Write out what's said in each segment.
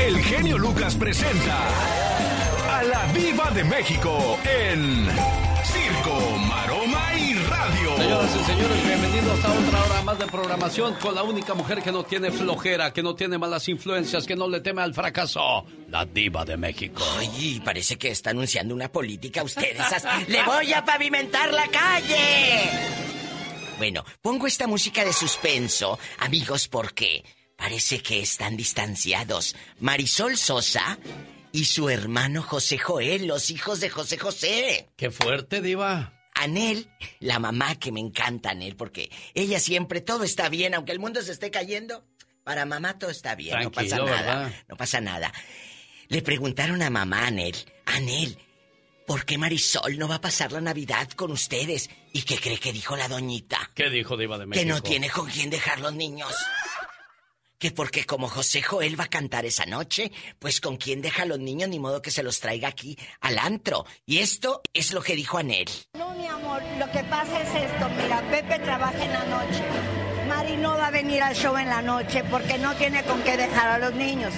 el genio Lucas presenta a la Viva de México en Circo, Maroma y Radio. Señoras y señores, bienvenidos a otra hora más de programación con la única mujer que no tiene flojera, que no tiene malas influencias, que no le teme al fracaso, la Diva de México. Ay, parece que está anunciando una política ustedes. ¡Le voy a pavimentar la calle! Bueno, pongo esta música de suspenso, amigos, porque parece que están distanciados. Marisol Sosa y su hermano José Joel, los hijos de José José. ¡Qué fuerte, Diva! Anel, la mamá que me encanta, Anel, porque ella siempre todo está bien, aunque el mundo se esté cayendo. Para mamá todo está bien, no pasa nada. No pasa nada. Le preguntaron a mamá Anel, Anel, ¿por qué Marisol no va a pasar la Navidad con ustedes? ¿Y qué cree que dijo la doñita? ¿Qué dijo Diva de México? Que no tiene con quién dejar los niños. Que porque como José Joel va a cantar esa noche, pues con quién deja a los niños, ni modo que se los traiga aquí al antro. Y esto es lo que dijo Anel. No, mi amor, lo que pasa es esto, mira, Pepe trabaja en la noche. Mari no va a venir al show en la noche porque no tiene con qué dejar a los niños.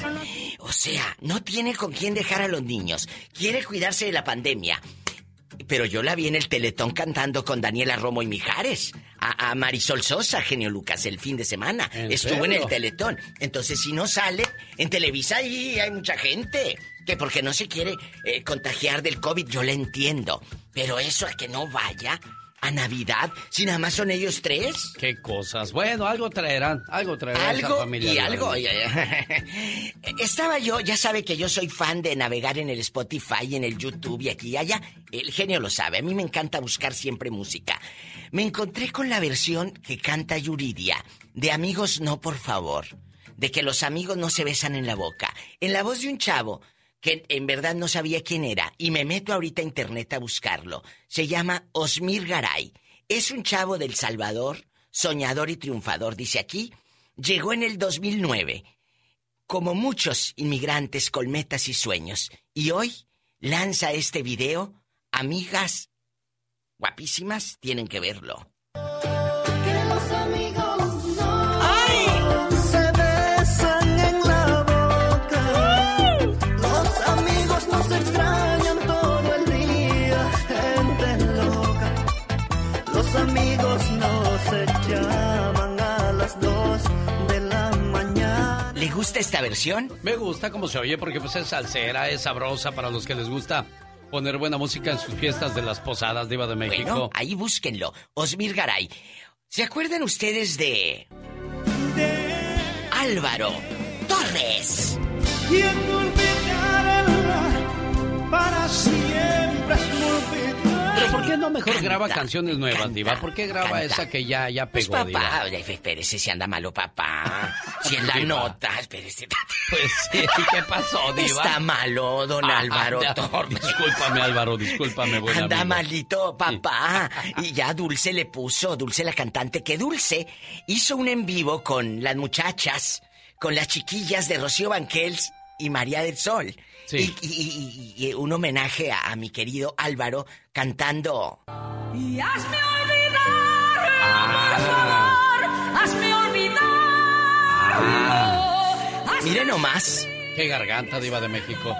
O sea, no tiene con quién dejar a los niños. Quiere cuidarse de la pandemia. Pero yo la vi en el Teletón cantando con Daniela Romo y Mijares. A, Marisol Sosa, genio Lucas, el fin de semana. Estuvo en el Teletón. Entonces, si no sale, en Televisa ahí hay mucha gente. Que porque no se quiere eh, contagiar del COVID, yo le entiendo. Pero eso a que no vaya, ¿A Navidad? ¿Si nada más son ellos tres? Qué cosas. Bueno, algo traerán, algo traerán. Algo familia y algo. Estaba yo, ya sabe que yo soy fan de navegar en el Spotify, en el YouTube y aquí y allá. El genio lo sabe, a mí me encanta buscar siempre música. Me encontré con la versión que canta Yuridia, de Amigos No, por favor. De que los amigos no se besan en la boca. En la voz de un chavo que en verdad no sabía quién era y me meto ahorita a internet a buscarlo. Se llama Osmir Garay. Es un chavo del Salvador, soñador y triunfador, dice aquí. Llegó en el 2009, como muchos inmigrantes con metas y sueños, y hoy lanza este video. Amigas guapísimas tienen que verlo. Gusta esta versión? Me gusta como se oye porque pues es salsera, es sabrosa para los que les gusta poner buena música en sus fiestas de las posadas de Iba de México. Bueno, ahí búsquenlo. Osmir Garay. ¿Se acuerdan ustedes de... de... Álvaro Torres? para siempre pero ¿por qué no mejor graba canciones nuevas, Diva? ¿Por qué graba esa que ya, ya pues, pegó, pues papá, espérese si anda malo, papá. Si en la nota, espérese. Pues sí, ¿qué pasó, Diva? Está malo, don ah, Álvaro Torres. Discúlpame, Álvaro, discúlpame, buena Anda malito, papá. Y ya Dulce le puso, Dulce la cantante, que Dulce hizo un en vivo con las muchachas, con las chiquillas de Rocío Banquels y María del Sol. Y, un homenaje a, mi querido Álvaro cantando. Y hazme olvidar, ah. hazme olvidar. Ah. Mire nomás. Qué garganta, Diva de México.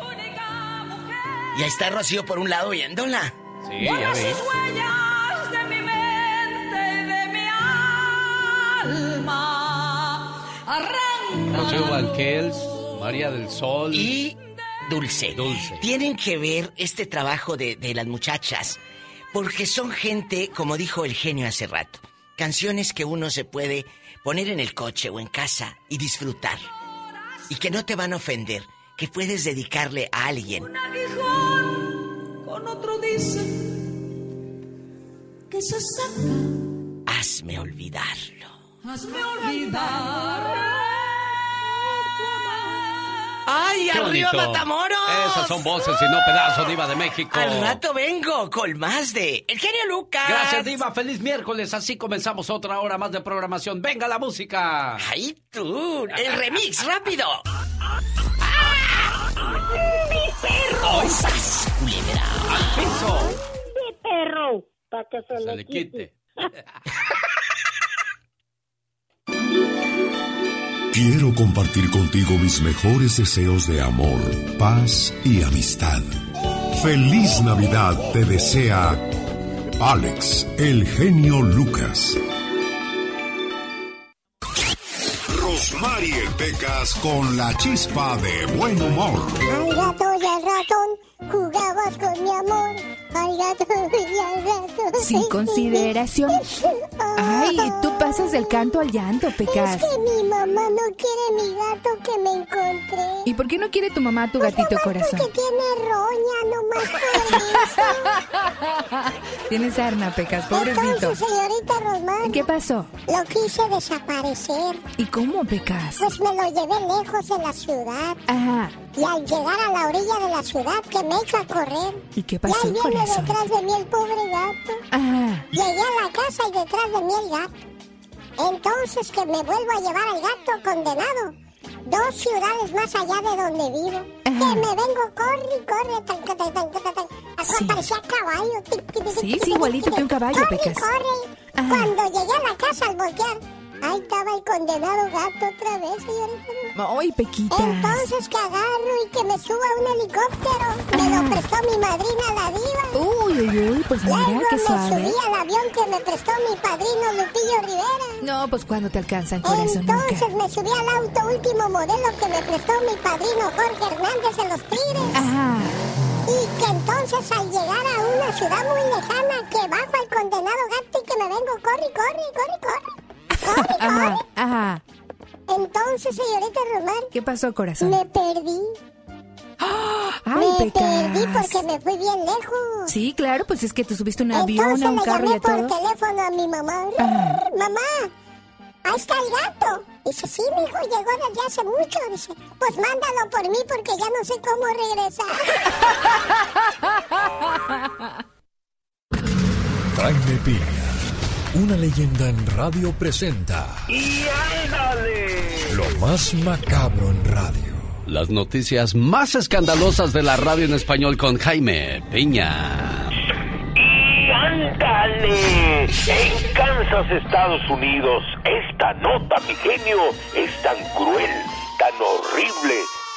Y ahí está Rocío por un lado viéndola. Sí, ya vi. de mi mente, de mi alma. Rocío Banquels, María del Sol. Y Dulce. Dulce. Tienen que ver este trabajo de, de las muchachas, porque son gente, como dijo el genio hace rato, canciones que uno se puede poner en el coche o en casa y disfrutar. Y que no te van a ofender, que puedes dedicarle a alguien. Un aguijón con otro dice que se saca. Hazme olvidarlo. Hazme olvidarlo. ¡Ay, arriba Matamoros! Esas son voces y no pedazos, Diva de México. Al rato vengo con más de El Genio Lucas. Gracias, Diva. Feliz miércoles. Así comenzamos otra hora más de programación. ¡Venga la música! ¡Ay, tú! ¡El remix, rápido! ¡Mi perro! ¡Sas, culebra! ¡Al piso! ¡Mi perro! Para que se, le, quite. Quiero compartir contigo mis mejores deseos de amor, paz y amistad. Feliz Navidad te desea Alex, el genio Lucas. Rosmarie Pecas con la chispa de buen humor. Al gato y ratón jugabas con mi amor. Al gato y al ratón. Sin consideración. Ay, tú pasas del canto al llanto, Pecas. Es que mi mamá no quiere mi gato que me encontré. ¿Y por qué no quiere tu mamá tu pues gatito corazón? Porque tiene roña, nomás por eso. Tienes arna, Pecas, pobrecito. Entonces, señorita Rosmar. ¿Qué pasó? Lo quise desaparecer. ¿Y cómo, Pecas? Pues me lo llevé lejos de la ciudad. Ajá. Y al llegar a la orilla de la ciudad, que me echa a correr. ¿Y qué pasó, Y ahí viene detrás de mí el pobre gato. Ajá. Llegué a la casa y detrás de mí el gato. Entonces que me vuelvo a llevar al gato condenado. Dos ciudades más allá de donde vivo. Que me vengo, corre, corre. Tan, tan, tan, tan, tan, sí. Parecía caballo. Sí, sí, igualito que un caballo, corre, Pecas. Corre, Cuando llegué a la casa al voltear Ahí estaba el condenado gato otra vez, señorita. ¡Ay, Pequita! Entonces que agarro y que me suba a un helicóptero. Me lo prestó mi madrina, la diva. Uy, uy, uy, pues mira, Luego me suave. subí al avión que me prestó mi padrino Lupillo Rivera. No, pues cuando te alcanzan, corazón, Entonces nunca. me subí al auto último modelo que me prestó mi padrino Jorge Hernández de los Tigres. Ajá. Y que entonces al llegar a una ciudad muy lejana, que bajo al condenado gato y que me vengo, corre, corre, corre, corre. Ajá, ajá. Entonces, señorita Román, ¿Qué pasó, corazón? me perdí. ¡Ay, me Pecas! perdí porque me fui bien lejos. Sí, claro, pues es que tú subiste un avión, Entonces a un le carro y llamé a por todo. teléfono a mi mamá. Ajá. Mamá, ahí está el gato. Dice, sí, mi hijo llegó desde hace mucho. Dice, pues mándalo por mí porque ya no sé cómo regresar. Jaime Piña, una leyenda en radio presenta ¡Y ándale! lo más macabro en radio. Las noticias más escandalosas de la radio en español con Jaime Piña. Y ándale, en Kansas, Estados Unidos, esta nota, mi genio, es tan cruel, tan horrible,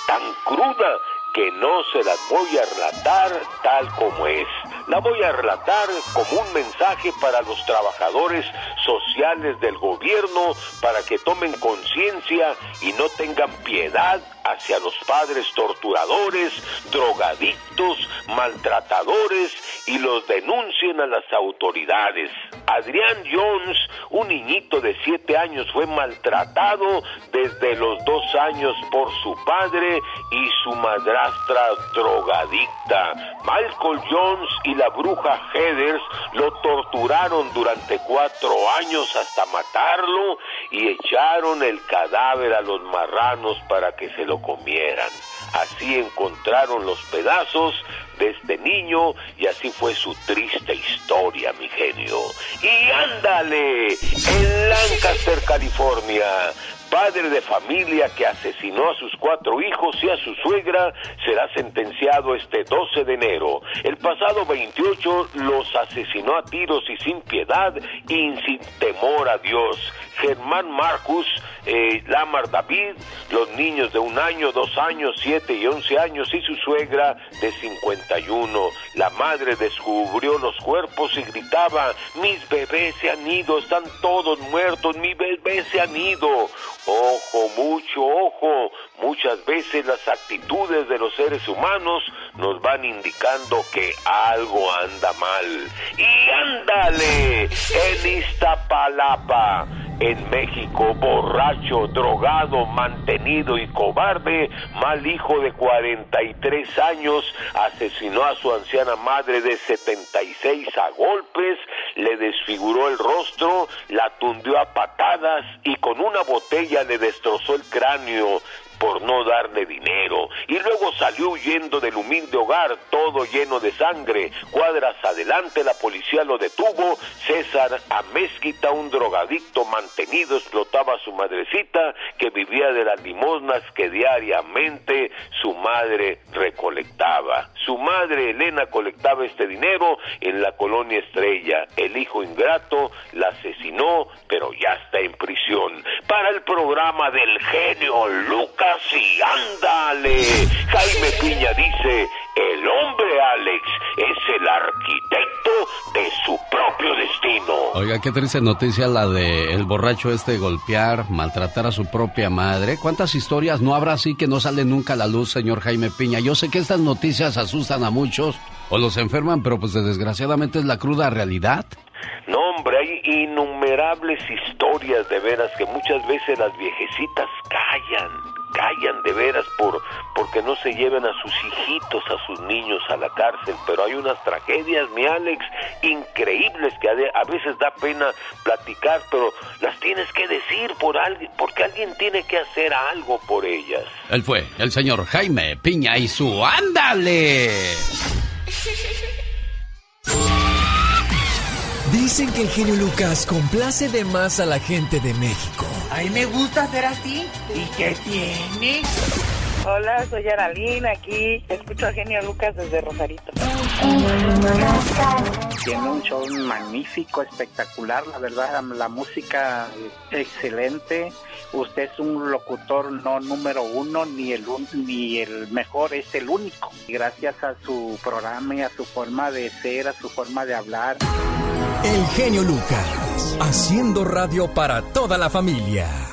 tan cruda, que no se las voy a relatar tal como es. La voy a relatar como un mensaje para los trabajadores sociales del gobierno para que tomen conciencia y no tengan piedad hacia los padres torturadores, drogadictos, maltratadores y los denuncien a las autoridades. Adrián Jones, un niñito de siete años, fue maltratado desde los dos años por su padre y su madrastra drogadicta. Michael Jones y la bruja Heathers lo torturaron durante cuatro años hasta matarlo y echaron el cadáver a los marranos para que se lo comieran. Así encontraron los pedazos de este niño y así fue su triste historia, mi genio. Y ándale, en Lancaster, California, padre de familia que asesinó a sus cuatro hijos y a su suegra será sentenciado este 12 de enero. El pasado 28 los asesinó a tiros y sin piedad y sin temor a Dios. Germán Marcus, eh, Lamar David, los niños de un año, dos años, siete y once años y su suegra de 51. La madre descubrió los cuerpos y gritaba, mis bebés se han ido, están todos muertos, mis bebés se han ido. Ojo, mucho ojo. Muchas veces las actitudes de los seres humanos nos van indicando que algo anda mal. Y ándale, en Iztapalapa, en México, borracho, drogado, mantenido y cobarde, mal hijo de 43 años, asesinó a su anciana madre de 76 a golpes, le desfiguró el rostro, la tundió a patadas y con una botella le destrozó el cráneo. Por no darle dinero y luego salió huyendo del humilde hogar todo lleno de sangre. Cuadras adelante la policía lo detuvo. César Amezquita, un drogadicto mantenido, explotaba a su madrecita que vivía de las limosnas que diariamente su madre recolectaba. Su madre Elena colectaba este dinero en la colonia Estrella. El hijo ingrato la asesinó, pero ya está en prisión. Para el programa del genio Lucas y ándale. Jaime Piña dice, el hombre Alex es el arquitecto de su propio destino. Oiga, qué triste noticia la de el borracho este golpear, maltratar a su propia madre. ¿Cuántas historias no habrá así que no salen nunca a la luz, señor Jaime Piña? Yo sé que estas noticias asustan a muchos o los enferman, pero pues desgraciadamente es la cruda realidad. No, hombre, hay innumerables historias de veras que muchas veces las viejecitas callan, callan de veras por porque no se lleven a sus hijitos, a sus niños a la cárcel, pero hay unas tragedias, mi Alex, increíbles que a veces da pena platicar, pero las tienes que decir por alguien, porque alguien tiene que hacer algo por ellas. Él fue el señor Jaime Piña y su ándale. Dicen que el genio Lucas complace de más a la gente de México. A mí me gusta ser así. ¿Y qué tiene? Hola, soy Aralina, aquí escucho a Genio Lucas desde Rosarito. Tiene un show magnífico, espectacular, la verdad, la música excelente. Usted es un locutor no número uno, ni el, ni el mejor, es el único. Gracias a su programa y a su forma de ser, a su forma de hablar. El genio Lucas, haciendo radio para toda la familia.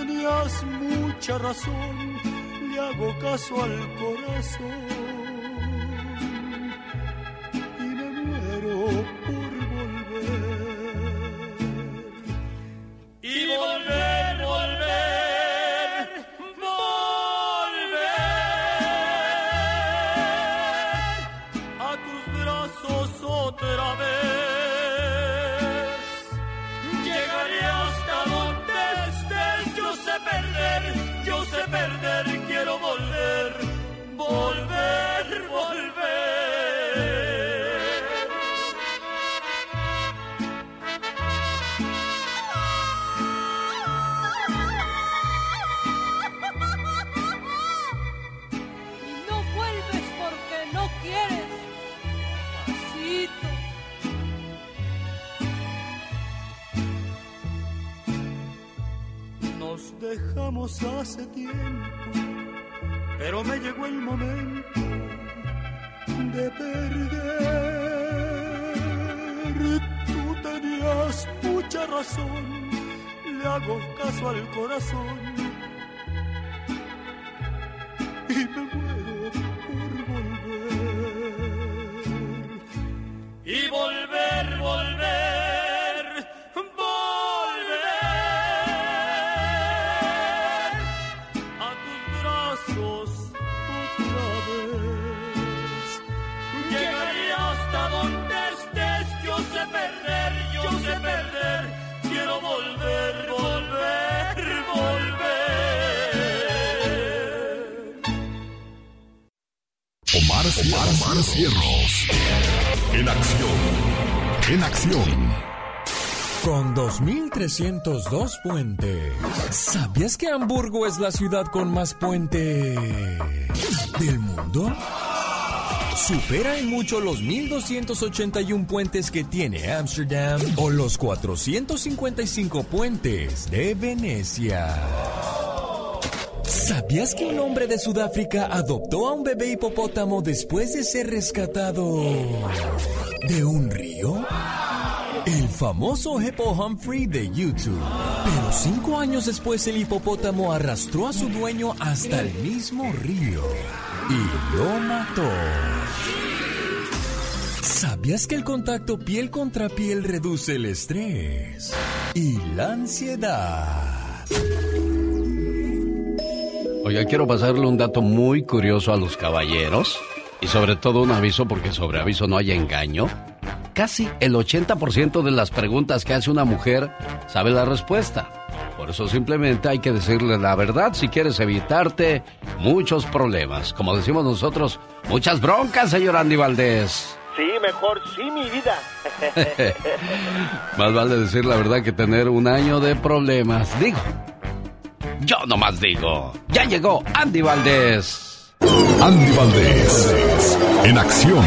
tenías mucha razón, le hago caso al corazón 2.302 puentes. ¿Sabías que Hamburgo es la ciudad con más puentes del mundo? Supera en mucho los 1.281 puentes que tiene Ámsterdam o los 455 puentes de Venecia. ¿Sabías que un hombre de Sudáfrica adoptó a un bebé hipopótamo después de ser rescatado de un río? El famoso Hippo Humphrey de YouTube. Pero cinco años después el hipopótamo arrastró a su dueño hasta el mismo río y lo mató. ¿Sabías que el contacto piel contra piel reduce el estrés y la ansiedad? Oiga, quiero pasarle un dato muy curioso a los caballeros y sobre todo un aviso porque sobre aviso no hay engaño. Casi el 80% de las preguntas que hace una mujer sabe la respuesta. Por eso simplemente hay que decirle la verdad si quieres evitarte muchos problemas. Como decimos nosotros, muchas broncas, señor Andy Valdés. Sí, mejor sí, mi vida. Más vale decir la verdad que tener un año de problemas. Digo, yo nomás digo, ya llegó Andy Valdés. Andy Valdés, en acción.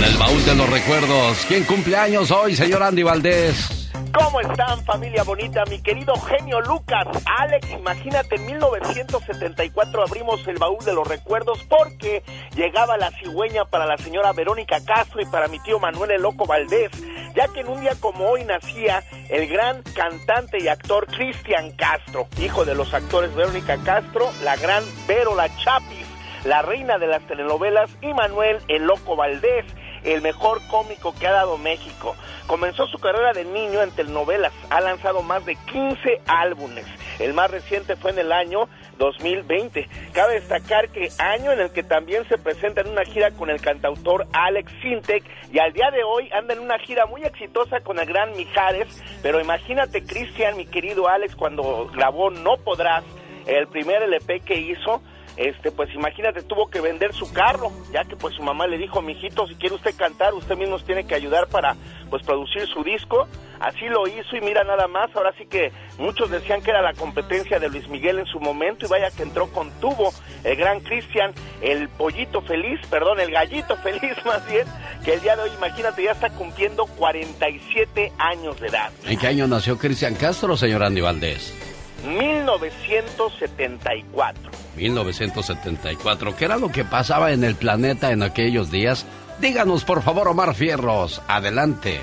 Con el baúl de los recuerdos. ¿Quién cumple años hoy, señor Andy Valdés? ¿Cómo están, familia bonita? Mi querido genio Lucas. Alex, imagínate, en 1974 abrimos el baúl de los recuerdos porque llegaba la cigüeña para la señora Verónica Castro y para mi tío Manuel El Loco Valdés, ya que en un día como hoy nacía el gran cantante y actor Cristian Castro, hijo de los actores Verónica Castro, la gran Vero La Chapis, la reina de las telenovelas y Manuel El Loco Valdés el mejor cómico que ha dado México. Comenzó su carrera de niño en telenovelas, ha lanzado más de 15 álbumes. El más reciente fue en el año 2020. Cabe destacar que año en el que también se presenta en una gira con el cantautor Alex Sintek y al día de hoy anda en una gira muy exitosa con el gran Mijares, pero imagínate Cristian, mi querido Alex, cuando grabó No Podrás, el primer LP que hizo, este, pues imagínate, tuvo que vender su carro, ya que pues su mamá le dijo, mijito, si quiere usted cantar, usted mismo tiene que ayudar para pues producir su disco. Así lo hizo y mira nada más, ahora sí que muchos decían que era la competencia de Luis Miguel en su momento y vaya que entró con tubo el gran Cristian, el pollito feliz, perdón, el gallito feliz más bien, que el día de hoy, imagínate, ya está cumpliendo 47 años de edad. ¿En qué año nació Cristian Castro, señor Andy Valdés? 1974. 1974. ¿Qué era lo que pasaba en el planeta en aquellos días? Díganos, por favor, Omar Fierros. Adelante.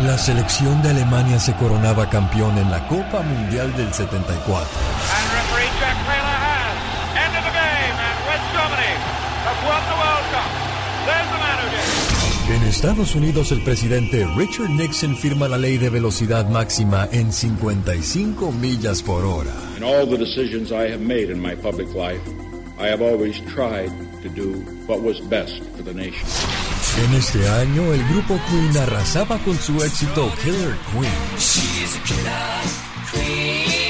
La selección de Alemania se coronaba campeón en la Copa Mundial del 74. En Estados Unidos, el presidente Richard Nixon firma la ley de velocidad máxima en 55 millas por hora. In all the decisions I have made in my public life, I have always tried to do what was best for the nation. En este año, el grupo Queen arrasaba con su éxito Killer Queen. She's a killer queen,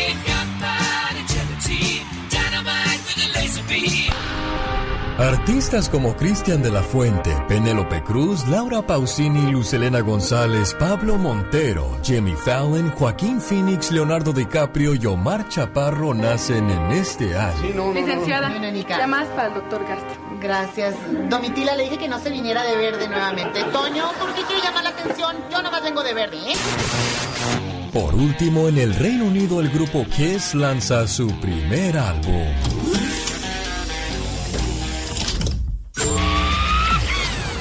Artistas como Cristian de la Fuente, Penélope Cruz, Laura Pausini, Lucelena González, Pablo Montero, Jimmy Fallon, Joaquín Phoenix, Leonardo DiCaprio y Omar Chaparro nacen en este año. Licenciada, llamadas para el doctor Castro. Gracias. Domitila le dije que no se viniera de verde nuevamente. Toño, ¿por qué quiere llamar la atención? Yo nada más vengo de verde, ¿eh? Por último, en el Reino Unido, el grupo Kiss lanza su primer álbum.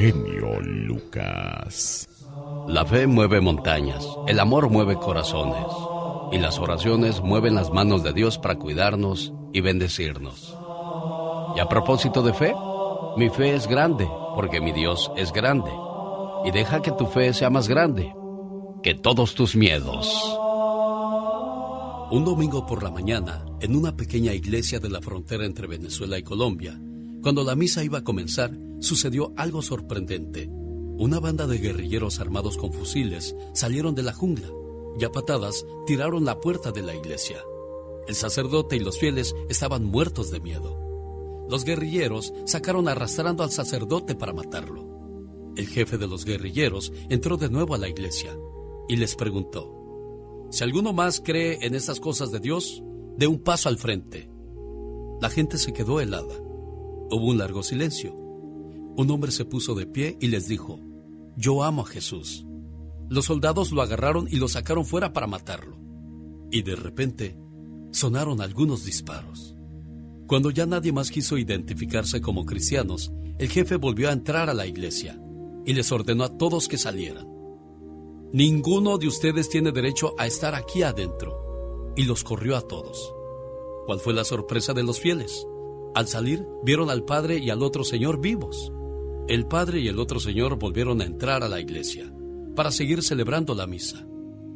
Genio Lucas. La fe mueve montañas, el amor mueve corazones y las oraciones mueven las manos de Dios para cuidarnos y bendecirnos. Y a propósito de fe, mi fe es grande porque mi Dios es grande y deja que tu fe sea más grande que todos tus miedos. Un domingo por la mañana, en una pequeña iglesia de la frontera entre Venezuela y Colombia, cuando la misa iba a comenzar, sucedió algo sorprendente. Una banda de guerrilleros armados con fusiles salieron de la jungla y a patadas tiraron la puerta de la iglesia. El sacerdote y los fieles estaban muertos de miedo. Los guerrilleros sacaron arrastrando al sacerdote para matarlo. El jefe de los guerrilleros entró de nuevo a la iglesia y les preguntó, si alguno más cree en estas cosas de Dios, dé un paso al frente. La gente se quedó helada. Hubo un largo silencio. Un hombre se puso de pie y les dijo, yo amo a Jesús. Los soldados lo agarraron y lo sacaron fuera para matarlo. Y de repente sonaron algunos disparos. Cuando ya nadie más quiso identificarse como cristianos, el jefe volvió a entrar a la iglesia y les ordenó a todos que salieran. Ninguno de ustedes tiene derecho a estar aquí adentro. Y los corrió a todos. ¿Cuál fue la sorpresa de los fieles? Al salir, vieron al padre y al otro señor vivos. El padre y el otro señor volvieron a entrar a la iglesia para seguir celebrando la misa.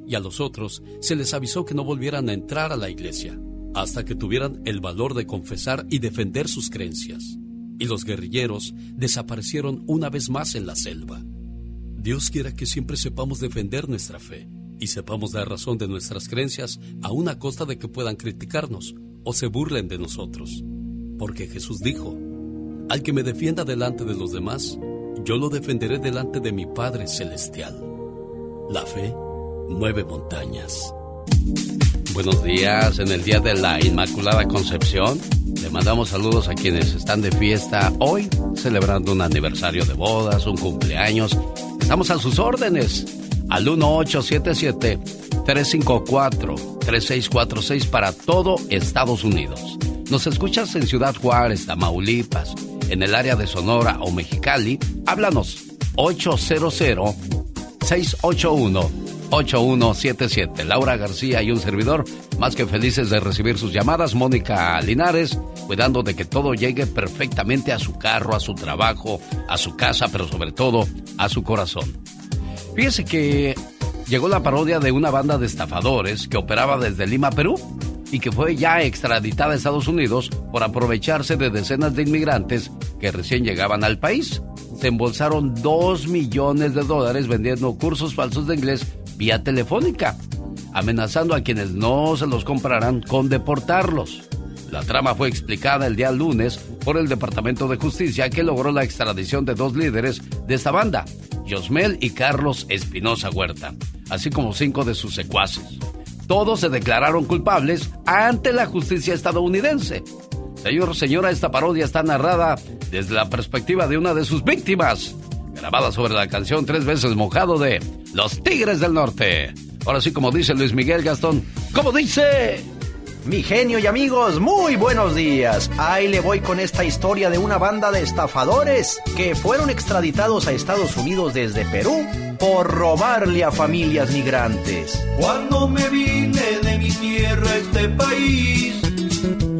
Y a los otros se les avisó que no volvieran a entrar a la iglesia hasta que tuvieran el valor de confesar y defender sus creencias. Y los guerrilleros desaparecieron una vez más en la selva. Dios quiera que siempre sepamos defender nuestra fe y sepamos dar razón de nuestras creencias a una costa de que puedan criticarnos o se burlen de nosotros. Porque Jesús dijo, al que me defienda delante de los demás, yo lo defenderé delante de mi Padre Celestial. La fe mueve montañas. Buenos días, en el día de la Inmaculada Concepción, le mandamos saludos a quienes están de fiesta hoy, celebrando un aniversario de bodas, un cumpleaños. Estamos a sus órdenes al 1877-354-3646 para todo Estados Unidos. Nos escuchas en Ciudad Juárez, Tamaulipas, en el área de Sonora o Mexicali. Háblanos 800 681 8177. Laura García y un servidor, más que felices de recibir sus llamadas. Mónica Linares, cuidando de que todo llegue perfectamente a su carro, a su trabajo, a su casa, pero sobre todo a su corazón. Fíjese que llegó la parodia de una banda de estafadores que operaba desde Lima, Perú, y que fue ya extraditada a Estados Unidos por aprovecharse de decenas de inmigrantes que recién llegaban al país. Se embolsaron dos millones de dólares vendiendo cursos falsos de inglés vía telefónica, amenazando a quienes no se los compraran con deportarlos. La trama fue explicada el día lunes por el Departamento de Justicia que logró la extradición de dos líderes de esta banda, Josmel y Carlos Espinosa Huerta, así como cinco de sus secuaces. Todos se declararon culpables ante la justicia estadounidense. Señor, señora, esta parodia está narrada desde la perspectiva de una de sus víctimas, grabada sobre la canción Tres veces mojado de Los Tigres del Norte. Ahora sí, como dice Luis Miguel Gastón, ¿cómo dice? Mi genio y amigos, muy buenos días. Ahí le voy con esta historia de una banda de estafadores que fueron extraditados a Estados Unidos desde Perú por robarle a familias migrantes. Cuando me vine de mi tierra a este país,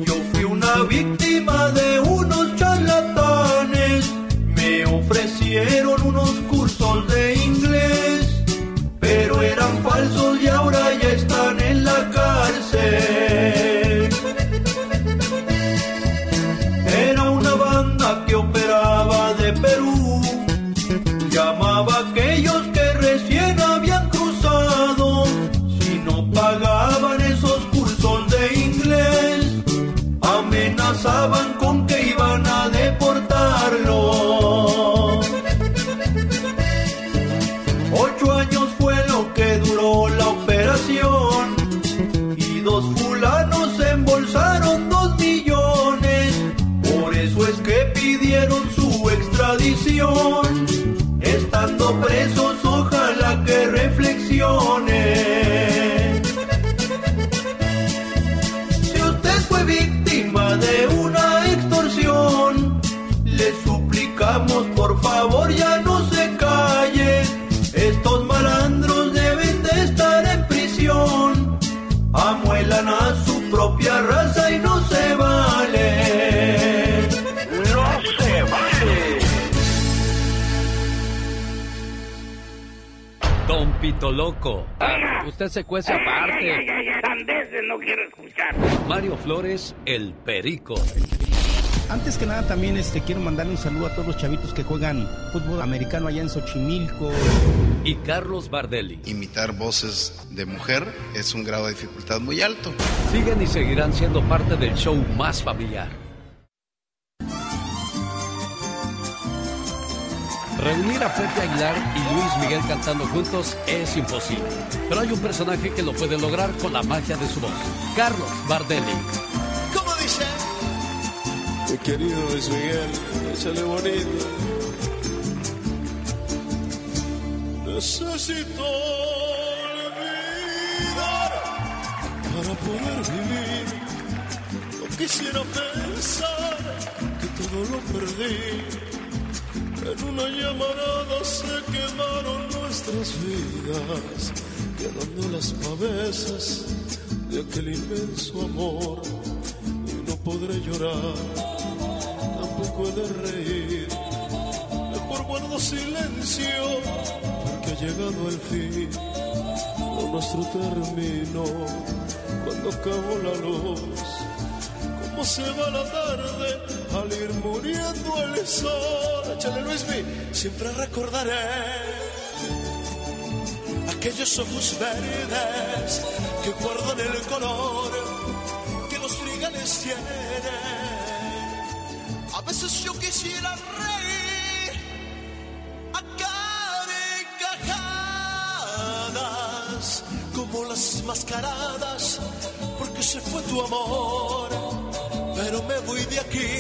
yo fui una víctima de unos charlatanes. Me ofrecieron unos cursos de Loco. Usted se cuece aparte. Ay, ay, no quiero escuchar. Mario Flores, el Perico. Antes que nada también este, quiero mandarle un saludo a todos los chavitos que juegan fútbol americano allá en Xochimilco. Y Carlos Bardelli. Imitar voces de mujer es un grado de dificultad muy alto. Siguen y seguirán siendo parte del show más familiar. Reunir a Pepe Aguilar y Luis Miguel cantando juntos es imposible. Pero hay un personaje que lo puede lograr con la magia de su voz. Carlos Bardelli. ¿Cómo dice? Mi querido Luis Miguel, échale bonito. Necesito olvidar para poder vivir. No quisiera pensar que todo lo perdí. En una llamarada se quemaron nuestras vidas, quedando las pavesas de aquel inmenso amor. Y no podré llorar, tampoco he de reír. Mejor guardo silencio, porque ha llegado el fin. Lo nuestro terminó cuando acabó la luz. Cómo se va la tarde al ir muriendo el sol. Échale Luismi, siempre recordaré aquellos ojos verdes que guardan el color que los trigales tienen. A veces yo quisiera reír a carcajadas como las mascaradas porque se fue tu amor pero me voy de aquí.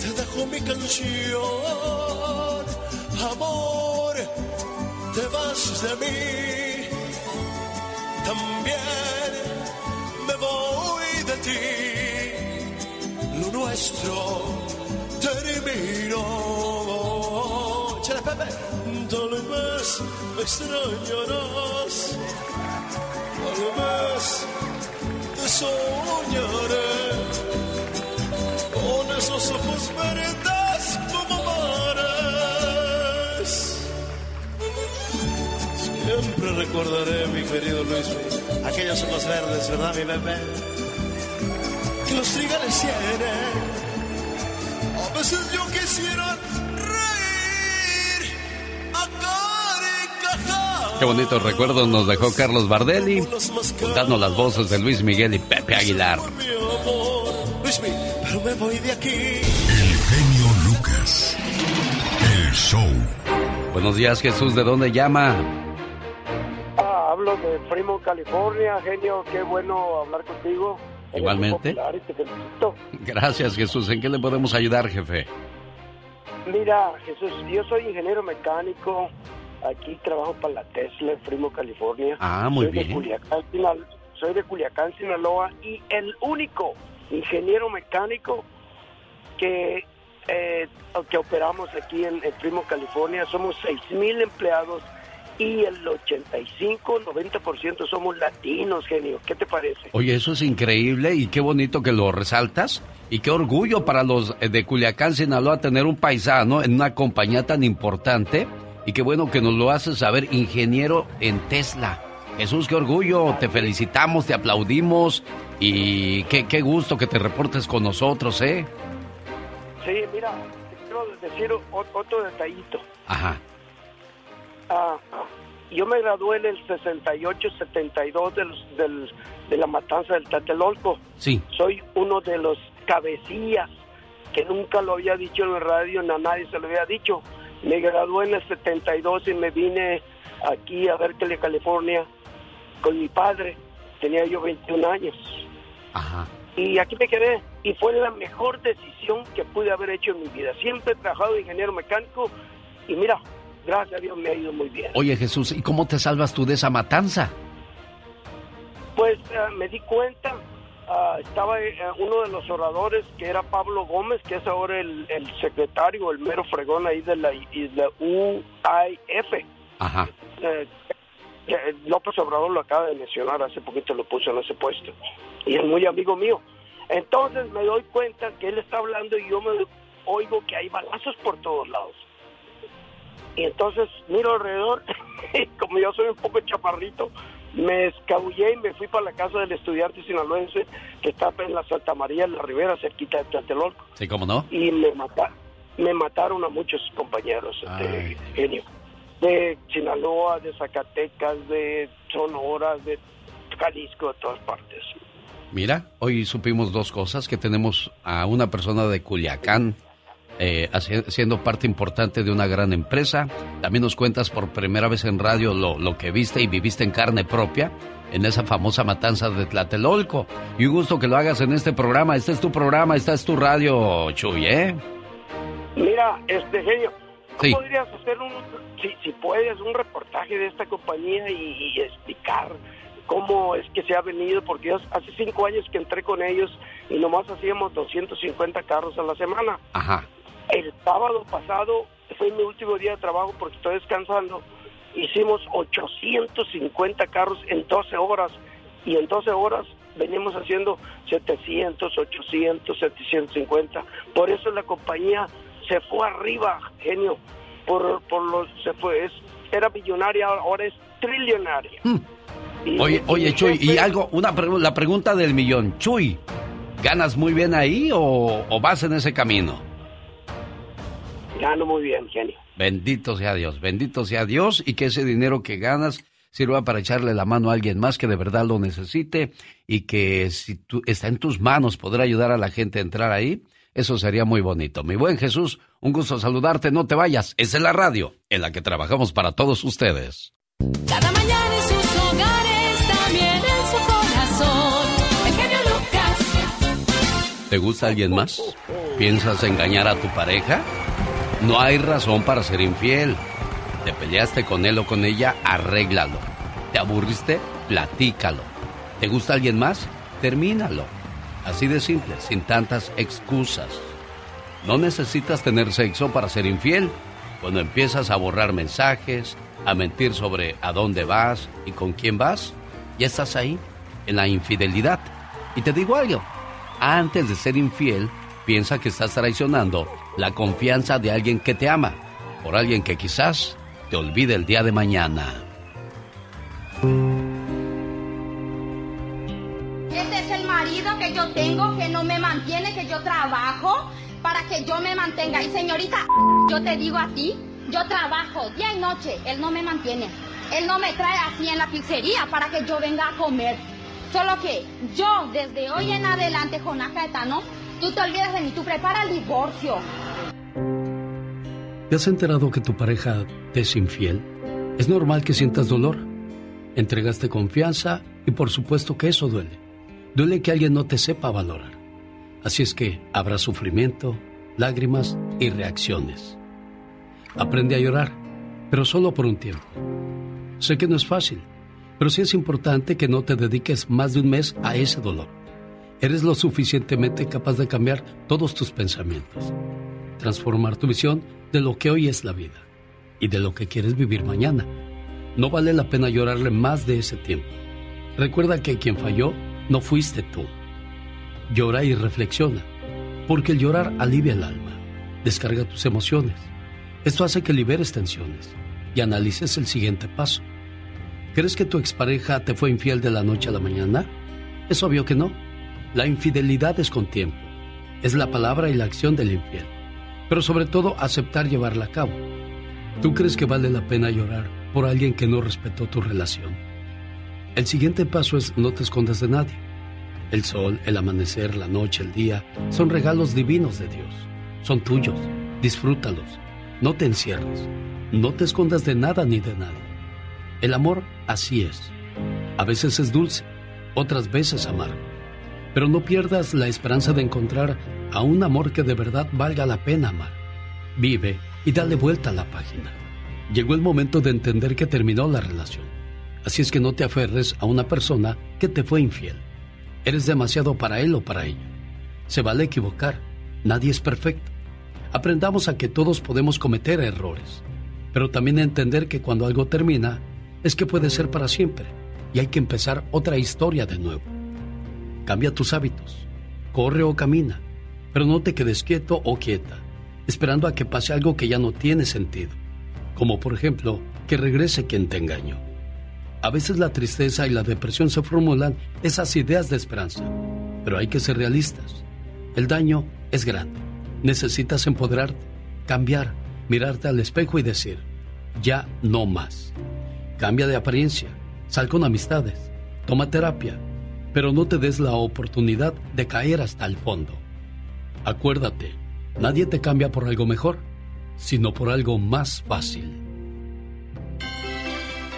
Te dejo mi canción. Amor te vas de mí. También me voy de ti. Lo nuestro terminó. Échale, Pepe. Tal vez me extrañarás. Tal vez te soñaré esos ojos verdes como mares. Siempre recordaré, mi querido Luis, aquellos ojos verdes, ¿verdad, mi bebé? Que los tienen. A veces yo quisiera reír a carcajadas. Qué bonitos recuerdos nos dejó Carlos Bardelli, contando las voces de Luis Miguel y Pepe Aguilar. Luismi, pero me voy de aquí. El genio Lucas. El show. Buenos días, Jesús. ¿De dónde llama? Ah, hablo de Primo, California. Genio, qué bueno hablar contigo. Igualmente. Gracias, Jesús. ¿En qué le podemos ayudar, jefe? Mira, Jesús, yo soy ingeniero mecánico. Aquí trabajo para la Tesla en Primo, California. Ah, muy Soy de bien. Culiacán, soy de Culiacán, Sinaloa. Y el único ingeniero mecánico que, eh, operamos aquí en, en Primo, California. Somos 6 mil empleados y el 85-90% somos latinos, genio. ¿Qué te parece? Oye, eso es increíble y qué bonito que lo resaltas. Y qué orgullo para los eh, de Culiacán, Sinaloa, tener un paisano en una compañía tan importante. Y qué bueno que nos lo haces saber, ingeniero en Tesla. Jesús, qué orgullo. Te felicitamos, te aplaudimos. Y qué, qué gusto que te reportes con nosotros, ¿eh? Sí, mira, quiero decir otro detallito. Ajá. Ah, yo me gradué en el 68-72 de, los- del- de la matanza del Tlatelolco. Sí. Soy uno de los cabecillas que nunca lo había dicho en el radio, ni a nadie se lo había dicho. Me gradué en el 72 y me vine aquí a Berkeley, California, con mi padre. Tenía yo 21 años. Ajá. Y aquí me quedé. Y fue la mejor decisión que pude haber hecho en mi vida. Siempre he trabajado de ingeniero mecánico y mira, gracias a Dios me ha ido muy bien. Oye, Jesús, ¿y cómo te salvas tú de esa matanza? Pues eh, me di cuenta, ah, estaba eh, uno de los oradores que era Pablo Gómez, que es ahora el, el secretario, el mero fregón ahí de la, y la UIF. Ajá. Eh, López Obrador lo acaba de mencionar, hace poquito lo puso en ese puesto. Y es muy amigo mío. Entonces me doy cuenta que él está hablando y yo me oigo que hay balazos por todos lados. Y entonces miro alrededor como yo soy un poco chaparrito, me escabullé y me fui para la casa del estudiante sinaloense que está en la Santa María, en la Ribera, cerquita de Tlatelolco. Sí, cómo no. Y me, mata, me mataron a muchos compañeros, este, genio. De Sinaloa, de Zacatecas, de Sonora, de Jalisco, de todas partes. Mira, hoy supimos dos cosas, que tenemos a una persona de Culiacán eh, siendo parte importante de una gran empresa. También nos cuentas por primera vez en radio lo, lo que viste y viviste en carne propia en esa famosa matanza de Tlatelolco. Y un gusto que lo hagas en este programa. Este es tu programa, esta es tu radio, Chuy, ¿eh? Mira, este genio, ¿tú Sí. podrías hacer un, si, si puedes, un reportaje de esta compañía y, y explicar cómo es que se ha venido? Porque yo hace cinco años que entré con ellos y nomás hacíamos 250 carros a la semana. Ajá. El sábado pasado fue mi último día de trabajo porque estoy descansando. Hicimos 850 carros en 12 horas y en 12 horas venimos haciendo 700, 800, 750. Por eso la compañía se fue arriba, genio. Por, por los se fue, es, era millonaria, ahora es trillonaria. Y- Oye, y oye, Chuy, y algo, una pregu- la pregunta del millón. Chuy, ¿ganas muy bien ahí o, o vas en ese camino? Gano muy bien, genio. Bendito sea Dios, bendito sea Dios y que ese dinero que ganas sirva para echarle la mano a alguien más que de verdad lo necesite y que si tú, está en tus manos poder ayudar a la gente a entrar ahí, eso sería muy bonito. Mi buen Jesús, un gusto saludarte, no te vayas, es en la radio en la que trabajamos para todos ustedes. Cada mañana en sus hogares, también en su corazón. El genio Lucas. ¿Te gusta alguien más? ¿Piensas engañar a tu pareja? No hay razón para ser infiel. ¿Te peleaste con él o con ella? Arréglalo. ¿Te aburriste? Platícalo. ¿Te gusta alguien más? Termínalo. Así de simple, sin tantas excusas. No necesitas tener sexo para ser infiel. Cuando empiezas a borrar mensajes, a mentir sobre a dónde vas y con quién vas, ya estás ahí, en la infidelidad. Y te digo algo, antes de ser infiel, piensa que estás traicionando la confianza de alguien que te ama, por alguien que quizás te olvide el día de mañana. Yo tengo, que no me mantiene, que yo trabajo para que yo me mantenga. Y señorita, yo te digo a ti, yo trabajo día y noche, él no me mantiene. Él no me trae así en la pizzería para que yo venga a comer. Solo que yo, desde hoy en adelante, Jonás Caetano, tú te olvidas de mí, tú prepara el divorcio. ¿Te has enterado que tu pareja te es infiel? Es normal que sientas dolor. Entregaste confianza y por supuesto que eso duele. Duele que alguien no te sepa valorar. Así es que habrá sufrimiento, lágrimas y reacciones. Aprende a llorar, pero solo por un tiempo. Sé que no es fácil, pero sí es importante que no te dediques más de un mes a ese dolor. Eres lo suficientemente capaz de cambiar todos tus pensamientos, transformar tu visión de lo que hoy es la vida y de lo que quieres vivir mañana. No vale la pena llorarle más de ese tiempo. Recuerda que quien falló no fuiste tú. Llora y reflexiona, porque el llorar alivia el alma, descarga tus emociones. Esto hace que liberes tensiones y analices el siguiente paso. ¿Crees que tu expareja te fue infiel de la noche a la mañana? Es obvio que no. La infidelidad es con tiempo. Es la palabra y la acción del infiel. Pero sobre todo aceptar llevarla a cabo. ¿Tú crees que vale la pena llorar por alguien que no respetó tu relación? El siguiente paso es no te escondas de nadie. El sol, el amanecer, la noche, el día son regalos divinos de Dios. Son tuyos. Disfrútalos. No te encierres. No te escondas de nada ni de nadie. El amor así es. A veces es dulce, otras veces amargo. Pero no pierdas la esperanza de encontrar a un amor que de verdad valga la pena amar. Vive y dale vuelta a la página. Llegó el momento de entender que terminó la relación. Así es que no te aferres a una persona que te fue infiel. Eres demasiado para él o para ella. Se vale equivocar. Nadie es perfecto. Aprendamos a que todos podemos cometer errores, pero también a entender que cuando algo termina es que puede ser para siempre y hay que empezar otra historia de nuevo. Cambia tus hábitos, corre o camina, pero no te quedes quieto o quieta, esperando a que pase algo que ya no tiene sentido, como por ejemplo que regrese quien te engañó. A veces la tristeza y la depresión se formulan esas ideas de esperanza, pero hay que ser realistas. El daño es grande. Necesitas empoderarte, cambiar, mirarte al espejo y decir, ya no más. Cambia de apariencia, sal con amistades, toma terapia, pero no te des la oportunidad de caer hasta el fondo. Acuérdate, nadie te cambia por algo mejor, sino por algo más fácil.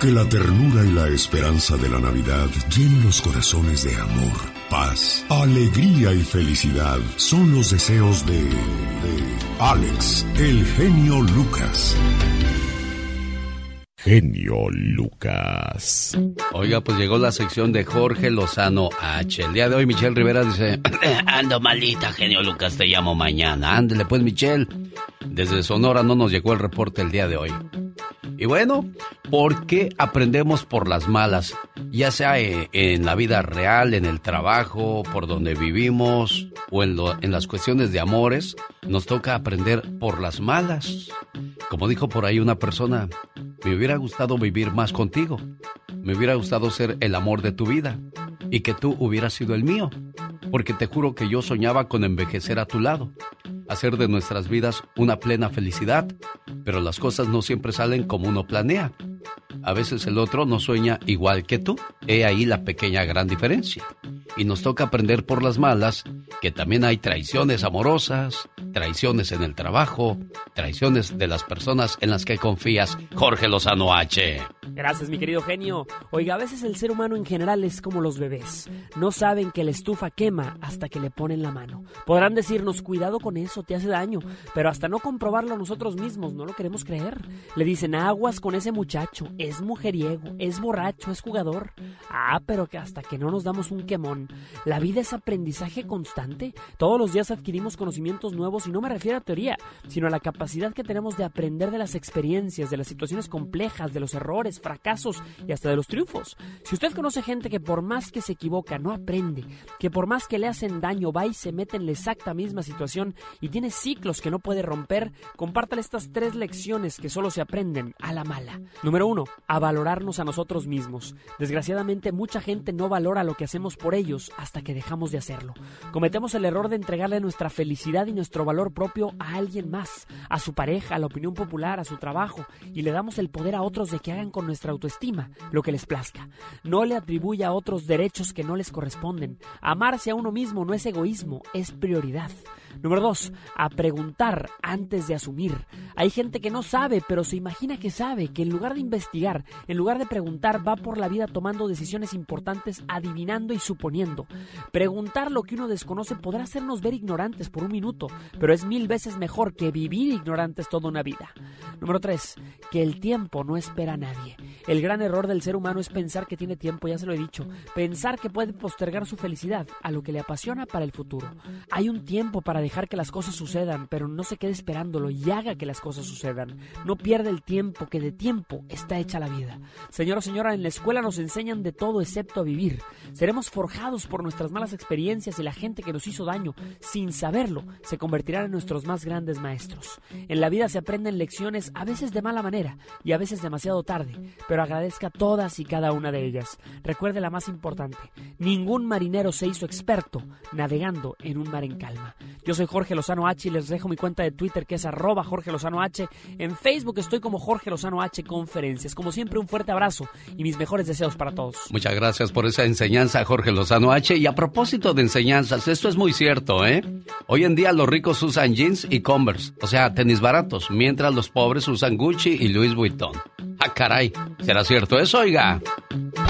Que la ternura y la esperanza de la Navidad llenen los corazones de amor, paz, alegría y felicidad son los deseos de, de Alex, el genio Lucas. Genio Lucas. Oiga, pues llegó la sección de Jorge Lozano H. El día de hoy Michelle Rivera dice, ando malita, genio Lucas, te llamo mañana. Ándele pues, Michelle. Desde Sonora no nos llegó el reporte el día de hoy. Y bueno, ¿por qué aprendemos por las malas? Ya sea eh, en la vida real, en el trabajo, por donde vivimos o en, en las cuestiones de amores, nos toca aprender por las malas. Como dijo por ahí una persona, me hubiera gustado vivir más contigo. Me hubiera gustado ser el amor de tu vida y que tú hubieras sido el mío. Porque te juro que yo soñaba con envejecer a tu lado, hacer de nuestras vidas una plena felicidad, pero las cosas no siempre salen como uno planea. A veces el otro no sueña igual que tú. He ahí la pequeña gran diferencia. Y nos toca aprender por las malas que también hay traiciones amorosas, traiciones en el trabajo, traiciones de las personas en las que confías. Jorge Lozano H. Gracias, mi querido genio. Oiga, a veces el ser humano en general es como los bebés. No saben que la estufa quema hasta que le ponen la mano. Podrán decirnos, cuidado con eso, te hace daño. Pero hasta no comprobarlo nosotros mismos, no lo queremos creer. Le dicen, aguas con ese muchacho, es mujeriego, es borracho, es jugador. Ah, pero que hasta que no nos damos un quemón. La vida es aprendizaje constante. Todos los días adquirimos conocimientos nuevos y no me refiero a teoría, sino a la capacidad que tenemos de aprender de las experiencias, de las situaciones complejas, de los errores, fracasos y hasta de los triunfos. Si usted conoce gente que por más que se equivoca no aprende, que por más que le hacen daño va y se mete en la exacta misma situación y tiene ciclos que no puede romper, compártale estas tres lecciones que solo se aprenden a la mala. Número uno, a valorarnos a nosotros mismos. Desgraciadamente mucha gente no valora lo que hacemos por ellos hasta que dejamos de hacerlo. Cometemos el error de entregarle nuestra felicidad y nuestro valor propio a alguien más, a su pareja, a la opinión popular, a su trabajo, y le damos el poder a otros de que hagan con nuestra autoestima lo que les plazca. No le atribuye a otros derechos que no les corresponden. Amarse a uno mismo no es egoísmo, es prioridad. Número dos, a preguntar antes de asumir. Hay gente que no sabe, pero se imagina que sabe, que en lugar de investigar, en lugar de preguntar, va por la vida tomando decisiones importantes, adivinando y suponiendo. Preguntar lo que uno desconoce podrá hacernos ver ignorantes por un minuto, pero es mil veces mejor que vivir ignorantes toda una vida. Número tres, que el tiempo no espera a nadie. El gran error del ser humano es pensar que tiene tiempo, ya se lo he dicho, pensar que puede postergar su felicidad a lo que le apasiona para el futuro. Hay un tiempo para dejar que las cosas sucedan, pero no se quede esperándolo y haga que las cosas sucedan. No pierda el tiempo, que de tiempo está hecha la vida. Señor o señora, en la escuela nos enseñan de todo excepto a vivir. Seremos forjados por nuestras malas experiencias y la gente que nos hizo daño, sin saberlo, se convertirán en nuestros más grandes maestros. En la vida se aprenden lecciones a veces de mala manera y a veces demasiado tarde, pero agradezca todas y cada una de ellas. Recuerde la más importante, ningún marinero se hizo experto navegando en un mar en calma. Soy Jorge Lozano H y les dejo mi cuenta de Twitter que es arroba Jorge Lozano H. En Facebook estoy como Jorge Lozano H Conferencias. Como siempre, un fuerte abrazo y mis mejores deseos para todos. Muchas gracias por esa enseñanza, Jorge Lozano H. Y a propósito de enseñanzas, esto es muy cierto, ¿eh? Hoy en día los ricos usan jeans y Converse, o sea, tenis baratos, mientras los pobres usan Gucci y Louis Vuitton. Ah, caray, ¿será cierto eso, oiga?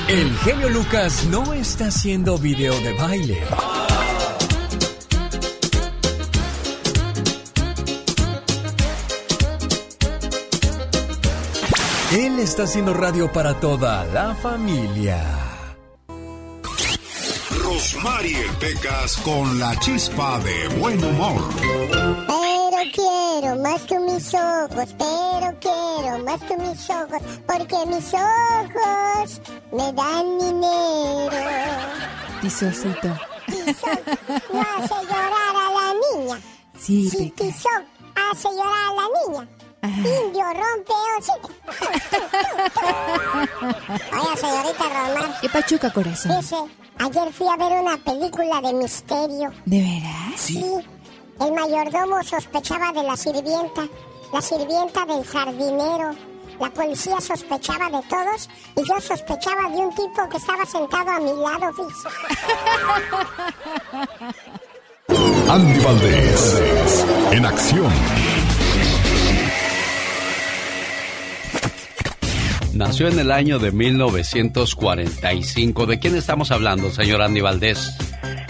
El genio Lucas no está haciendo video de baile. Él está haciendo radio para toda la familia. Rosmarie Pecas con la chispa de buen humor. Pero quiero más que mis ojos, pero quiero más que mis ojos, porque mis ojos me dan dinero. Tisocito. Tizoc no hace llorar a la niña. Sí, Si Peca. Tizoc hace llorar a la niña, Indio rompe Oiga, señorita Román. ¿Qué pachuca, corazón? Dice, ayer fui a ver una película de misterio. ¿De veras? Sí. El mayordomo sospechaba de la sirvienta, la sirvienta del jardinero. La policía sospechaba de todos y yo sospechaba de un tipo que estaba sentado a mi lado, fíjese. Andy Valdés, en acción. Nació en el año de 1945. ¿De quién estamos hablando, señor Andy Valdés?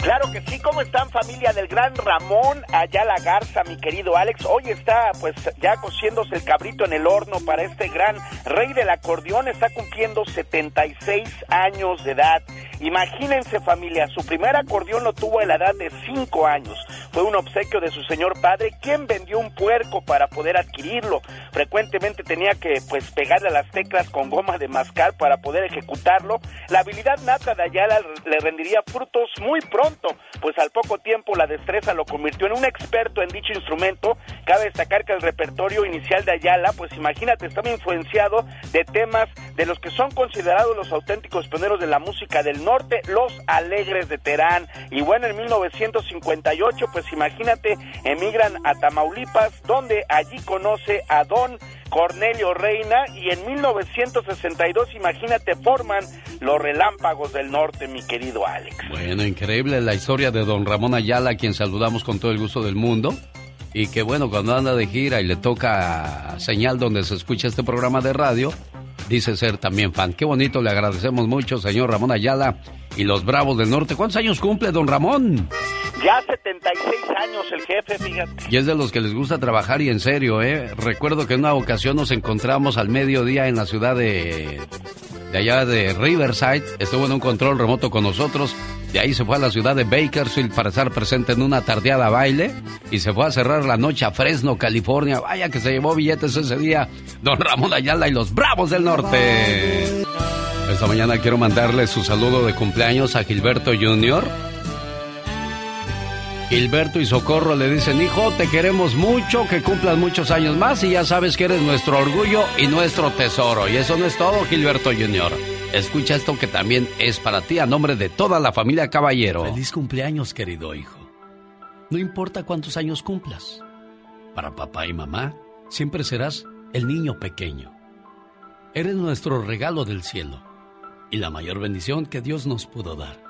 Claro que sí, ¿cómo están familia del gran Ramón Ayala Garza, mi querido Alex? Hoy está pues ya cociéndose el cabrito en el horno para este gran rey del acordeón, está cumpliendo 76 años de edad. Imagínense familia, su primer acordeón lo tuvo a la edad de 5 años. Fue un obsequio de su señor padre, quien vendió un puerco para poder adquirirlo. Frecuentemente tenía que pues pegarle a las teclas con goma de mascar para poder ejecutarlo. La habilidad nata de Ayala le rendiría frutos muy pronto pues al poco tiempo la destreza lo convirtió en un experto en dicho instrumento. Cabe destacar que el repertorio inicial de Ayala, pues imagínate, estaba influenciado de temas de los que son considerados los auténticos pioneros de la música del norte, los alegres de Terán. Y bueno, en 1958, pues imagínate, emigran a Tamaulipas, donde allí conoce a Don Cornelio Reina y en 1962, imagínate, forman los Relámpagos del Norte, mi querido Alex. Bueno, increíble la historia de don Ramón Ayala, a quien saludamos con todo el gusto del mundo. Y que bueno, cuando anda de gira y le toca señal donde se escucha este programa de radio, dice ser también fan. Qué bonito, le agradecemos mucho, señor Ramón Ayala y los Bravos del Norte. ¿Cuántos años cumple don Ramón? Ya 76 años el jefe, fíjate. Y es de los que les gusta trabajar y en serio, ¿eh? Recuerdo que en una ocasión nos encontramos al mediodía en la ciudad de, de allá de Riverside. Estuvo en un control remoto con nosotros. De ahí se fue a la ciudad de Bakersfield para estar presente en una tardeada baile. Y se fue a cerrar la noche a Fresno, California. Vaya que se llevó billetes ese día. Don Ramón Ayala y los Bravos del Norte. Esta mañana quiero mandarle su saludo de cumpleaños a Gilberto Jr. Gilberto y Socorro le dicen, hijo, te queremos mucho, que cumplas muchos años más y ya sabes que eres nuestro orgullo y nuestro tesoro. Y eso no es todo, Gilberto Jr. Escucha esto que también es para ti a nombre de toda la familia Caballero. Feliz cumpleaños, querido hijo. No importa cuántos años cumplas. Para papá y mamá, siempre serás el niño pequeño. Eres nuestro regalo del cielo y la mayor bendición que Dios nos pudo dar.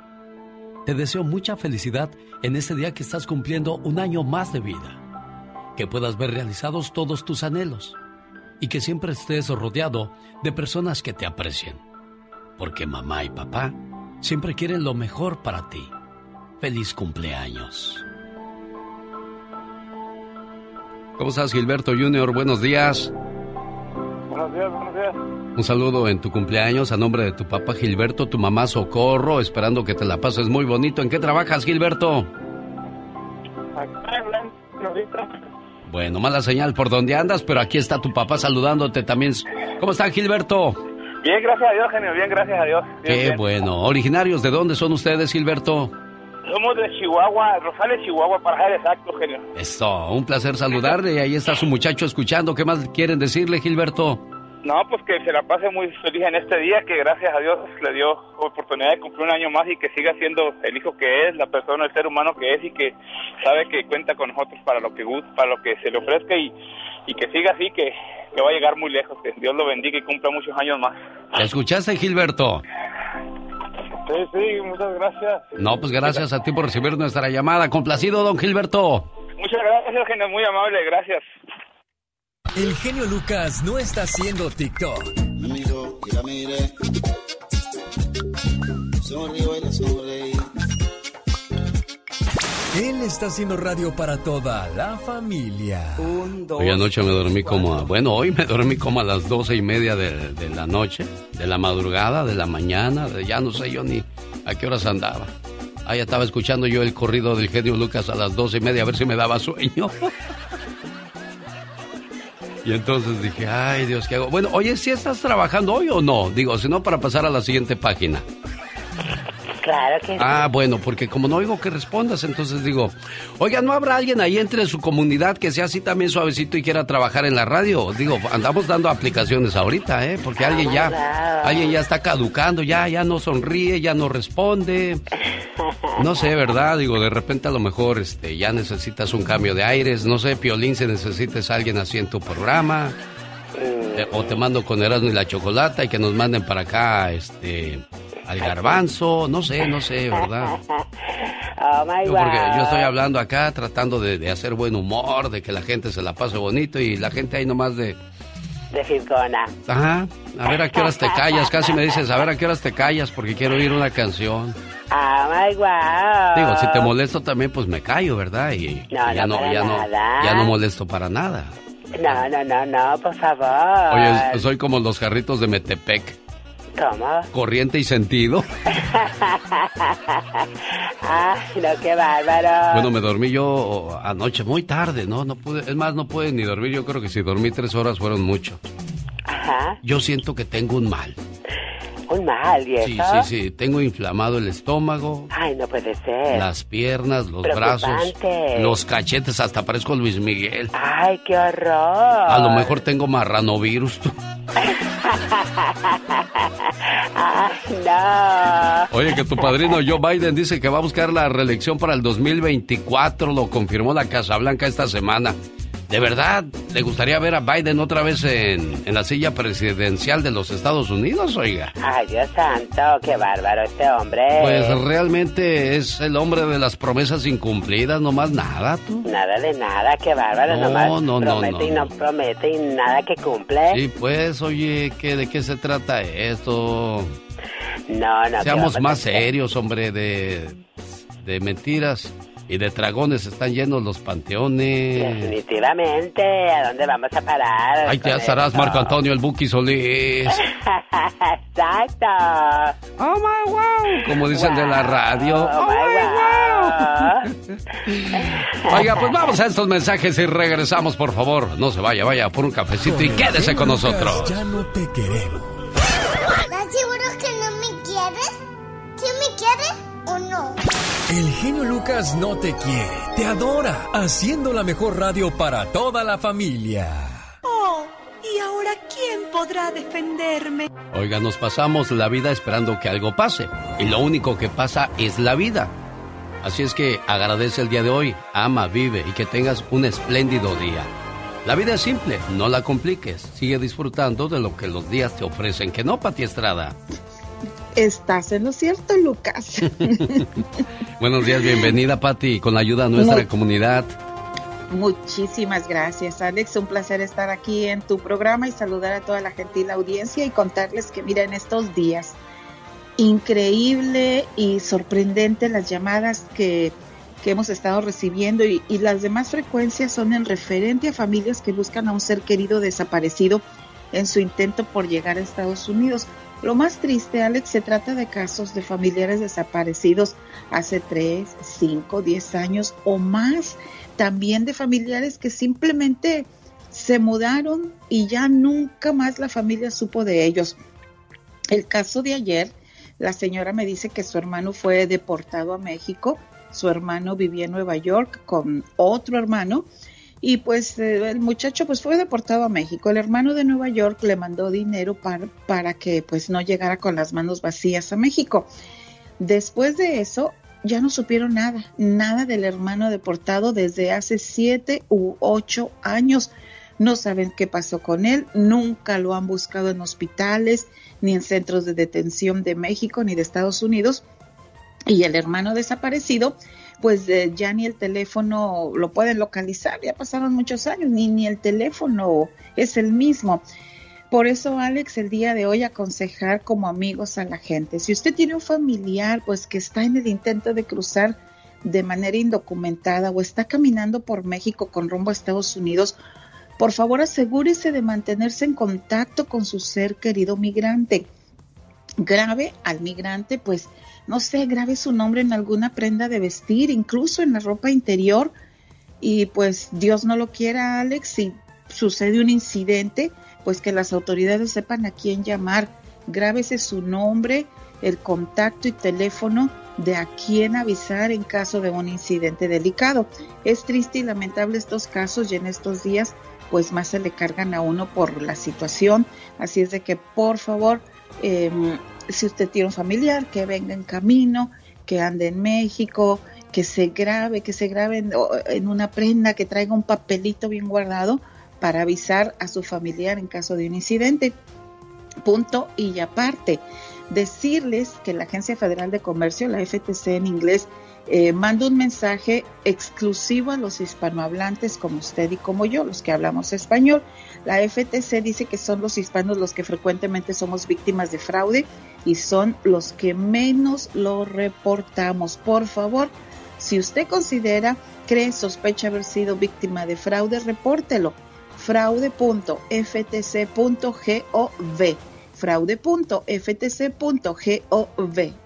Te deseo mucha felicidad en este día que estás cumpliendo un año más de vida. Que puedas ver realizados todos tus anhelos y que siempre estés rodeado de personas que te aprecien. Porque mamá y papá siempre quieren lo mejor para ti. Feliz cumpleaños. ¿Cómo estás, Gilberto Junior? Buenos días. Buenos días, buenos días. Un saludo en tu cumpleaños a nombre de tu papá Gilberto, tu mamá Socorro, esperando que te la pases muy bonito. ¿En qué trabajas, Gilberto? Acá en ahorita. Bueno, mala señal por donde andas, pero aquí está tu papá saludándote también. ¿Cómo está, Gilberto? Bien, gracias a Dios, genio, bien, gracias a Dios. Bien, Qué bien. bueno. ¿Originarios de dónde son ustedes, Gilberto? Somos de Chihuahua, Rosales, Chihuahua, para ser exacto, genio. Esto, un placer saludarle y ahí está su muchacho escuchando. ¿Qué más quieren decirle, Gilberto? No, pues que se la pase muy feliz en este día, que gracias a Dios le dio oportunidad de cumplir un año más y que siga siendo el hijo que es, la persona, el ser humano que es y que sabe que cuenta con nosotros para lo que gusta, para lo que se le ofrezca y, y que siga así, que, que va a llegar muy lejos, que Dios lo bendiga y cumpla muchos años más. ¿Te escuchaste, Gilberto? Sí, sí, muchas gracias. No, pues gracias a ti por recibir nuestra llamada. Complacido, don Gilberto. Muchas gracias, genio, muy amable, gracias. El genio Lucas no está haciendo TikTok. Él está haciendo radio para toda la familia. Hoy anoche me dormí como a, bueno, hoy me dormí como a las doce y media de, de la noche, de la madrugada, de la mañana, de ya no sé yo ni a qué horas andaba. Ahí estaba escuchando yo el corrido del genio Lucas a las doce y media a ver si me daba sueño. Y entonces dije, ay Dios, ¿qué hago? Bueno, oye, ¿si estás trabajando hoy o no? Digo, si no, para pasar a la siguiente página. Claro que sí. Ah, bueno, porque como no oigo que respondas, entonces digo, oiga, ¿no habrá alguien ahí entre su comunidad que sea así también suavecito y quiera trabajar en la radio? Digo, andamos dando aplicaciones ahorita, ¿eh? Porque alguien ya, alguien ya está caducando, ya, ya no sonríe, ya no responde. No sé, ¿verdad? Digo, de repente a lo mejor este, ya necesitas un cambio de aires, no sé, Piolín, si necesites a alguien así en tu programa. Eh, o te mando con Erasmo y la Chocolata y que nos manden para acá, este, al garbanzo, no sé, no sé, ¿verdad? Oh my Yo, porque yo estoy hablando acá tratando de, de hacer buen humor, de que la gente se la pase bonito y la gente ahí nomás de, De Fisgona. ajá, a ver a qué horas te callas, casi me dices, a ver a qué horas te callas porque quiero oír una canción. Oh my wow. Digo, si te molesto también, pues me callo, ¿verdad? Y, No, y ya no no, ya no molesto para nada. No, no, no, no, por favor. Oye, soy como los jarritos de Metepec, ¿Cómo? corriente y sentido. Ay, no, qué bárbaro. Bueno, me dormí yo anoche muy tarde, ¿no? No pude, es más, no pude ni dormir. Yo creo que si dormí tres horas fueron mucho. Ajá. Yo siento que tengo un mal. Un mal, ¿y Sí, eso? sí, sí. Tengo inflamado el estómago, Ay, no puede ser. las piernas, los brazos, los cachetes, hasta parezco Luis Miguel. Ay, qué horror. A lo mejor tengo marranovirus. tú. Ay, no. Oye, que tu padrino Joe Biden dice que va a buscar la reelección para el 2024. Lo confirmó la Casa Blanca esta semana. ¿De verdad le gustaría ver a Biden otra vez en, en la silla presidencial de los Estados Unidos, oiga? Ay, Dios santo, qué bárbaro este hombre. Pues realmente es el hombre de las promesas incumplidas, no más nada, tú. Nada de nada, qué bárbaro. No, nomás no, no, promete y no, no promete y nada que cumple. Sí, pues, oye, ¿qué, ¿de qué se trata esto? No, no. ¿qué Seamos más serios, hombre, de, de mentiras y de dragones están llenos los panteones. Definitivamente, ¿a dónde vamos a parar? Ahí te estarás? Marco Antonio, el Buki Solís. Exacto. Oh my wow. Como dicen de la radio. Oh, my wow. Oiga, pues vamos a estos mensajes y regresamos, por favor. No se vaya, vaya por un cafecito y quédese con nosotros. Ya no te queremos. ¿Estás seguro que no me quieres? ¿Sí me quieres o no? El genio Lucas no te quiere, te adora, haciendo la mejor radio para toda la familia. Oh, ¿y ahora quién podrá defenderme? Oiga, nos pasamos la vida esperando que algo pase. Y lo único que pasa es la vida. Así es que agradece el día de hoy, ama, vive y que tengas un espléndido día. La vida es simple, no la compliques. Sigue disfrutando de lo que los días te ofrecen. Que no, Pati Estrada. Estás en lo cierto, Lucas. Buenos días, bienvenida, Pati, con la ayuda de nuestra Muy- comunidad. Muchísimas gracias, Alex. Un placer estar aquí en tu programa y saludar a toda la gentil audiencia y contarles que, mira, en estos días, increíble y sorprendente las llamadas que, que hemos estado recibiendo y, y las demás frecuencias son en referente a familias que buscan a un ser querido desaparecido en su intento por llegar a Estados Unidos. Lo más triste, Alex, se trata de casos de familiares desaparecidos hace 3, 5, 10 años o más. También de familiares que simplemente se mudaron y ya nunca más la familia supo de ellos. El caso de ayer, la señora me dice que su hermano fue deportado a México, su hermano vivía en Nueva York con otro hermano y pues eh, el muchacho pues fue deportado a México. El hermano de Nueva York le mandó dinero para, para que pues no llegara con las manos vacías a México. Después de eso ya no supieron nada, nada del hermano deportado desde hace siete u ocho años. No saben qué pasó con él, nunca lo han buscado en hospitales, ni en centros de detención de México ni de Estados Unidos. Y el hermano desaparecido, pues eh, ya ni el teléfono lo pueden localizar, ya pasaron muchos años, ni, ni el teléfono es el mismo. Por eso, Alex, el día de hoy aconsejar como amigos a la gente. Si usted tiene un familiar, pues que está en el intento de cruzar de manera indocumentada o está caminando por México con rumbo a Estados Unidos, por favor asegúrese de mantenerse en contacto con su ser querido migrante. Grave al migrante, pues, no sé, grave su nombre en alguna prenda de vestir, incluso en la ropa interior. Y pues Dios no lo quiera, Alex, si sucede un incidente, pues que las autoridades sepan a quién llamar grábese su nombre, el contacto y teléfono de a quién avisar en caso de un incidente delicado. Es triste y lamentable estos casos y en estos días pues más se le cargan a uno por la situación. Así es de que por favor, em, si usted tiene un familiar que venga en camino, que ande en México, que se grabe, que se grabe en, en una prenda, que traiga un papelito bien guardado para avisar a su familiar en caso de un incidente. Punto y aparte decirles que la Agencia Federal de Comercio, la FTC en inglés, eh, manda un mensaje exclusivo a los hispanohablantes como usted y como yo, los que hablamos español. La FTC dice que son los hispanos los que frecuentemente somos víctimas de fraude y son los que menos lo reportamos. Por favor, si usted considera, cree, sospecha haber sido víctima de fraude, repórtelo. fraude.ftc.gov fraude.ftc.gov.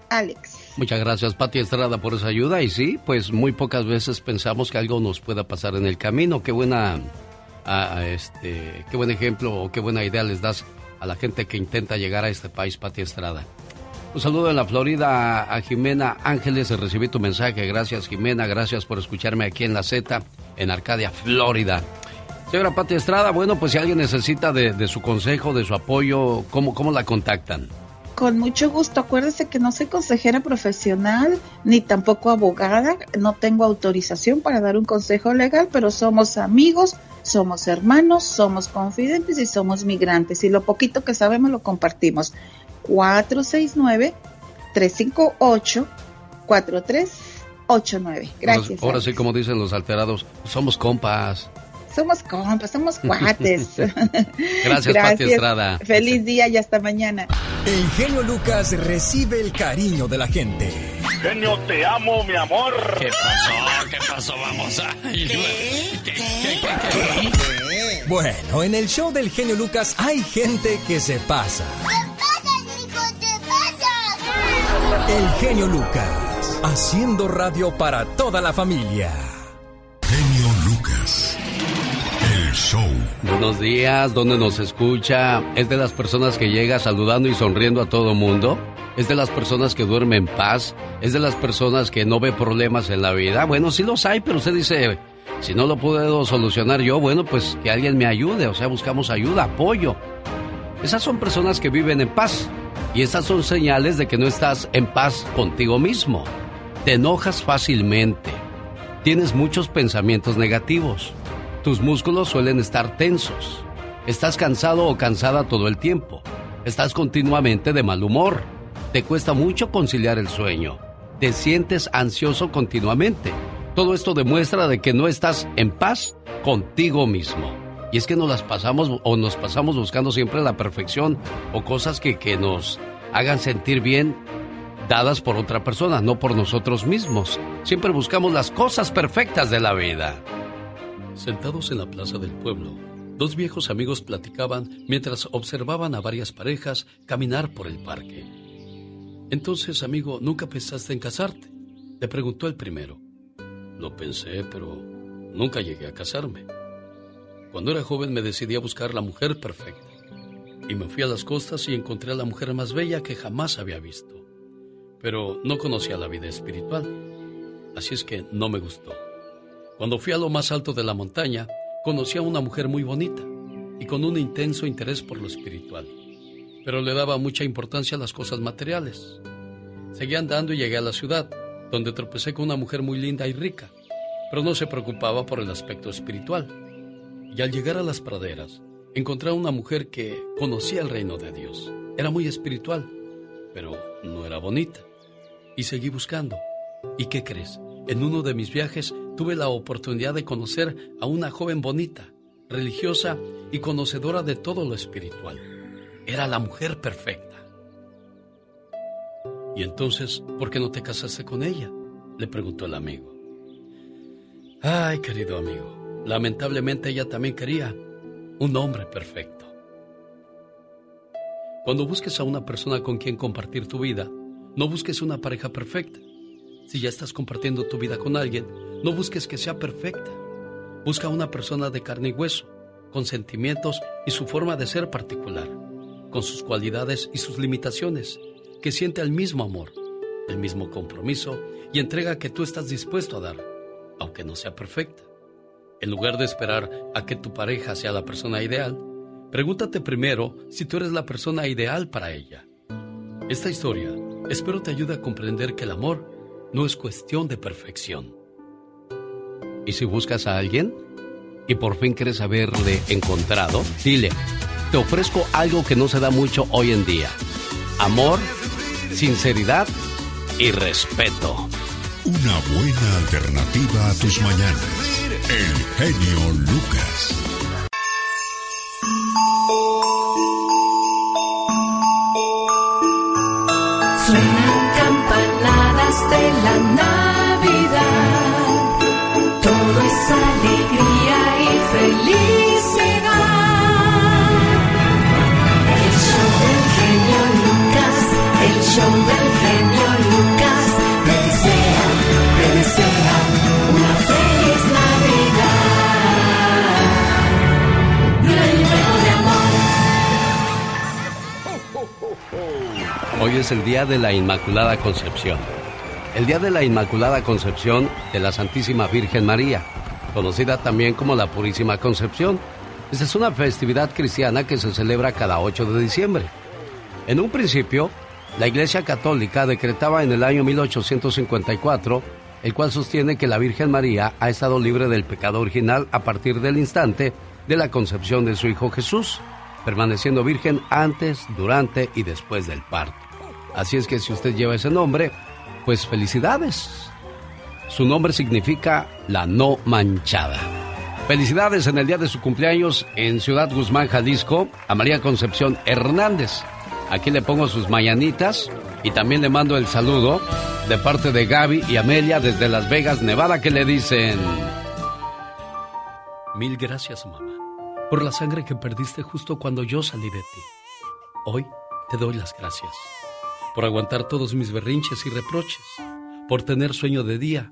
Alex. Muchas gracias, Pati Estrada, por esa ayuda. Y sí, pues muy pocas veces pensamos que algo nos pueda pasar en el camino. Qué buena, este, qué buen ejemplo o qué buena idea les das a la gente que intenta llegar a este país, Pati Estrada. Un saludo en la Florida a Jimena Ángeles. Recibí tu mensaje. Gracias, Jimena. Gracias por escucharme aquí en la Z, en Arcadia, Florida. Señora Pati Estrada, bueno, pues si alguien necesita de, su consejo, de su apoyo, ¿cómo, ¿cómo la contactan? Con mucho gusto. Acuérdese que no soy consejera profesional ni tampoco abogada. No tengo autorización para dar un consejo legal, pero somos amigos, somos hermanos, somos confidentes y somos migrantes. Y lo poquito que sabemos lo compartimos. 469-358-4389. Gracias. ahora sí, como dicen los alterados, somos compas somos compas, somos cuates. Gracias, Pati Estrada. Feliz día y hasta mañana. El genio Lucas recibe el cariño de la gente. Genio, te amo, mi amor. ¿Qué pasó? ¿Qué pasó? Vamos a... Bueno, en el show del genio Lucas hay gente que se pasa. ¿Qué pasa, Nico? ¿Qué pasa? El genio Lucas, haciendo radio para toda la familia. Genio. Buenos días, ¿dónde nos escucha? ¿Es de las personas que llega saludando y sonriendo a todo mundo? ¿Es de las personas que duerme en paz? ¿Es de las personas que no ve problemas en la vida? Bueno, sí los hay, pero usted dice, si no lo puedo solucionar yo, bueno, pues que alguien me ayude, o sea, buscamos ayuda, apoyo. Esas son personas que viven en paz y esas son señales de que no estás en paz contigo mismo. Te enojas fácilmente. Tienes muchos pensamientos negativos tus músculos suelen estar tensos. Estás cansado o cansada todo el tiempo. Estás continuamente de mal humor. Te cuesta mucho conciliar el sueño. Te sientes ansioso continuamente. Todo esto demuestra de que no estás en paz contigo mismo. Y es que nos las pasamos o nos pasamos buscando siempre la perfección o cosas que, que nos hagan sentir bien dadas por otra persona, no por nosotros mismos. Siempre buscamos las cosas perfectas de la vida. Sentados en la plaza del pueblo, dos viejos amigos platicaban mientras observaban a varias parejas caminar por el parque. Entonces, amigo, ¿nunca pensaste en casarte? Le preguntó el primero. Lo pensé, pero nunca llegué a casarme. Cuando era joven me decidí a buscar la mujer perfecta. Y me fui a las costas y encontré a la mujer más bella que jamás había visto. Pero no conocía la vida espiritual. Así es que no me gustó. Cuando fui a lo más alto de la montaña, conocí a una mujer muy bonita y con un intenso interés por lo espiritual, pero le daba mucha importancia a las cosas materiales. Seguí andando y llegué a la ciudad, donde tropecé con una mujer muy linda y rica, pero no se preocupaba por el aspecto espiritual. Y al llegar a las praderas, encontré a una mujer que conocía el reino de Dios. Era muy espiritual, pero no era bonita. Y seguí buscando. ¿Y qué crees? En uno de mis viajes tuve la oportunidad de conocer a una joven bonita, religiosa y conocedora de todo lo espiritual. Era la mujer perfecta. ¿Y entonces por qué no te casaste con ella? le preguntó el amigo. Ay, querido amigo, lamentablemente ella también quería un hombre perfecto. Cuando busques a una persona con quien compartir tu vida, no busques una pareja perfecta. Si ya estás compartiendo tu vida con alguien, no busques que sea perfecta. Busca una persona de carne y hueso, con sentimientos y su forma de ser particular. con sus cualidades y sus limitaciones, que siente el mismo amor, el mismo compromiso y entrega que tú estás dispuesto a dar, aunque no sea perfecta. En lugar de esperar a que tu pareja sea la persona ideal, pregúntate primero si tú eres la persona ideal para ella. Esta historia espero te ayude a comprender que el amor no es cuestión de perfección. ¿Y si buscas a alguien y por fin crees haberle encontrado? Dile, te ofrezco algo que no se da mucho hoy en día. Amor, sinceridad y respeto. Una buena alternativa a tus mañanas. El genio Lucas. Hoy es el día de la Inmaculada Concepción. El día de la Inmaculada Concepción de la Santísima Virgen María, conocida también como la Purísima Concepción. Esta es una festividad cristiana que se celebra cada 8 de diciembre. En un principio, la Iglesia Católica decretaba en el año 1854, el cual sostiene que la Virgen María ha estado libre del pecado original a partir del instante de la concepción de su Hijo Jesús, permaneciendo virgen antes, durante y después del parto. Así es que si usted lleva ese nombre, pues felicidades. Su nombre significa la no manchada. Felicidades en el día de su cumpleaños en Ciudad Guzmán, Jalisco, a María Concepción Hernández. Aquí le pongo sus mañanitas y también le mando el saludo de parte de Gaby y Amelia desde Las Vegas, Nevada, que le dicen... Mil gracias, mamá, por la sangre que perdiste justo cuando yo salí de ti. Hoy te doy las gracias por aguantar todos mis berrinches y reproches, por tener sueño de día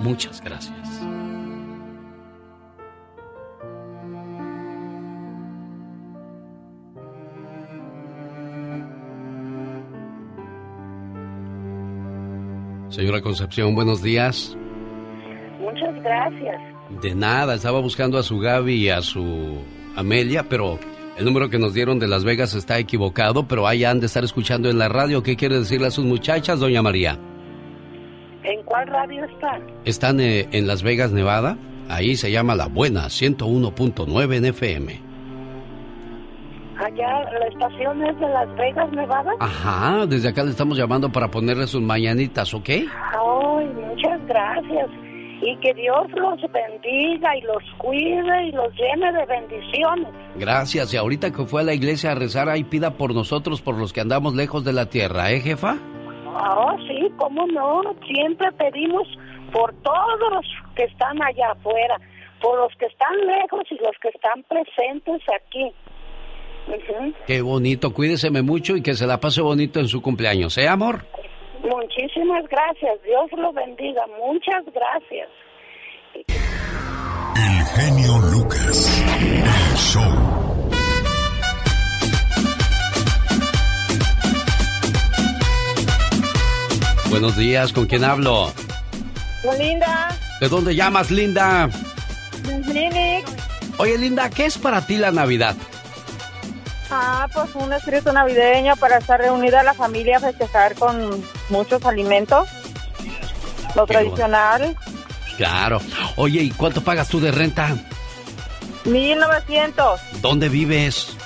Muchas gracias. Señora Concepción, buenos días. Muchas gracias. De nada, estaba buscando a su Gaby y a su Amelia, pero el número que nos dieron de Las Vegas está equivocado, pero ahí han de estar escuchando en la radio. ¿Qué quiere decirle a sus muchachas, doña María? ¿En cuál radio están? Están eh, en Las Vegas, Nevada. Ahí se llama La Buena, 101.9 en FM. Allá, la estación es de Las Vegas, Nevada. Ajá, desde acá le estamos llamando para ponerle sus mañanitas, ¿ok? Ay, muchas gracias. Y que Dios los bendiga y los cuide y los llene de bendiciones. Gracias. Y ahorita que fue a la iglesia a rezar, ahí pida por nosotros, por los que andamos lejos de la tierra, ¿eh, jefa? Ah, sí, cómo no. Siempre pedimos por todos los que están allá afuera, por los que están lejos y los que están presentes aquí. Qué bonito. Cuídeseme mucho y que se la pase bonito en su cumpleaños, ¿eh, amor? Muchísimas gracias. Dios lo bendiga. Muchas gracias. El genio Lucas. El show. Buenos días, ¿con quién hablo? Linda, ¿De dónde llamas, Linda? Phoenix. Oye, Linda, ¿qué es para ti la Navidad? Ah, pues un espíritu navideño para estar reunida la familia, festejar con muchos alimentos. Lo tradicional. Claro. Oye, ¿y cuánto pagas tú de renta? 1900. ¿Dónde vives?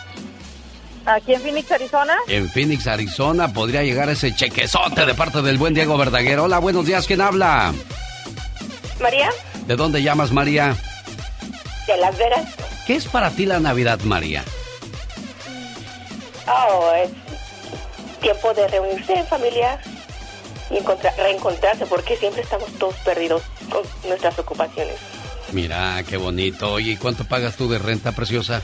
Aquí en Phoenix, Arizona. En Phoenix, Arizona, podría llegar ese chequezote de parte del buen Diego Verdaguer. Hola, buenos días, ¿quién habla? María, ¿De dónde llamas, María? de Las Vegas. ¿Qué es para ti la Navidad, María? Oh, es tiempo de reunirse en familia y encontrar, reencontrarse porque siempre estamos todos perdidos con nuestras ocupaciones. Mira, qué bonito. Oye, ¿y cuánto pagas tú de renta, preciosa?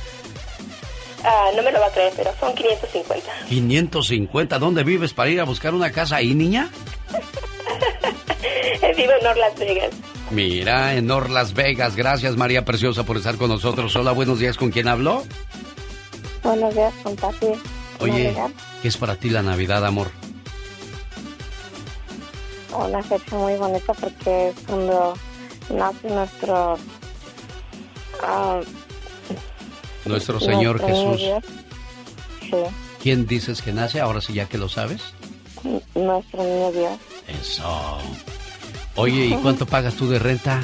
Ah, no me lo va a creer, pero son 550. 550. ¿Dónde vives para ir a buscar una casa ahí, niña? Vivo en North Las Vegas. Mira, en North Las Vegas. Gracias, María Preciosa, por estar con nosotros. Hola, buenos días. ¿Con quién habló? Buenos días, con Tati. Oye, Navidad. ¿qué es para ti la Navidad, amor? Una fecha muy bonita porque es cuando nace nuestro... ah, Nuestro Señor Jesús. Sí, ¿Quién dices que nace? Ahora sí, ya que lo sabes. nuestro niño Dios. Eso. Oye, ¿y cuánto pagas tú de renta?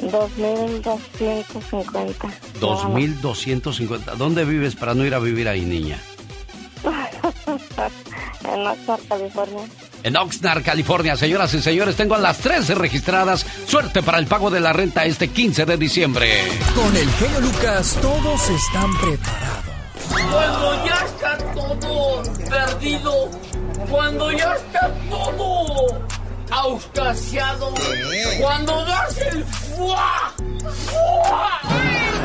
2.250. 2.250. ¿Dónde vives para no ir a vivir ahí, niña? en Oxnard, California. En Oxnard, California. Señoras y señores, tengo a las 13 registradas. Suerte para el pago de la renta este 15 de diciembre. Con el genio Lucas todos están preparados. Cuando ya está todo perdido, cuando ya está todo auscasiado, cuando das el fuá, fuá,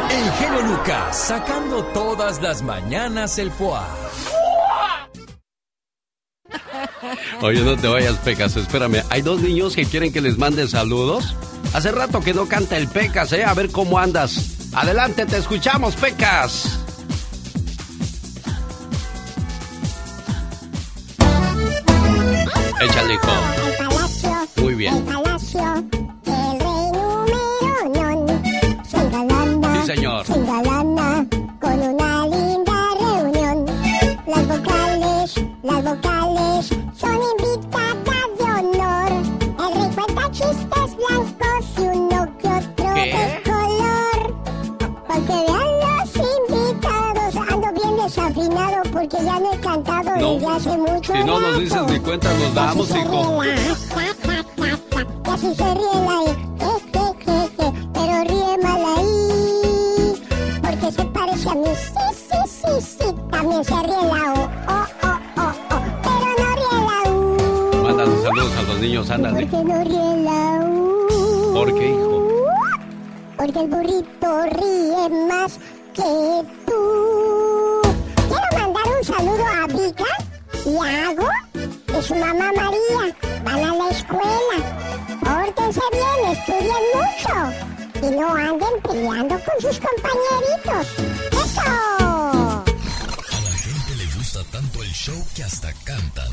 El genio Lucas sacando todas las mañanas el foie. Oye, no te vayas, Pecas, espérame. Hay dos niños que quieren que les mande saludos. Hace rato que no canta el Pecas, ¿eh? A ver cómo andas. Adelante, te escuchamos, Pecas. Échale, hijo. Muy bien. Sí, señor. con una linda reunión. Las vocales, las vocales No, Si no nos dices ni cuenta, nos damos, hijo. Y así se ríe la pero ríe mal ahí, porque se parece a mí, sí, sí, sí, sí, también se ríe la O, oh, oh, oh, oh, pero no ríe la U, Mándale saludos a los niños, ándale. porque no ríe la U, ¿Por qué, hijo? porque el burrito ríe más que y a Ago y su mamá María. Van a la escuela. Pórtense bien, estudien mucho y no anden peleando con sus compañeritos. ¡Eso! A la gente le gusta tanto el show que hasta cantan.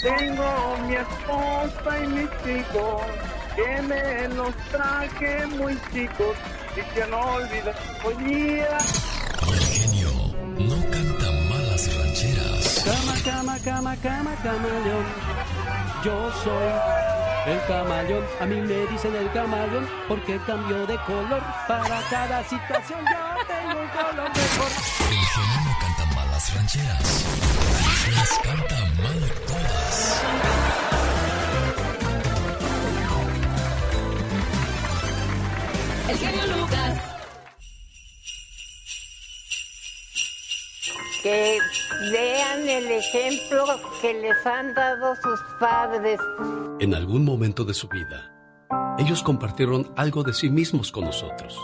Tengo mi esposa y mis hijos, que me los traje muy chicos y que no olvidas hoy día. Y el genio no. Cama, cama, cama, cama, camaleón. Yo soy el camaleón. A mí me dicen el camaleón porque cambio de color. Para cada situación yo tengo un color mejor. El genio no canta malas rancheras. Las canta mal todas. El genio Lucas. Que vean el ejemplo que les han dado sus padres. En algún momento de su vida, ellos compartieron algo de sí mismos con nosotros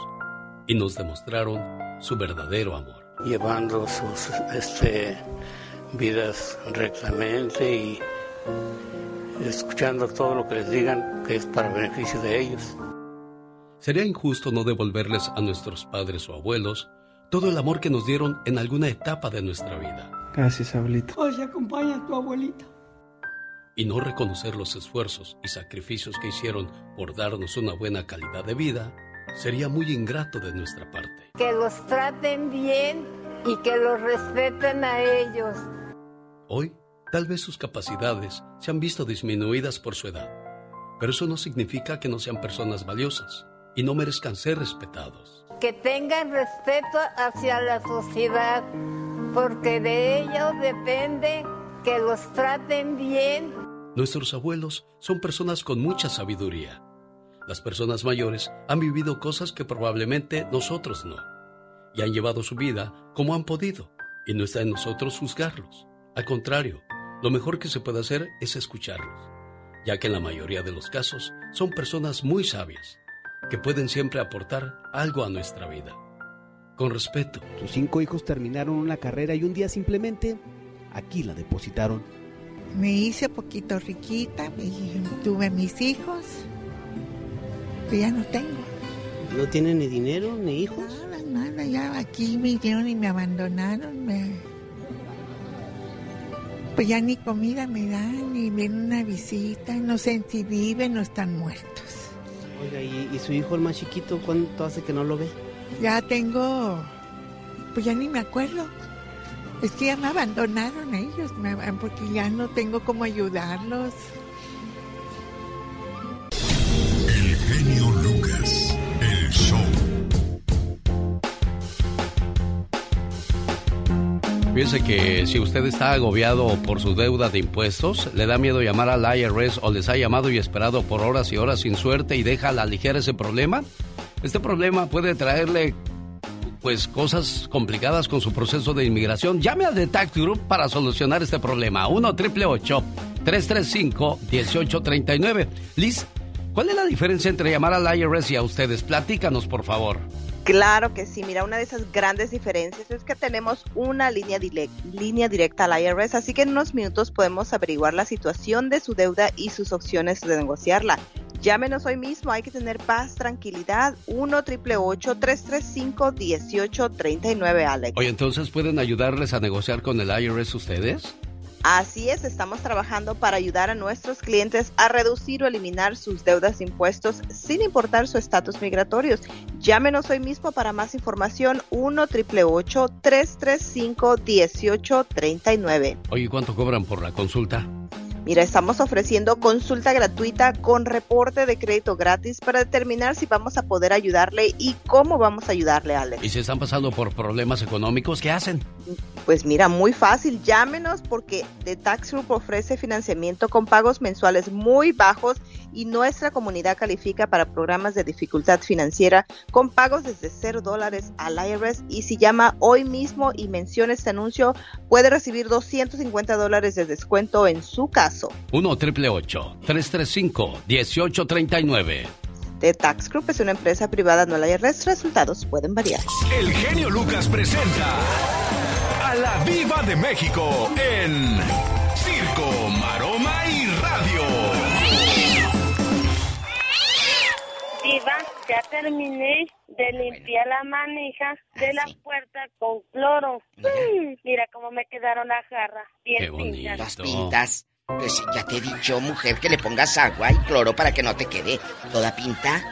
y nos demostraron su verdadero amor. llevando sus este, vidas rectamente y escuchando todo lo que les digan que es para beneficio de ellos. Sería injusto no devolverles a nuestros padres o abuelos todo el amor que nos dieron en alguna etapa de nuestra vida Gracias, abuelito. Hoy acompaña a tu abuelita. y no reconocer los esfuerzos y sacrificios que hicieron por darnos una buena calidad de vida sería muy ingrato de nuestra parte. Que los traten bien y que los respeten a ellos. Hoy, tal vez sus capacidades se han visto disminuidas por su edad, pero eso no significa que no sean personas valiosas y no merezcan ser respetados. Que tengan respeto hacia la sociedad, porque de ellos depende que los traten bien. Nuestros abuelos son personas con mucha sabiduría. Las personas mayores han vivido cosas que probablemente nosotros no, y han llevado su vida como han podido, Y no está en nosotros juzgarlos. Al contrario, lo mejor que se puede hacer es escucharlos, ya que en la mayoría de los casos son personas muy sabias, que pueden siempre aportar algo a nuestra vida. Con respeto. Sus cinco hijos terminaron una carrera y un día simplemente aquí la depositaron. Me hice poquito riquita y tuve mis hijos, pero ya no tengo. ¿No tiene ni dinero ni hijos? Nada, nada, ya aquí me dieron y me abandonaron. Me... Pues ya ni comida me dan, ni viene una visita, no sé si viven o están muertos. Oiga, ¿y, y su hijo el más chiquito cuánto hace que no lo ve? Ya tengo, pues ya ni me acuerdo. Es que ya me abandonaron ellos, me- porque ya no tengo cómo ayudarlos. El genio Piense que si usted está agobiado por su deuda de impuestos, le da miedo llamar al IRS o les ha llamado y esperado por horas y horas sin suerte y deja a la ligera ese problema, este problema puede traerle pues cosas complicadas con su proceso de inmigración. Llame a The Tax Group para solucionar este problema. 1 triple 335 1839. Liz, ¿cuál es la diferencia entre llamar al IRS y a ustedes? Platícanos, por favor. Claro que sí, mira, una de esas grandes diferencias es que tenemos una línea, línea directa al IRS, así que en unos minutos podemos averiguar la situación de su deuda y sus opciones de negociarla. Llámenos hoy mismo, hay que tener paz, tranquilidad, 1 888 335 1839 Alex. Oye, entonces pueden ayudarles a negociar con el IRS ustedes? Así es, estamos trabajando para ayudar a nuestros clientes a reducir o eliminar sus deudas de impuestos sin importar su estatus migratorio. Llámenos hoy mismo para más información 1 888 335 1839 Oye, ¿cuánto cobran por la consulta? Mira, estamos ofreciendo consulta gratuita con reporte de crédito gratis para determinar si vamos a poder ayudarle y cómo vamos a ayudarle, Alex. Y si están pasando por problemas económicos, ¿qué hacen? Pues mira, muy fácil, llámenos porque The Tax Group ofrece financiamiento con pagos mensuales muy bajos y nuestra comunidad califica para programas de dificultad financiera con pagos desde cero dólares al IRS y si llama hoy mismo y menciona este anuncio puede recibir 250 dólares de descuento en su caso. 1 triple 335 1839. The Tax Group es una empresa privada, no el IRS, resultados pueden variar. El genio Lucas presenta a la Viva de México en Circo, Maroma y Radio. Diva, ya terminé de limpiar la manija de la puerta con cloro. Mm, Mira cómo me quedaron las jarras. Bien pintadas. Las pintas. Pues ya te he dicho, mujer, que le pongas agua y cloro para que no te quede toda pinta.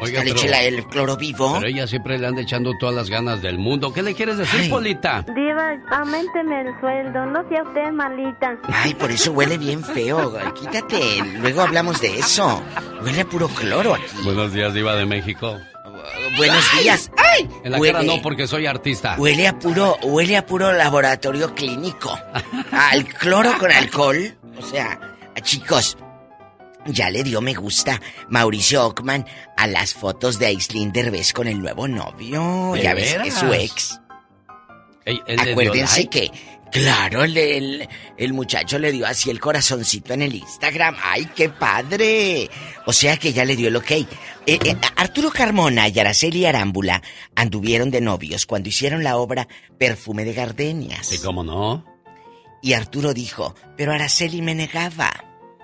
Oiga, Esta pero- leche, la- el cloro vivo. Pero ella siempre le anda echando todas las ganas del mundo. ¿Qué le quieres decir, Polita? Diva, aumenteme el sueldo, no sea usted malita. Ay, por eso huele bien feo. Quítate. Luego hablamos de eso. Huele a puro cloro aquí. Buenos días, Diva de México. Buenos días. ¡Ay! En la Huele- cara no, porque soy artista. Huele a puro, huele a puro laboratorio clínico. Al cloro con alcohol. O sea, chicos, ya le dio me gusta Mauricio Ockman a las fotos de Aislinn Derbez con el nuevo novio. ¿De Ya ves que es su ex. Ey, Acuérdense like. que, claro, el, el, el muchacho le dio así el corazoncito en el Instagram. ¡Ay, qué padre! O sea que ya le dio el ok. Eh, eh, Arturo Carmona y Araceli Arámbula anduvieron de novios cuando hicieron la obra Perfume de Gardenias. Cómo no. Y Arturo dijo, pero Araceli me negaba.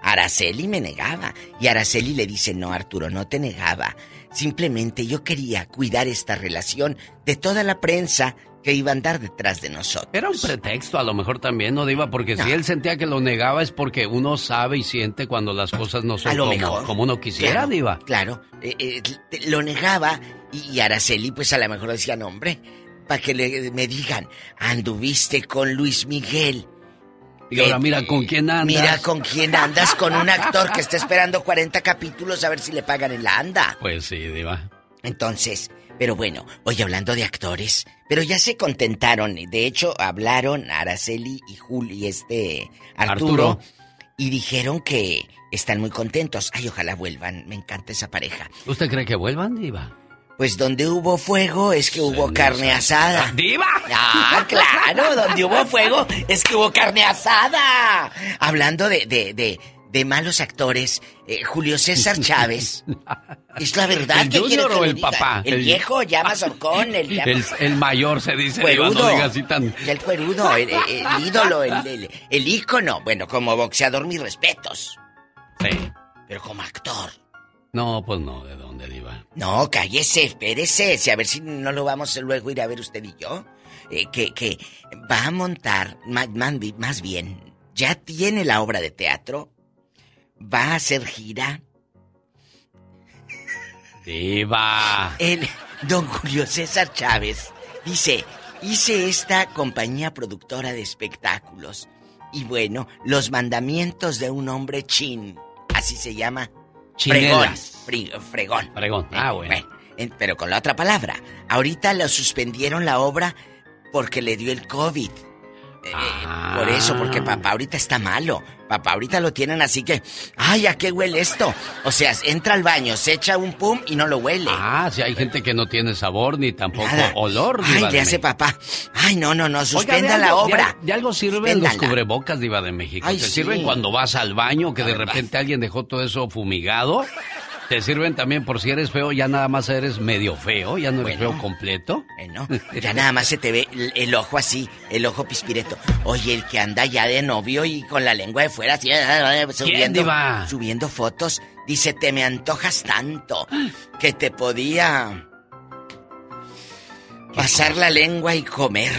Araceli me negaba. Y Araceli le dice, no, Arturo, no te negaba. Simplemente yo quería cuidar esta relación de toda la prensa que iba a andar detrás de nosotros. Era un pretexto, a lo mejor también, ¿no, Diva? Porque si él sentía que lo negaba es porque uno sabe y siente cuando las cosas no A son lo como, mejor. como uno quisiera, Claro, Diva. Claro, eh, eh, lo negaba y, y Araceli pues a lo mejor decía, no, hombre, para que le, me digan, anduviste con Luis Miguel. Y ahora Eh, mira con quién andas. Mira con quién andas, con un actor que está esperando 40 capítulos a ver si le pagan en la anda. Pues sí, Diva. Entonces, pero bueno, oye, hablando de actores, pero ya se contentaron. De hecho, hablaron Araceli y Juli, este Arturo, Arturo. y dijeron que están muy contentos. Ay, ojalá vuelvan. Me encanta esa pareja. ¿Usted cree que vuelvan, Diva? Pues donde hubo fuego es que hubo carne asada. ¡Diva! Ah, claro, donde hubo fuego es que hubo carne asada. Hablando de, de, de, de malos actores, eh, Julio César Chávez. Es la verdad ¿El que junior o el diga? papá? El, El- viejo llama Zorcón, el llama... El, el mayor se dice, Cuerudo. no diga así tan... El cuerudo, el, ídolo, el, el, ícono. Bueno, como boxeador, mis respetos. Sí. Pero como actor. No, pues no, ¿de dónde, Diva? No, cállese, espérese. Si a ver si no lo vamos a luego ir a ver usted y yo. Eh, que, que va a montar, más, más bien, ya tiene la obra de teatro. Va a hacer gira. Diva. El don Julio César Chávez dice, hice esta compañía productora de espectáculos. Y bueno, los mandamientos de un hombre chin. Así se llama. Fregón. Chinelas. Fri- fregón. Fregón. Ah, bueno. en- pero con la otra palabra. Ahorita lo suspendieron la obra porque le dio el COVID. Eh, Por eso, porque papá ahorita está malo. Papá ahorita lo tienen así que, ay, ¿a qué huele esto? O sea, entra al baño, se echa un pum y no lo huele. Ah, si hay gente que no tiene sabor ni tampoco Nada. olor, Ay, le hace papá. Ay, no, no, no, Oiga, suspenda de la algo- obra. De, algo sirven los Suspéndala. cubrebocas, Diva de México. Ay, Te sí. sirven cuando vas al baño, que de repente alguien dejó todo eso fumigado. Te sirven también por si eres feo, ya nada más eres medio feo, ya no eres Bueno. feo completo. Bueno, ya nada más se te ve el, el ojo así, el ojo pispireto. Oye, el que anda ya de novio y con la lengua de fuera así, eh, subiendo, diva? subiendo fotos, dice, te me antojas tanto que te podía pasar la lengua y comer.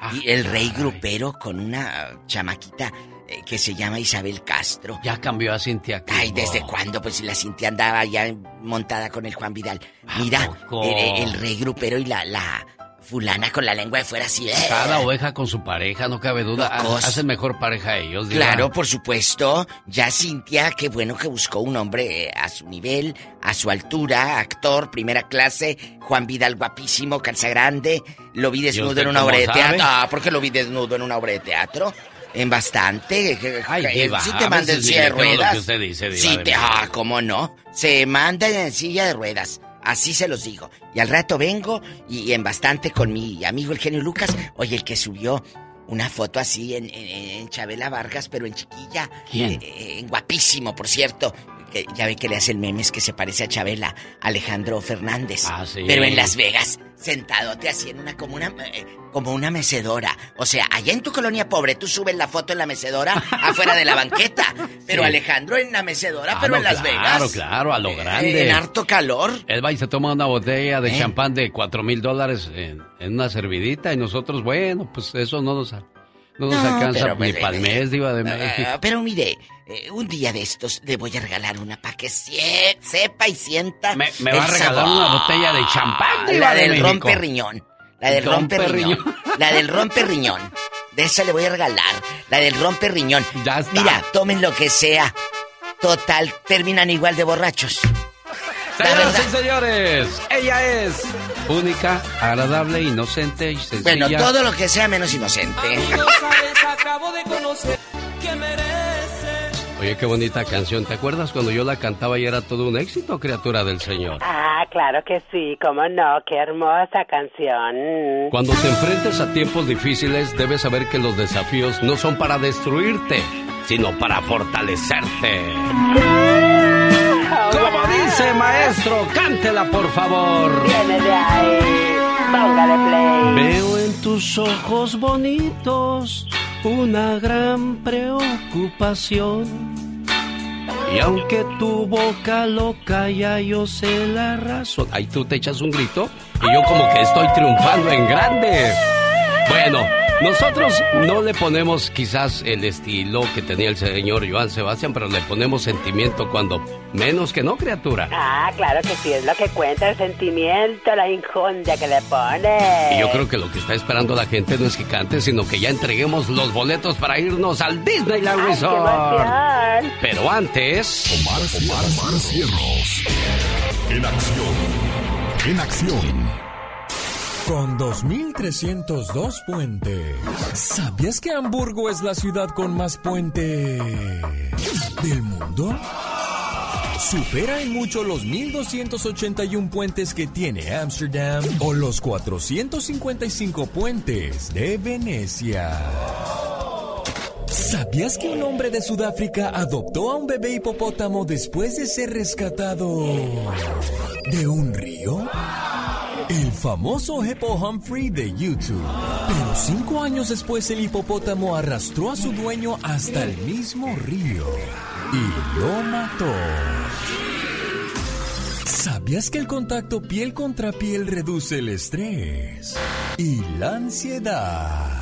Ah, y el rey grupero con una chamaquita eh, que se llama Isabel Castro. Ya cambió a Cintia Clitbo. Ay, ¿desde cuándo? Pues si la Cintia andaba ya montada con el Juan Vidal. Mira, el, el rey grupero y la, la fulana con la lengua de fuera así. ¿eh? Cada oveja con su pareja, no cabe duda. Locos. Hacen mejor pareja ellos, Diva. Claro, por supuesto. Ya Cintia, qué bueno que buscó un hombre eh, a su nivel, a su altura, actor, primera clase. Juan Vidal, guapísimo, calza grande. Lo vi desnudo en una obra de teatro. Ah, ¿por qué lo vi desnudo en una obra de teatro? En bastante. Ay, Diva, sí te manda en silla de creo lo ruedas. que usted dice, Diva sí te, ah, cómo no. Se manda en silla de ruedas. Así se los digo. Y al rato vengo y en bastante con mi amigo el genio Lucas. Oye, el que subió una foto así en, en- en Chabela Vargas, pero en chiquilla. ¿Quién? Eh, eh, en guapísimo, por cierto. Que ya ve que le hace el memes que se parece a Chabela, Alejandro Fernández. Ah, sí. Pero en Las Vegas, sentadote así en una como una eh, como una mecedora. O sea, allá en tu colonia pobre tú subes la foto en la mecedora afuera de la banqueta. Pero Sí. Alejandro en la mecedora, Ah, pero en Las claro, Vegas. claro, a lo Eh, grande. en harto calor. Él va y se toma una botella de ¿Eh? champán de cuatro mil dólares en, una servidita y nosotros, bueno, pues eso no nos, no nos No, alcanza pero, ni pues, para el mes, Diva de México. pero mire, eh, un día de estos le voy a regalar una para que sie- sepa y sienta. Me, me va a regalar sabor. una botella de champán, Diva La de del México. rompe riñón. La del rompe riñón. Romperriñón. La del rompe riñón. De esa le voy a regalar. La del rompe riñón. Ya está. Mira, tomen lo que sea. Total, terminan igual de borrachos. La Señoras verdad. y señores, ella es única, agradable, inocente y sencilla. Bueno, todo lo que sea menos inocente. acabo de conocer que merece. Oye, qué bonita canción. ¿Te acuerdas cuando yo la cantaba y era todo un éxito, criatura del Señor? Ah, claro que sí, cómo no, qué hermosa canción. Cuando te enfrentes a tiempos difíciles, debes saber que los desafíos no son para destruirte, sino para fortalecerte. Como dice maestro, cántela por favor. Viene de ahí, póngale play. Veo en tus ojos bonitos una gran preocupación. Y aunque tu boca lo calla, yo sé la razón. Ahí tú te echas un grito y yo como que estoy triunfando en grande. Bueno, nosotros no le ponemos quizás el estilo que tenía el señor Joan Sebastián, pero le ponemos sentimiento cuando menos que no, criatura. Ah, claro que sí, es lo que cuenta el sentimiento, la injundia que le pone. Y yo creo que lo que está esperando la gente no es que cante, sino que ya entreguemos los boletos para irnos al Disneyland Ay, qué Resort. Pero antes... Omar, Omar, Omar Cierros. En acción. En acción. Con 2.302 puentes. ¿Sabías que Hamburgo es la ciudad con más puentes del mundo? Supera en mucho los 1281 puentes que tiene Ámsterdam o los 455 puentes de Venecia. ¿Sabías que un hombre de Sudáfrica adoptó a un bebé hipopótamo después de ser rescatado de un río? El famoso Hippo Humphrey de YouTube. Pero cinco años después el hipopótamo arrastró a su dueño hasta el mismo río y lo mató. ¿Sabías que el contacto piel contra piel reduce el estrés y la ansiedad?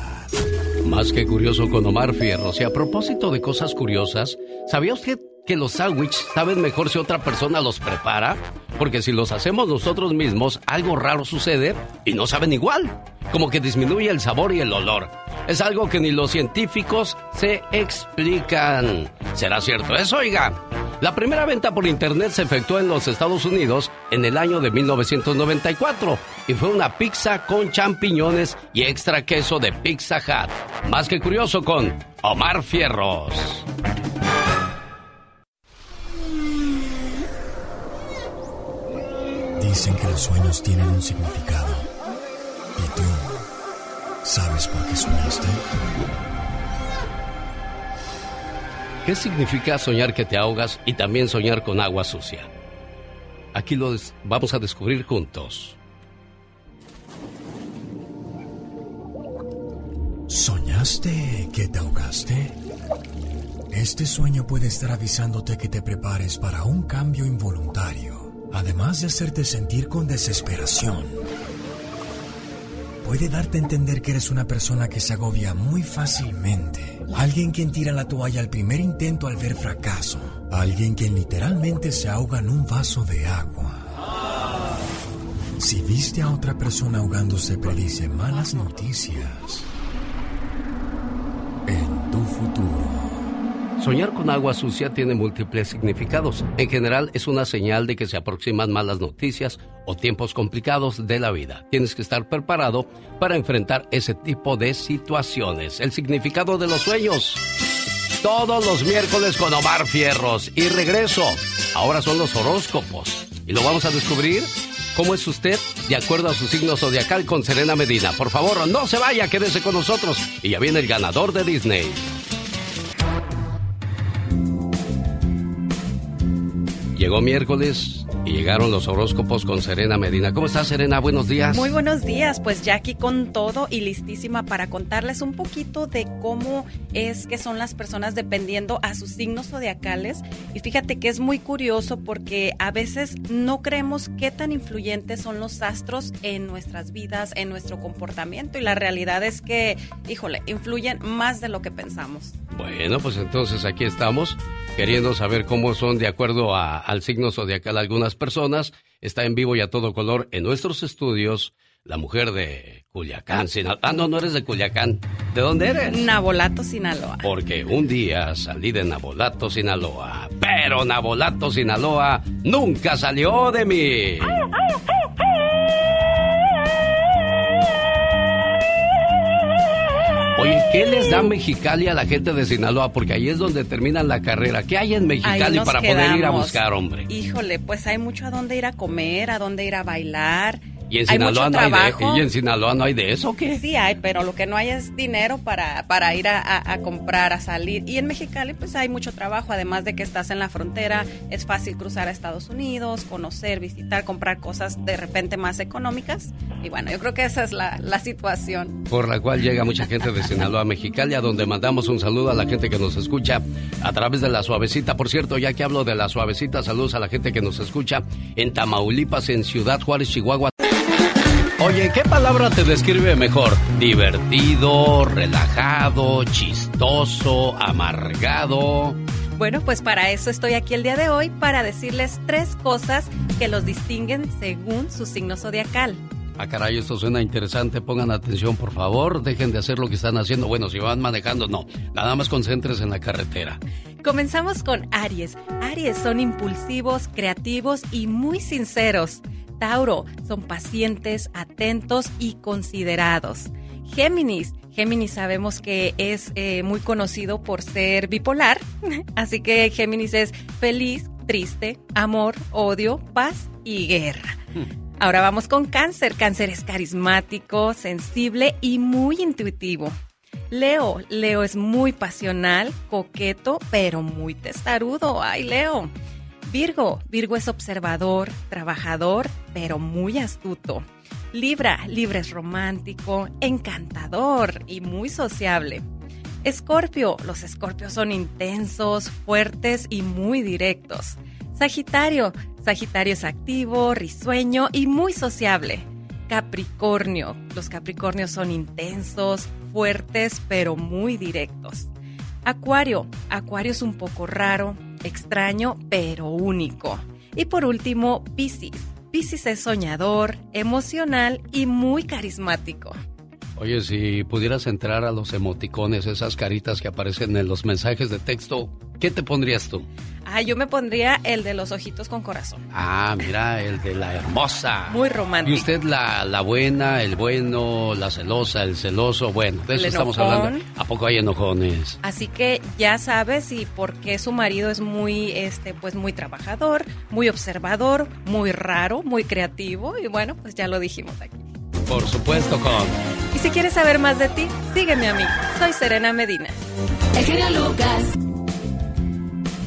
Más que curioso con Omar Fierros. Y a propósito de cosas curiosas, ¿sabía usted que los sándwiches saben mejor si otra persona los prepara? Porque si los hacemos nosotros mismos, algo raro sucede y no saben igual. Como que disminuye el sabor y el olor. Es algo que ni los científicos se explican. ¿Será cierto eso, oiga? La primera venta por internet se efectuó en los Estados Unidos en el año de 1994 y fue una pizza con champiñones y extra queso de Pizza Hut. Más que curioso con Omar Fierros. Dicen que los sueños tienen un significado. ¿Y tú sabes por qué soñaste? ¿Qué significa soñar que te ahogas y también soñar con agua sucia? Aquí lo vamos a descubrir juntos. ¿Soñaste que te ahogaste? Este sueño puede estar avisándote que te prepares para un cambio involuntario, además de hacerte sentir con desesperación. Puede darte a entender que eres una persona que se agobia muy fácilmente, alguien quien tira la toalla al primer intento al ver fracaso, alguien quien literalmente se ahoga en un vaso de agua. Si viste a otra persona ahogándose, predice malas noticias en tu futuro. Soñar con agua sucia tiene múltiples significados. En general es una señal de que se aproximan malas noticias o tiempos complicados de la vida. Tienes que estar preparado para enfrentar ese tipo de situaciones. El significado de los sueños. Todos los miércoles con Omar Fierros. Y regreso. Ahora son los horóscopos. Y lo vamos a descubrir. ¿Cómo es usted? De acuerdo a su signo zodiacal con Serena Medina. Por favor, no se vaya, quédese con nosotros. Y ya viene el ganador de Disney. Llegó miércoles y llegaron los horóscopos con Serena Medina. ¿Cómo estás, Serena? Buenos días. Muy buenos días, pues ya aquí con todo y listísima para contarles un poquito de cómo es que son las personas dependiendo a sus signos zodiacales. Y fíjate que es muy curioso porque a veces no creemos qué tan influyentes son los astros en nuestras vidas, en nuestro comportamiento. Y la realidad es que, híjole, influyen más de lo que pensamos. Bueno, pues entonces aquí estamos queriendo saber cómo son de acuerdo a- al signo zodiacal algunas personas. Está en vivo y a todo color en nuestros estudios la mujer de Culiacán. Sinaloa. Ah, no, no eres de Culiacán. ¿De dónde eres? Nabolato, Sinaloa. Porque un día salí de Nabolato, Sinaloa. Pero Nabolato, Sinaloa nunca salió de mí. Oye, ¿qué les da Mexicali a la gente de Sinaloa? Porque ahí es donde terminan la carrera. ¿Qué hay en Mexicali para poder ir a buscar, hombre? Híjole, pues hay mucho a dónde ir a comer, a dónde ir a bailar. ¿Y en Sinaloa no hay de, ¿y en Sinaloa no hay de eso o qué? Sí hay, pero lo que no hay es dinero para, para ir a, a- a comprar, a salir. Y en Mexicali pues hay mucho trabajo, además de que estás en la frontera, es fácil cruzar a Estados Unidos, conocer, visitar, comprar cosas de repente más económicas. Y bueno, yo creo que esa es la, la situación. por la cual llega mucha gente de Sinaloa a Mexicali, a donde mandamos un saludo a la gente que nos escucha a través de la suavecita. Por cierto, ya que hablo de la suavecita, saludos a la gente que nos escucha en Tamaulipas, en Ciudad Juárez, Chihuahua. Oye, ¿qué palabra te describe mejor? Divertido, relajado, chistoso, amargado. Bueno, pues para eso estoy aquí el día de hoy, para decirles tres cosas que los distinguen según su signo zodiacal. Ah, caray, esto suena interesante. Pongan atención, por favor. Dejen de hacer lo que están haciendo. Bueno, si van manejando, no. Nada más concéntrese en la carretera. Comenzamos con Aries. Aries son impulsivos, creativos y muy sinceros. Tauro son pacientes, atentos y considerados. Géminis. Géminis sabemos que es eh, muy conocido por ser bipolar, así que Géminis es feliz, triste, amor, odio, paz y guerra. Ahora vamos con cáncer. Cáncer es carismático, sensible y muy intuitivo. Leo, Leo es muy pasional, coqueto, pero muy testarudo. Ay, Leo. Virgo, Virgo es observador, trabajador, pero muy astuto. Libra, Libra es romántico, encantador y muy sociable. Escorpio, los escorpios son intensos, fuertes y muy directos. Sagitario, Sagitario es activo, risueño y muy sociable. Capricornio, los Capricornios son intensos, fuertes pero muy directos. Acuario, Acuario es un poco raro, extraño pero único. Y por último, Piscis. Piscis es soñador, emocional y muy carismático. Oye, si pudieras entrar a los emoticones, esas caritas que aparecen en los mensajes de texto, ¿qué te pondrías tú? Ah, yo me pondría el de los ojitos con corazón. Ah, mira, el de la hermosa. Muy romántico. Y usted la, la buena, el bueno, la celosa, el celoso, bueno, de eso estamos hablando. ¿A poco hay enojones? Así que ya sabes y por qué su marido es muy, este, pues muy trabajador, muy observador, muy raro, muy creativo y bueno, pues ya lo dijimos aquí. Por supuesto, con... Y si quieres saber más de ti, sígueme a mí. Soy Serena Medina. El genio Lucas.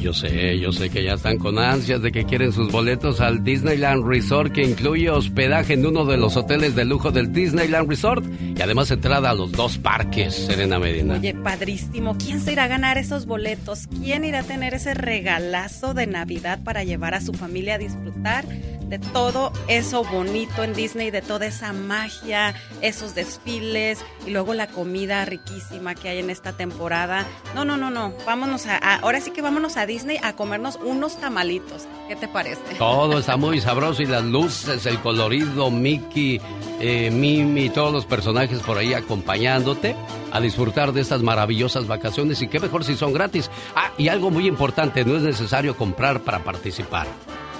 Yo sé, yo sé que ya están con ansias de que quieren sus boletos al Disneyland Resort que incluye hospedaje en uno de los hoteles de lujo del Disneyland Resort y además entrada a los dos parques, Serena Medina. Oye, padrísimo. ¿Quién se irá a ganar esos boletos? ¿Quién irá a tener ese regalazo de Navidad para llevar a su familia a disfrutar de todo eso bonito en Disney, de toda esa magia, esos desfiles y luego la comida riquísima que hay en esta temporada? No, no, no, no. Vámonos a, ahora sí que vámonos a Disney a comernos unos tamalitos. ¿Qué te parece? Todo está muy sabroso y las luces, el colorido, Mickey, eh, Mimi, todos los personajes por ahí acompañándote a disfrutar de estas maravillosas vacaciones y qué mejor si son gratis. Ah, y algo muy importante, no es necesario comprar para participar.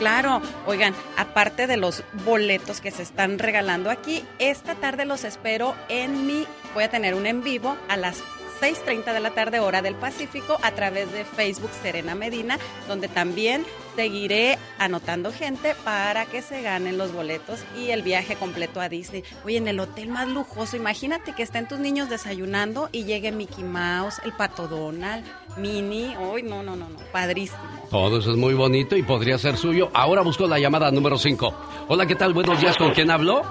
Claro, oigan, aparte de los boletos que se están regalando aquí, esta tarde los espero en mi, voy a tener un en vivo a las 6.30 de la tarde hora del Pacífico a través de Facebook Serena Medina, donde también seguiré anotando gente para que se ganen los boletos y el viaje completo a Disney. Oye, en el hotel más lujoso, imagínate que estén tus niños desayunando y llegue Mickey Mouse, el Pato Donald, Minnie, uy, no, no, no, no, padrísimo. Todo eso es muy bonito y podría ser suyo. Ahora busco la llamada número 5. Hola, ¿qué tal? Buenos días, ¿con quién hablo?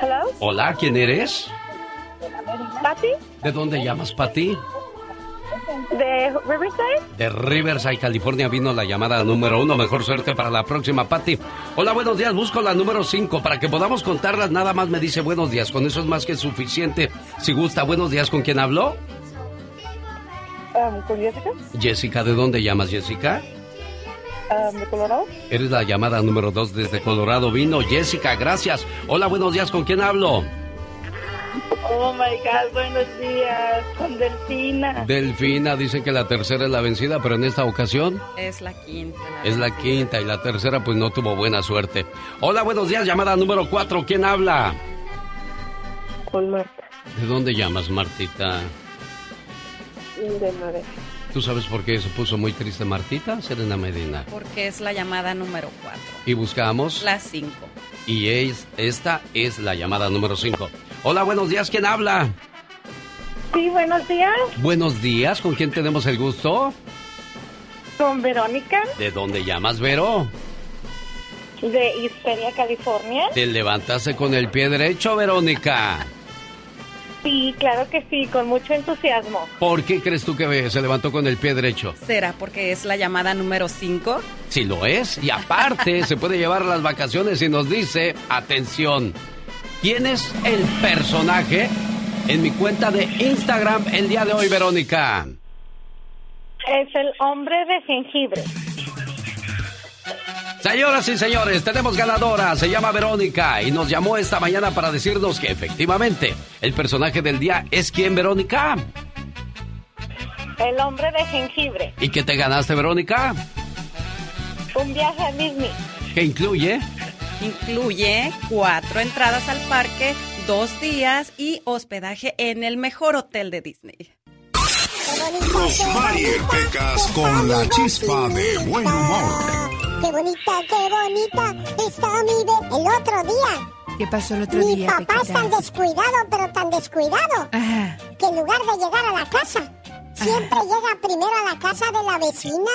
Hello, Hola, ¿quién eres? Patty, ¿De dónde llamas, Pati? De Riverside. De Riverside, California vino la llamada número uno. Mejor suerte para la próxima, Patti. Hola, buenos días. Busco la número cinco. Para que podamos contarlas, nada más me dice buenos días. Con eso es más que suficiente. Si gusta, buenos días. ¿Con quién habló? Um, ¿Con Jessica? Jessica, ¿de dónde llamas, Jessica? Um, ¿De Colorado? Eres la llamada número dos desde Colorado. Vino Jessica, gracias. Hola, buenos días. ¿Con quién hablo? Oh my God, buenos días. Con Delfina. Delfina, dicen que la tercera es la vencida, pero en esta ocasión Es la quinta. es la quinta y la tercera pues no tuvo buena suerte. Hola, buenos días. Llamada número cuatro. ¿Quién habla? Con Marta. ¿De dónde llamas, Martita? De Madera. ¿Tú sabes por qué se puso muy triste Martita? Serena Medina. Porque es la llamada número 4. Y buscamos. La 5. Y es, esta es la llamada número 5. Hola, buenos días. ¿Quién habla? Sí, buenos días. Buenos días. ¿Con quién tenemos el gusto? Con Verónica, ¿De dónde llamas, Vero? de Histeria, California. Te levantaste con el pie derecho, Verónica. Sí, claro que sí, con mucho entusiasmo. ¿Por qué crees tú que se levantó con el pie derecho? ¿Será porque es la llamada número 5? Si lo es. Y aparte, se puede llevar las vacaciones y nos dice, atención, ¿quién es el personaje en mi cuenta de Instagram el día de hoy, Verónica? Es el hombre de jengibre. Señoras y señores, tenemos ganadora, se llama Verónica y nos llamó esta mañana para decirnos que efectivamente el personaje del día es quién, Verónica. El hombre de jengibre. ¿Y qué te ganaste, Verónica? Un viaje a Disney. ¿Qué incluye? Incluye cuatro entradas al parque, dos días y hospedaje en el mejor hotel de Disney. Rosmarie Pecas con la chispa de buen humor. Qué bonita, qué bonita está mi bebé. El otro día, ¿Qué pasó el otro mi día, papá es tan descuidado, pero tan descuidado, Ajá. que en lugar de llegar a la casa, siempre llega primero a la casa de la vecina.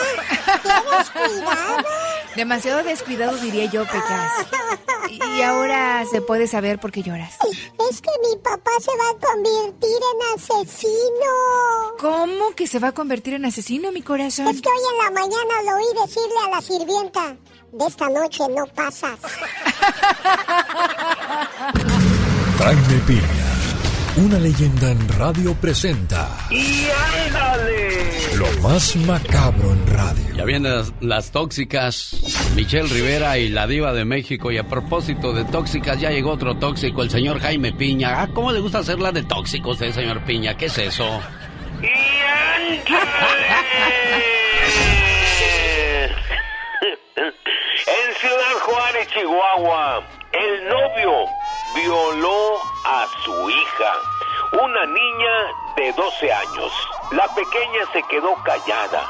¡Qué descuidado! Demasiado descuidado diría yo, Pecas. Y ahora se puede saber por qué lloras. Es que mi papá se va a convertir en asesino. ¿Cómo que se va a convertir en asesino, mi corazón? Es que hoy en la mañana lo oí decirle a la sirvienta, de esta noche no pasas. Jaime Piña, una leyenda en radio presenta ¡Y ándale! lo más macabro en radio. Ya vienen las, las tóxicas, Michelle Rivera y la diva de México. Y a propósito de tóxicas, ya llegó otro tóxico, el señor Jaime Piña. Ah, ¿cómo le gusta hacerla de tóxico usted, señor Piña? ¿Qué es eso? En Ciudad Juárez, Chihuahua, el novio violó a su hija, una niña de 12 años. La pequeña se quedó callada,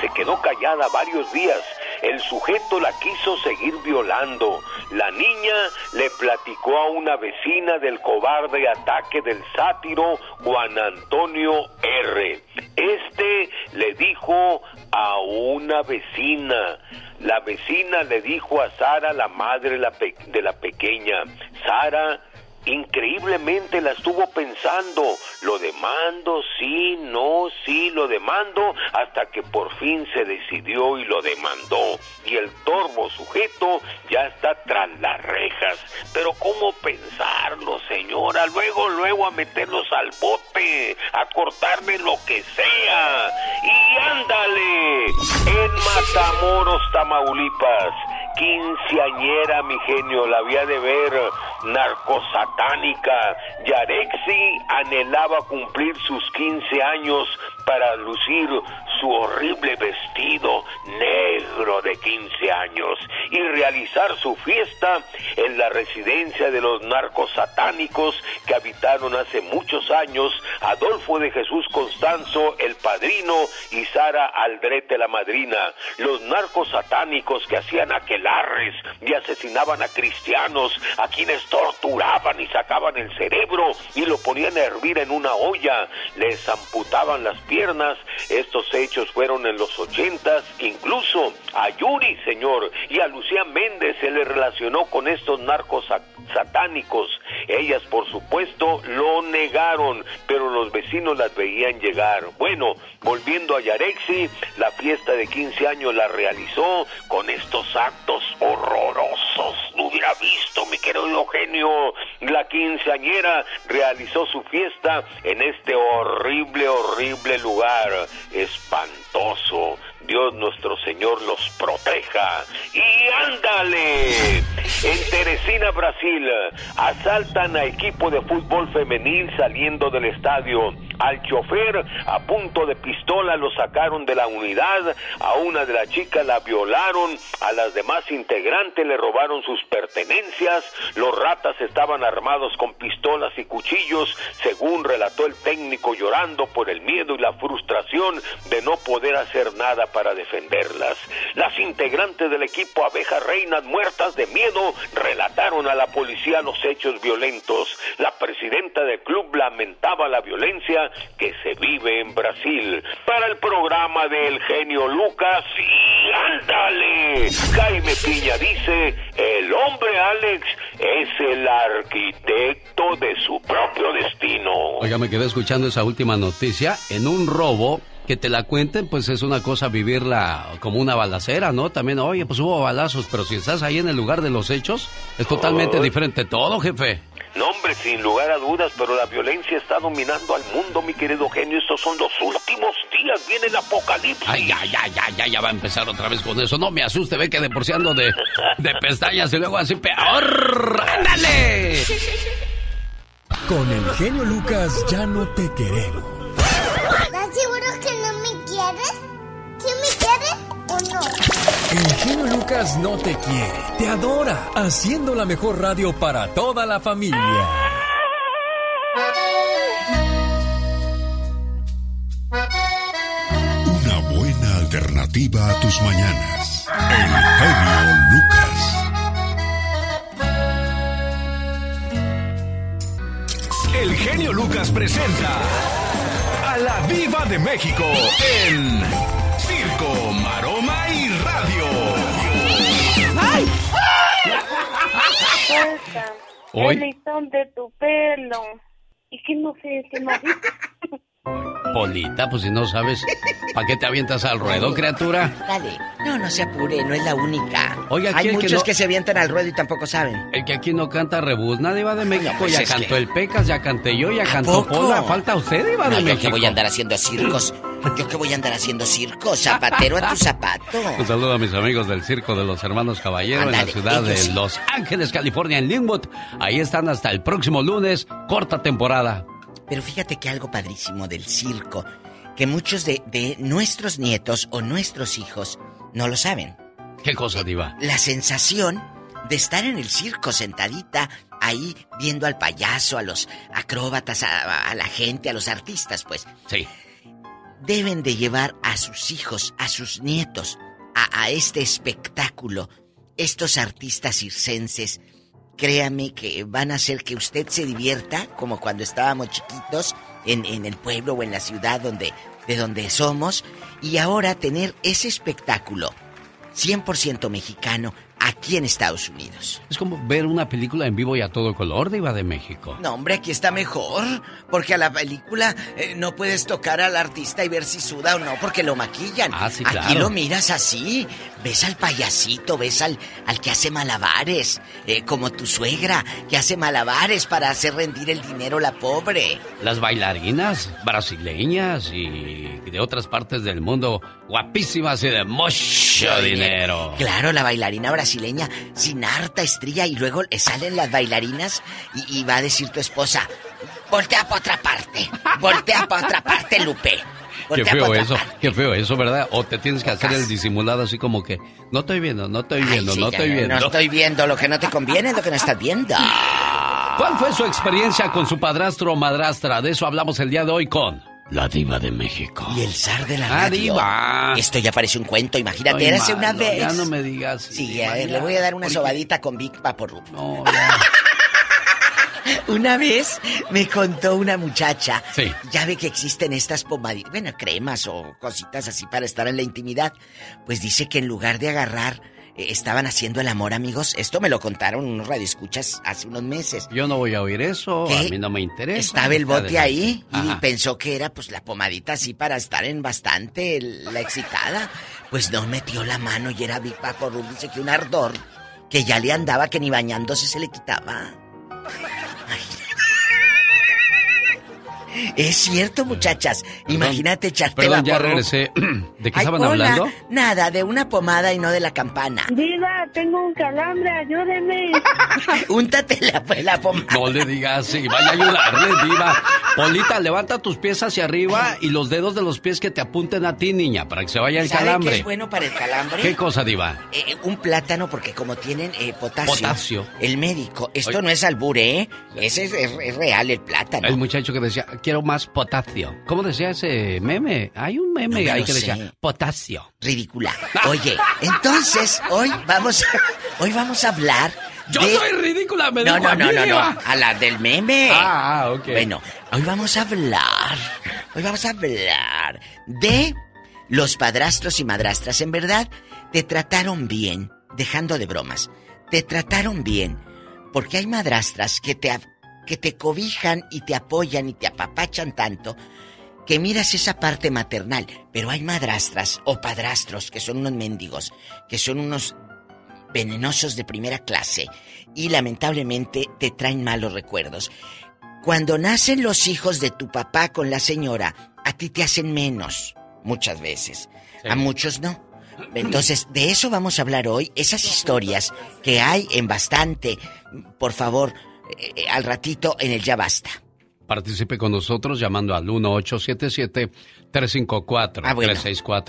se quedó callada varios días. El sujeto la quiso seguir violando. La niña le platicó a una vecina del cobarde ataque del sátiro Juan Antonio R. Este le dijo a una vecina. La vecina le dijo a Sara, la madre de la pequeña, Sara, increíblemente la estuvo pensando, lo demando, sí, no, sí, lo demando, hasta que por fin se decidió y lo demandó. Y el torvo sujeto ya está tras las rejas. Pero ¿cómo pensarlo, señora? Luego, luego a meterlos al bote, a cortarme lo que sea. Y ándale, en Matamoros, Tamaulipas, quinceañera, mi genio, la había de ver narcosatánica. Yarexi anhelaba cumplir sus 15 años para lucir su horrible vestido negro de 15 años y realizar su fiesta en la residencia de los narcosatánicos que habitaron hace muchos años Adolfo de Jesús Constanzo, el padrino, y Sara Aldrete, la madrina. Los narcosatánicos que hacían y asesinaban a cristianos, a quienes torturaban y sacaban el cerebro y lo ponían a hervir en una olla, les amputaban las piernas. Estos hechos fueron en los ochentas, incluso a Yuri, señor, y a Lucía Méndez se le relacionó con estos narcos sa- satánicos. Ellas, por supuesto, lo negaron, pero los vecinos las veían llegar. Bueno, volviendo a Yarexi, la fiesta de 15 años la realizó con estos actos horrorosos. No hubiera visto, mi querido Eugenio. La quinceañera realizó su fiesta en este horrible, horrible lugar. Espantoso. Dios nuestro Señor los proteja. Y ándale. En Teresina, Brasil, asaltan a equipo de fútbol femenil saliendo del estadio. Al chofer, a punto de pistola, lo sacaron de la unidad. A una de las chicas la violaron. A las demás integrantes le robaron sus pertenencias. Los ratas estaban armados con pistolas y cuchillos, según relató el técnico llorando por el miedo y la frustración de no poder hacer nada para defenderlas. Las integrantes del equipo Abejas Reinas muertas de miedo relataron a la policía los hechos violentos. La presidenta del club lamentaba la violencia que se vive en Brasil. Para el programa del genio Lucas, y ándale. Jaime Piña dice, el hombre Alex es el arquitecto de su propio destino. Oiga, me quedé escuchando esa última noticia. En un robo, que te la cuenten, pues es una cosa vivirla como una balacera, ¿no? También, oye, pues hubo balazos, pero si estás ahí en el lugar de los hechos, es totalmente diferente todo, jefe. No, hombre, sin lugar a dudas, pero la violencia está dominando al mundo, mi querido genio. Estos son los últimos días, viene el apocalipsis. Ay, ya, ya, ya, ya, ya va a empezar otra vez con eso. No me asuste, ve que de por sí ando de, de pestañas y luego así peor. ¡Ándale! Con el genio Lucas ya no te queremos. ¿Estás seguro que no me quieres? ¿Sí me quieres o no? El genio Lucas no te quiere, te adora, haciendo la mejor radio para toda la familia. alternativa a tus mañanas. El genio Lucas. El genio Lucas presenta a la Viva de México en Circo, Maroma y Radio. Hoy- El listón de tu pelo. Y que no sé, ¿qué más dice? Polita, pues si no sabes, ¿para qué te avientas al ruedo, criatura? Dale. No, no se apure, no es la única. Aquí Hay el que muchos no- que se avientan al ruedo y tampoco saben. El que aquí no canta rebuzna, Diva de México. pues ya cantó que- el Pecas, ya canté yo, ya cantó poco? Pola. Falta usted, Diva No, de yo México. que voy a andar haciendo circos. Yo que voy a andar haciendo circos. Zapatero a tu zapato. Un saludo a mis amigos del Circo de los Hermanos Caballero en la ciudad de ellos. Los Ángeles, California, en Linwood. Ahí están hasta el próximo lunes, corta temporada. Pero fíjate que algo padrísimo del circo, que muchos de, de nuestros nietos o nuestros hijos no lo saben. ¿Qué cosa, Diva? La sensación de estar en el circo sentadita ahí viendo al payaso, a los acróbatas, a, a la gente, a los artistas, pues. Sí. Deben de llevar a sus hijos, a sus nietos, a, a este espectáculo. Estos artistas circenses, créame que van a hacer que usted se divierta como cuando estábamos chiquitos en, en el pueblo o en la ciudad donde, de donde somos. Y ahora tener ese espectáculo 100% mexicano aquí en Estados Unidos. Es como ver una película en vivo y a todo color, Diva de México. No, hombre, aquí está mejor. Porque a la película eh, no puedes tocar al artista y ver si suda o no, porque lo maquillan. Ah, sí, Aquí claro. lo miras así. Ves al payasito, ves al, al que hace malabares. eh, como tu suegra, que hace malabares para hacer rendir el dinero la pobre. Las bailarinas brasileñas y de otras partes del mundo, guapísimas y de mucho dinero. Claro, la bailarina brasileña sin harta estría y luego le salen las bailarinas y, y va a decir tu esposa, voltea para otra parte, voltea para otra parte, Lupe. Qué feo eso, parte". qué feo eso, ¿verdad? O te tienes que hacer el disimulado así como que, no estoy viendo, no estoy viendo, Sí, no estoy viendo. No estoy viendo lo que no te conviene, lo que no estás viendo. ¿Cuál fue su experiencia con su padrastro o madrastra? De eso hablamos el día de hoy con la diva de México. Y el zar de la Ah, radio. diva. Esto ya parece un cuento, imagínate, Ay, érase una vez. Ya no me digas. Sí, diva, a ver, ya. le voy a dar una Porque- sobadita con Big Vaporub. No, ya. Una vez me contó una muchacha. Sí. Ya ve que existen estas pomaditas, bueno, cremas o cositas así para estar en la intimidad. Pues dice que en lugar de agarrar, eh, estaban haciendo el amor, amigos. Esto me lo contaron unos radioescuchas hace unos meses. Yo no voy a oír eso, ¿Qué? a mí no me interesa. Estaba el bote ahí y pensó que era pues la pomadita así para estar en bastante la excitada. Pues no metió la mano y era Big Vaporub. Dice que un ardor que ya le andaba que ni bañándose se le quitaba. Ay. Es cierto, muchachas. Imagínate echarte Perdón, ya regresé. ¿De qué Ay, estaban hola. hablando? Nada, de una pomada y no de la campana. Diva, tengo un calambre, ayúdeme. Úntate la, la pomada. No le digas así, vaya a ayudarle, diva. Polita, levanta tus pies hacia arriba y los dedos de los pies que te apunten a ti, niña, para que se vaya el ¿Sabe qué calambre. es bueno para el calambre? ¿Qué cosa, diva? Eh, un plátano porque como tienen eh, potasio. Potasio. El médico. Esto Oye. no es albure, ¿eh? Ese es, es- es real el plátano. El muchacho que decía, quiero más potasio. ¿Cómo decía ese meme? Hay un meme No me ahí que decía, potasio. Ridícula. Oye, entonces hoy vamos a, hoy vamos a hablar Yo de- soy ridícula, me No, dijo no, no, no, no. Diva. A la del meme. Ah, ok. Bueno, hoy vamos a hablar. Hoy vamos a hablar de los padrastros y madrastras. En verdad, te trataron bien, dejando de bromas. Te trataron bien. Porque hay madrastras que te, que te cobijan y te apoyan y te apapachan tanto que miras esa parte maternal. Pero hay madrastras o padrastros que son unos mendigos, que son unos venenosos de primera clase y lamentablemente te traen malos recuerdos. Cuando nacen los hijos de tu papá con la señora, a ti te hacen menos, muchas veces. A muchos no. Entonces, de eso vamos a hablar hoy, esas historias que hay en bastante. Por favor, eh, al ratito en el Ya Basta. Participe con nosotros llamando al 1877-354-3646. Ah, bueno.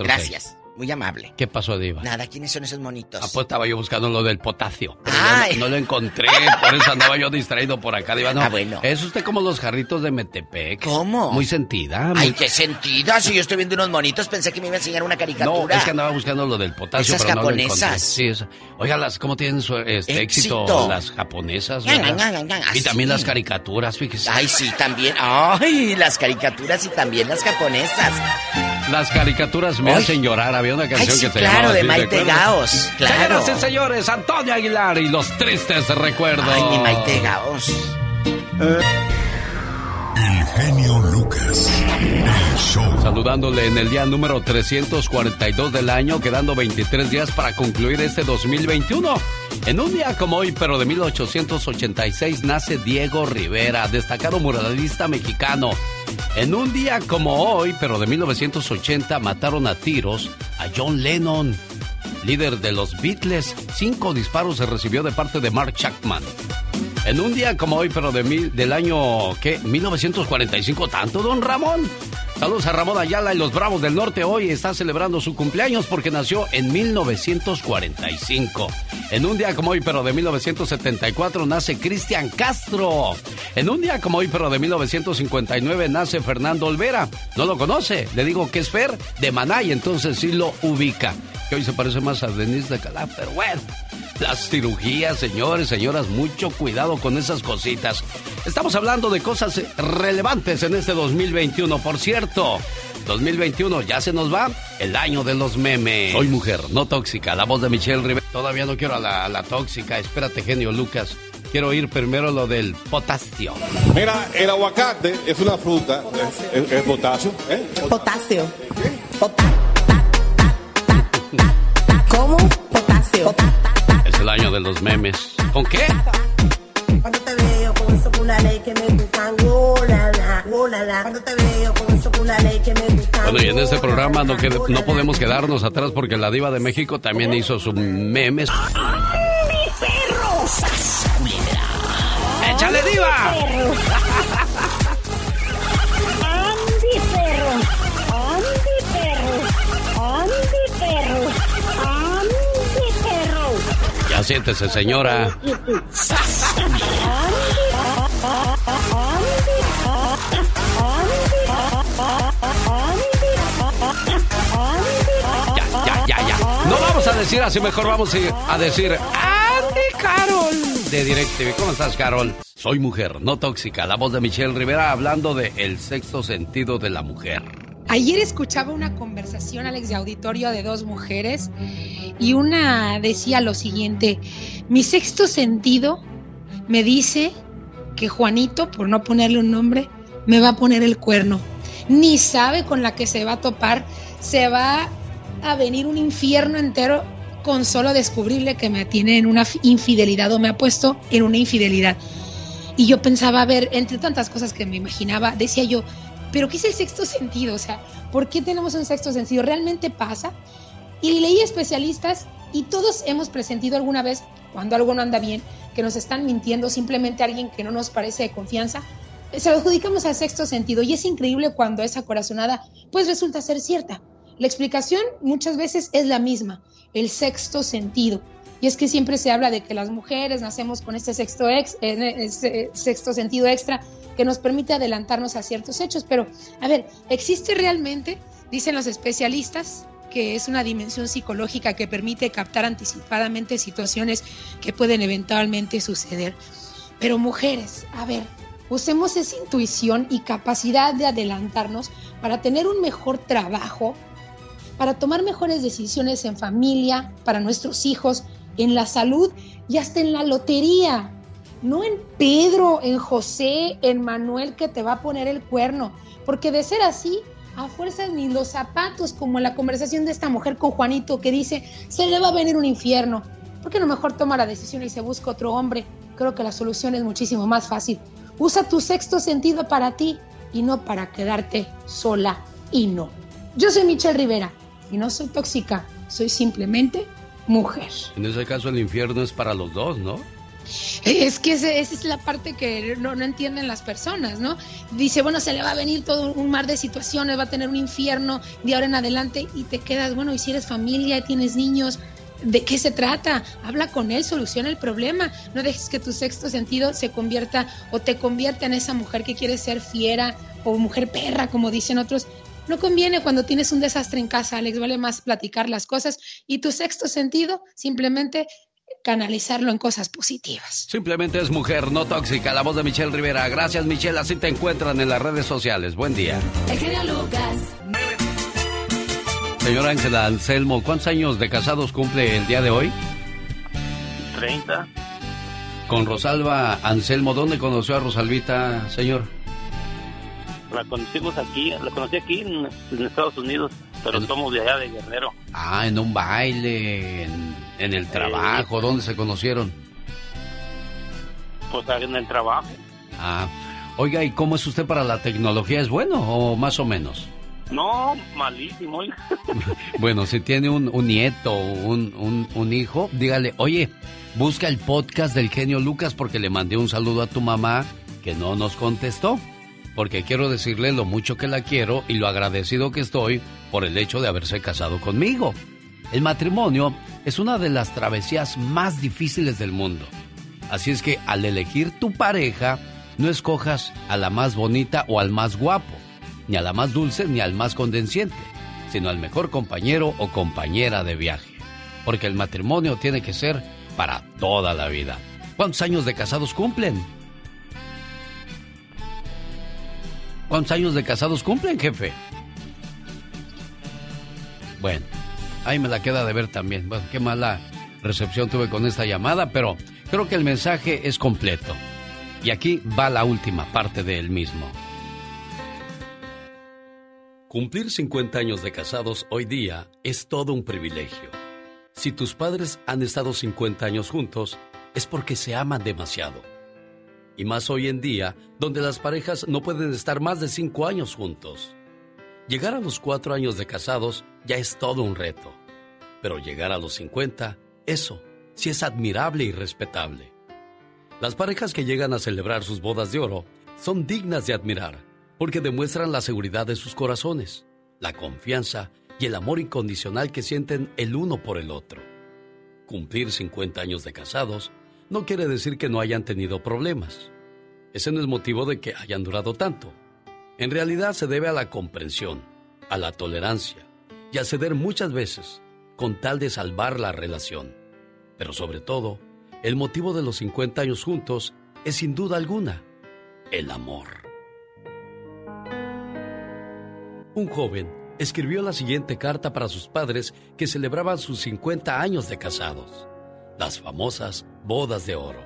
Gracias. Muy amable. ¿Qué pasó, Diva? Nada, ¿quiénes son esos monitos? Ah, pues estaba yo buscando lo del potasio. pero Ay. No, no lo encontré, por eso andaba yo distraído por acá, Diva. No, Ah, bueno. Es usted como los jarritos de Metepec. ¿Cómo? Muy sentida. Ay, muy- qué sentida. Si yo estoy viendo unos monitos, pensé que me iba a enseñar una No, caricatura. es que andaba buscando lo del potasio, Esas pero no lo japonesas. encontré. Sí, Oiga, las, ¿cómo tienen su este, éxito. Éxito. las japonesas? Ña, ña, ña, y también las caricaturas, fíjese. Ay, sí, también. Ay, las caricaturas y también las japonesas. Las caricaturas me hacen llorar. Había una canción Ay, sí, que se claro, llamaba de Maite. Gaos, claro. Señoras y señores, Antonio Aguilar y los tristes recuerdos. Ay, mi Maite Gaos. El genio Lucas. El show. Saludándole en el día número 342 del año, quedando 23 días para concluir este 2021. En un día como hoy, pero de 1886, nace Diego Rivera, destacado muralista mexicano. En un día como hoy, pero de 1980, mataron a tiros a John Lennon, líder de los Beatles. Cinco disparos se recibió de parte de Mark Chapman. En un día como hoy, pero de mil, del año, ¿qué? 1945, ¿tanto, don Ramón? Saludos a Ramón Ayala y los Bravos del Norte. Hoy está celebrando su cumpleaños porque nació en 1945. En un día como hoy, pero de 1974, nace Cristian Castro. En un día como hoy, pero de 1959, nace Fernando Olvera. ¿No lo conoce? Le digo que es Fer de Maná y entonces sí lo ubica. Que hoy se parece más a Denise de Calaf, pero bueno. Las cirugías, señores, señoras, mucho cuidado con esas cositas. Estamos hablando de cosas relevantes en este 2021. Por cierto, 2021 ya se nos va el año de los memes. Soy mujer, no tóxica. La voz de Michelle Rivera. Todavía no quiero a la, a la tóxica. Espérate, genio Lucas. Quiero oír primero lo del potasio. Mira, el aguacate es una fruta, es, es potasio. ¿eh? Potasio. ¿Cómo? Potasio. Es el año de los memes. ¿Con qué? Cuando te veo con eso con la ley que me gustan, oh la la, oh la la. Cuando te veo con eso con la ley que me gustan. Bueno, y en este programa no, qued- no podemos quedarnos atrás porque la diva de México también hizo sus memes. ¡Mi perro! ¡Sas, culebra! ¡Échale, diva! Ya siéntese, señora. ¡Sas, Ya, ya, ya. No vamos a decir así, mejor vamos a decir Andy Carol de DirecTV. ¿Cómo estás, Carol? Soy mujer, no tóxica. La voz de Michelle Rivera hablando de el sexto sentido de la mujer. Ayer escuchaba una conversación, Alex, de auditorio de dos mujeres y una decía lo siguiente, mi sexto sentido me dice que Juanito, por no ponerle un nombre, me va a poner el cuerno. Ni sabe con la que se va a topar, se va a venir un infierno entero con solo descubrirle que me tiene en una infidelidad o me ha puesto en una infidelidad. Y yo pensaba, ver, entre tantas cosas que me imaginaba, decía yo, pero ¿qué es el sexto sentido? O sea, ¿por qué tenemos un sexto sentido? ¿Realmente pasa? Y leí especialistas y todos hemos presentido alguna vez, cuando algo no anda bien, que nos están mintiendo, simplemente alguien que no nos parece de confianza, se lo adjudicamos al sexto sentido. Y es increíble cuando esa corazonada, pues resulta ser cierta. La explicación muchas veces es la misma, el sexto sentido. Y es que siempre se habla de que las mujeres nacemos con este sexto, ex, eh, ese sexto sentido extra que nos permite adelantarnos a ciertos hechos. Pero, a ver, ¿existe realmente, dicen los especialistas, que es una dimensión psicológica que permite captar anticipadamente situaciones que pueden eventualmente suceder? Pero mujeres, a ver, usemos esa intuición y capacidad de adelantarnos para tener un mejor trabajo, para tomar mejores decisiones en familia, para nuestros hijos, en la salud y hasta en la lotería. No en Pedro, en José, en Manuel que te va a poner el cuerno. Porque de ser así, a fuerzas ni los zapatos, como la conversación de esta mujer con Juanito que dice, se le va a venir un infierno. ¿Por qué no mejor toma la decisión y se busca otro hombre? Creo que la solución es muchísimo más fácil. Usa tu sexto sentido para ti y no para quedarte sola y no. Yo soy Michelle Rivera y no soy tóxica, soy simplemente mujer. En ese caso el infierno es para los dos, ¿no? Es que esa es la parte que no, no entienden las personas, ¿no? Dice, bueno, se le va a venir todo un mar de situaciones, va a tener un infierno de ahora en adelante y te quedas, bueno, y si eres familia, tienes niños, ¿de qué se trata? Habla con él, soluciona el problema. No dejes que tu sexto sentido se convierta o te convierta en esa mujer que quiere ser fiera o mujer perra, como dicen otros. No conviene cuando tienes un desastre en casa, Alex, vale más platicar las cosas y tu sexto sentido simplemente canalizarlo en cosas positivas. Simplemente es mujer, no tóxica. La voz de Michelle Rivera. Gracias, Michelle. Así te encuentran en las redes sociales. Buen día. El genio Lucas. Señor Ángela Anselmo, ¿cuántos años de casados cumple el día de hoy? 30. Con Rosalba Anselmo. ¿Dónde conoció a Rosalvita, señor? La conocimos aquí, la conocí aquí en, en Estados Unidos, pero somos de allá de Guerrero. Ah, en un baile, en, en el trabajo. ¿Dónde se conocieron? Pues en el trabajo. Ah, oiga, ¿y cómo es usted para la tecnología? ¿Es bueno o más o menos? No, malísimo. Bueno, si tiene un, un nieto o un, un- un hijo, dígale, oye, busca el podcast del genio Lucas porque le mandé un saludo a tu mamá que no nos contestó. Porque quiero decirle lo mucho que la quiero y lo agradecido que estoy por el hecho de haberse casado conmigo. El matrimonio es una de las travesías más difíciles del mundo. Así es que al elegir tu pareja, no escojas a la más bonita o al más guapo, ni a la más dulce ni al más condenciente, sino al mejor compañero o compañera de viaje. Porque el matrimonio tiene que ser para toda la vida. ¿Cuántos años de casados cumplen? ¿Cuántos años de casados cumplen, jefe? Bueno, ahí me la queda de ver también. Qué mala recepción tuve con esta llamada, pero creo que el mensaje es completo. Y aquí va la última parte de él mismo. Cumplir 50 años de casados hoy día es todo un privilegio. Si tus padres han estado 50 años juntos, es porque se aman demasiado. Y más hoy en día, donde las parejas no pueden estar más de 5 años juntos. Llegar a los 4 años de casados ya es todo un reto. Pero llegar a los 50, eso sí es admirable y respetable. Las parejas que llegan a celebrar sus bodas de oro son dignas de admirar porque demuestran la seguridad de sus corazones, la confianza y el amor incondicional que sienten el uno por el otro. Cumplir 50 años de casados no quiere decir que no hayan tenido problemas. Ese no es motivo de que hayan durado tanto. En realidad se debe a la comprensión, a la tolerancia y a ceder muchas veces con tal de salvar la relación. Pero sobre todo, el motivo de los 50 años juntos es sin duda alguna el amor. Un joven escribió la siguiente carta para sus padres que celebraban sus 50 años de casados, las famosas bodas de oro.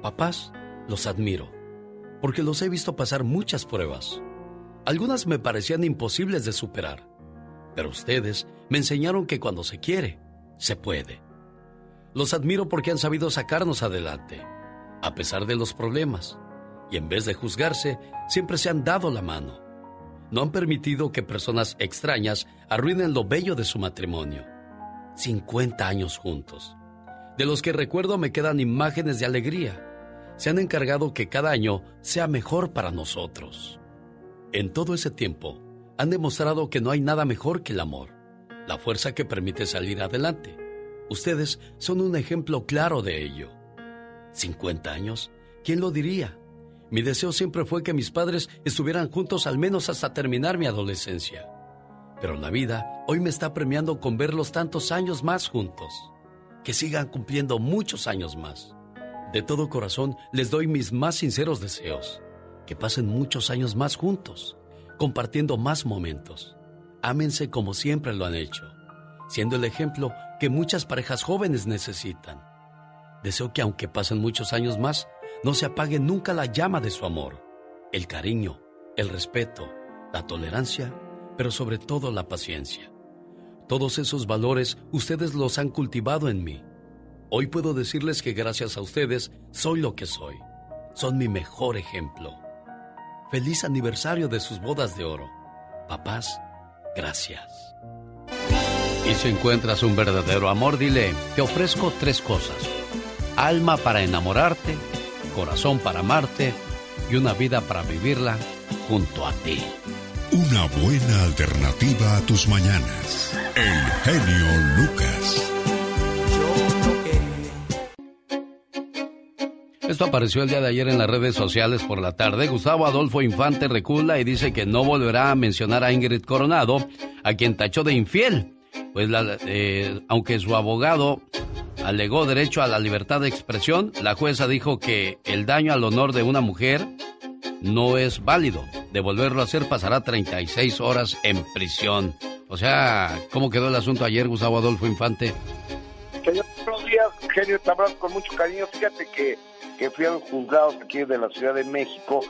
Papás, los admiro, porque los he visto pasar muchas pruebas. Algunas me parecían imposibles de superar, pero ustedes me enseñaron que cuando se quiere, se puede. Los admiro porque han sabido sacarnos adelante, a pesar de los problemas, y en vez de juzgarse, siempre se han dado la mano. No han permitido que personas extrañas arruinen lo bello de su matrimonio. 50 años juntos. De los que recuerdo me quedan imágenes de alegría. Se han encargado que cada año sea mejor para nosotros. En todo ese tiempo, han demostrado que no hay nada mejor que el amor, la fuerza que permite salir adelante. Ustedes son un ejemplo claro de ello. 50 años, ¿quién lo diría? Mi deseo siempre fue que mis padres estuvieran juntos al menos hasta terminar mi adolescencia. Pero la vida hoy me está premiando con verlos tantos años más juntos. Que sigan cumpliendo muchos años más. De todo corazón les doy mis más sinceros deseos. Que pasen muchos años más juntos, compartiendo más momentos. Ámense como siempre lo han hecho, siendo el ejemplo que muchas parejas jóvenes necesitan. Deseo que aunque pasen muchos años más, no se apague nunca la llama de su amor, el cariño, el respeto, la tolerancia, pero sobre todo la paciencia. Todos esos valores ustedes los han cultivado en mí. Hoy puedo decirles que gracias a ustedes soy lo que soy. Son mi mejor ejemplo. Feliz aniversario de sus bodas de oro. Papás, gracias. Y si encuentras un verdadero amor, dile, te ofrezco tres cosas. alma para enamorarte, corazón para amarte y una vida para vivirla junto a ti. Una buena alternativa a tus mañanas. El genio Lucas. Esto apareció el día de ayer en las redes sociales por la tarde. Gustavo Adolfo Infante recula y dice que no volverá a mencionar a Ingrid Coronado, a quien tachó de infiel. Pues eh, aunque su abogado alegó derecho a la libertad de expresión, la jueza dijo que el daño al honor de una mujer no es válido. De volverlo a hacer pasará 36 horas en prisión. O sea, ¿cómo quedó el asunto ayer, Gustavo Adolfo Infante? Señor, buenos días, genio, te abrazo con mucho cariño. Fíjate que, que fui los juzgados aquí de la Ciudad de México,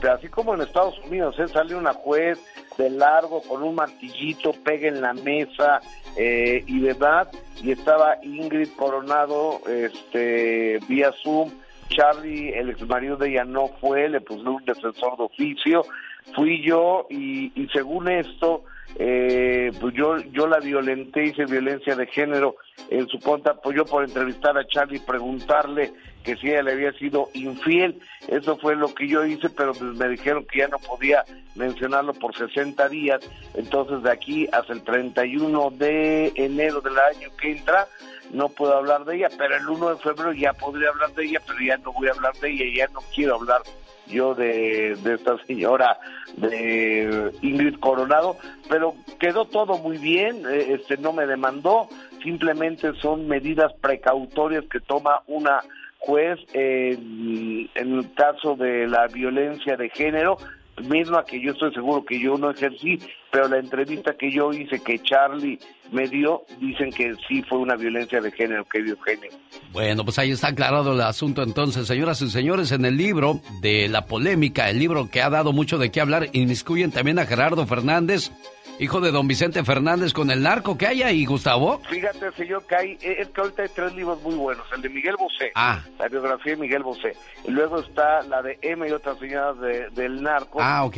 pero así como en Estados Unidos, ¿eh? sale una juez de largo con un martillito, pega en la mesa eh, y demás, y estaba Ingrid Coronado este, vía Zoom. Charlie, el ex marido de ella, no fue, le puso un defensor de oficio. Fui yo y, y según esto, eh, pues yo, yo la violenté, hice violencia de género en su contra, pues yo por entrevistar a Charlie preguntarle que si ella le había sido infiel, eso fue lo que yo hice, pero pues me dijeron que ya no podía mencionarlo por 60 días, entonces de aquí hasta el 31 de enero del año que entra, no puedo hablar de ella, pero el 1 de febrero ya podría hablar de ella, pero ya no voy a hablar de ella, ya no quiero hablar yo de, de esta señora de Ingrid Coronado, pero quedó todo muy bien, eh, este no me demandó, simplemente son medidas precautorias que toma una juez en, en el caso de la violencia de género, misma que yo estoy seguro que yo no ejercí, pero la entrevista que yo hice que Charlie me dio, dicen que sí fue una violencia de género, que dio género. Bueno, pues ahí está aclarado el asunto entonces, señoras y señores, en el libro de la polémica, el libro que ha dado mucho de qué hablar, inmiscuyen también a Gerardo Fernández, hijo de don Vicente Fernández con el narco que hay ahí, Gustavo. Fíjate, señor, que hay, es que ahorita hay tres libros muy buenos. El de Miguel Bosé, Ah. la biografía de Miguel Bosé. Y luego está la de M y otras señoras de- del narco. Ah, ok.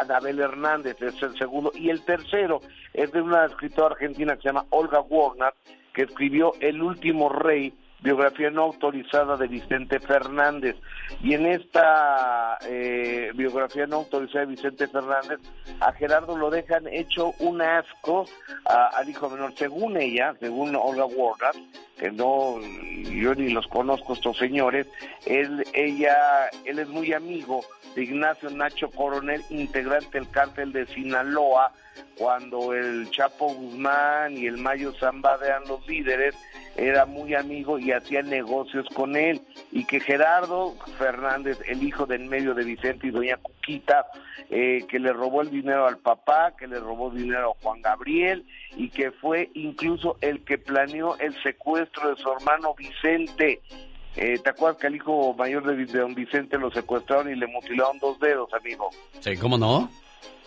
Anabel Hernández, es el segundo. Y el tercero es de una escritora argentina que se llama Olga Warner, que escribió El último rey, biografía no autorizada de Vicente Fernández. Y en esta eh, biografía no autorizada de Vicente Fernández, a Gerardo lo dejan hecho un asco al hijo menor, según ella, según Olga Warner, que no, yo ni los conozco estos señores, él, ella, él es muy amigo de Ignacio Nacho Coronel, integrante del cártel de Sinaloa, cuando el Chapo Guzmán y el Mayo Zamba eran los líderes, era muy amigo y hacía negocios con él, y que Gerardo Fernández, el hijo del medio de Vicente y doña Cuquita, eh, que le robó el dinero al papá, que le robó dinero a Juan Gabriel, y que fue incluso el que planeó el secuestro de su hermano Vicente. Eh, ¿Te acuerdas que al hijo mayor de, don Vicente lo secuestraron y le mutilaron dos dedos, amigo? Sí, ¿cómo no?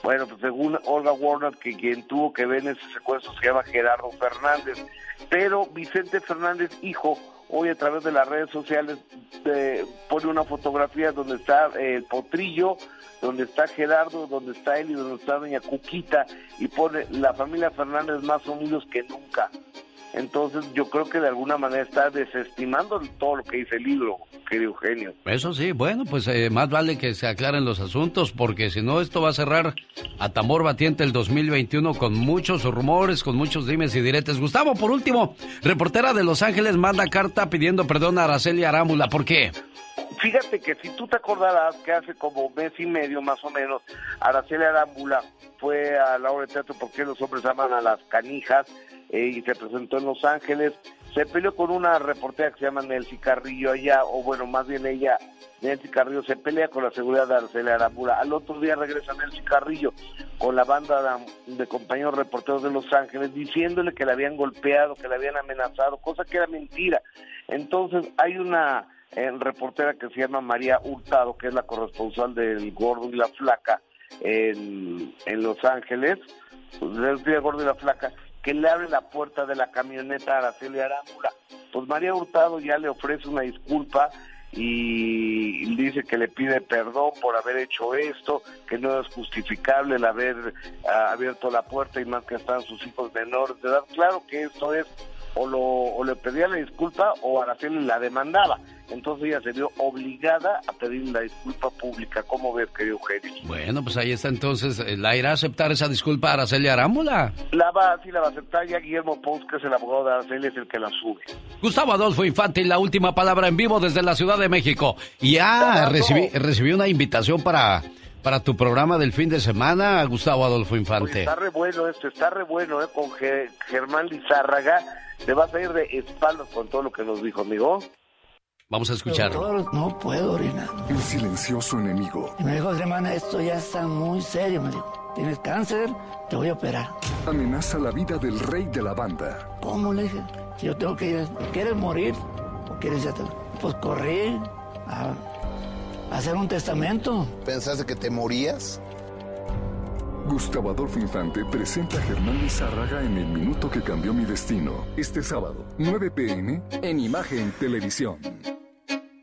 Bueno, pues según Olga Warner, que quien tuvo que ver en ese secuestro se llama Gerardo Fernández. Pero Vicente Fernández, hijo, hoy a través de las redes sociales eh, pone una fotografía donde está eh, el potrillo, donde está Gerardo, donde está él y donde está doña Cuquita, y pone la familia Fernández más unidos que nunca. Entonces yo creo que de alguna manera está desestimando todo lo que dice el libro, querido Eugenio. Eso sí, bueno, pues eh, más vale que se aclaren los asuntos, porque si no, esto va a cerrar a tambor batiente el 2021 con muchos rumores, con muchos dimes y diretes. Gustavo, por último, reportera de Los Ángeles manda carta pidiendo perdón a Araceli Arámbula. ¿Por qué? Fíjate que si tú te acordarás que hace como mes y medio más o menos, Araceli Arámbula fue a la obra de teatro porque los hombres aman a las canijas eh, y se presentó en Los Ángeles. Se peleó con una reportera que se llama Nelcy Carrillo allá, o bueno, más bien ella, Nelcy Carrillo, se pelea con la seguridad de Arámbula. Al otro día regresa Nelcy Carrillo con la banda de, compañeros reporteros de Los Ángeles diciéndole que le habían golpeado, que le habían amenazado, cosa que era mentira. Entonces hay una eh, reportera que se llama María Hurtado, que es la corresponsal del Gordo y la Flaca en, en Los Ángeles, del día Gordo y la Flaca, que le abre la puerta de la camioneta a Araceli Arámbula. Pues María Hurtado ya le ofrece una disculpa y dice que le pide perdón por haber hecho esto, que no es justificable el haber ah, abierto la puerta y más que están sus hijos menores de edad. Claro que esto es o, lo, o le pedía la disculpa o Araceli la demandaba. Entonces ella se vio obligada a pedir la disculpa pública. ¿Cómo ves, querido Eugenio? Bueno, pues ahí está entonces. ¿La irá a aceptar esa disculpa Araceli Arámbula? La va, sí la va a aceptar. Ya Guillermo Pous, que es el abogado de Araceli, es el que la sube. Gustavo Adolfo Infante, la última palabra en vivo desde la Ciudad de México. Ya recibí, recibí una invitación para para tu programa del fin de semana, Gustavo Adolfo Infante. está re bueno esto, está re bueno, ¿eh? Con Germán Lizárraga. Te vas a ir de espaldas con todo lo que nos dijo, amigo. Vamos a escucharlo. no puedo orinar. El silencioso enemigo. Y me dijo, hermana, esto ya está muy serio, me dijo. Tienes cáncer, te voy a operar. Amenaza la vida del rey de la banda. ¿Cómo le dije? Yo tengo que ir. ¿Quieres morir? ¿O quieres ya Pues corrí a hacer un testamento. ¿Pensaste que te morías? Gustavo Adolfo Infante presenta a Germán Lizárraga en El Minuto que Cambió Mi Destino. Este sábado, 9 pm, en Imagen Televisión.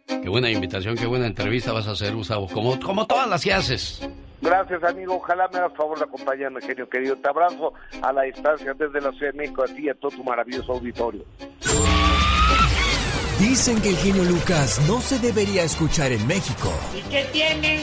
Qué buena invitación, qué buena entrevista vas a hacer, Gustavo, como, como todas las que haces. Gracias, amigo. Ojalá me hagas favor de acompañarme, genio querido. Te abrazo a la distancia desde la Ciudad de México, a ti y a todo tu maravilloso auditorio. Dicen que el genio Lucas no se debería escuchar en México. ¿Y qué tiene?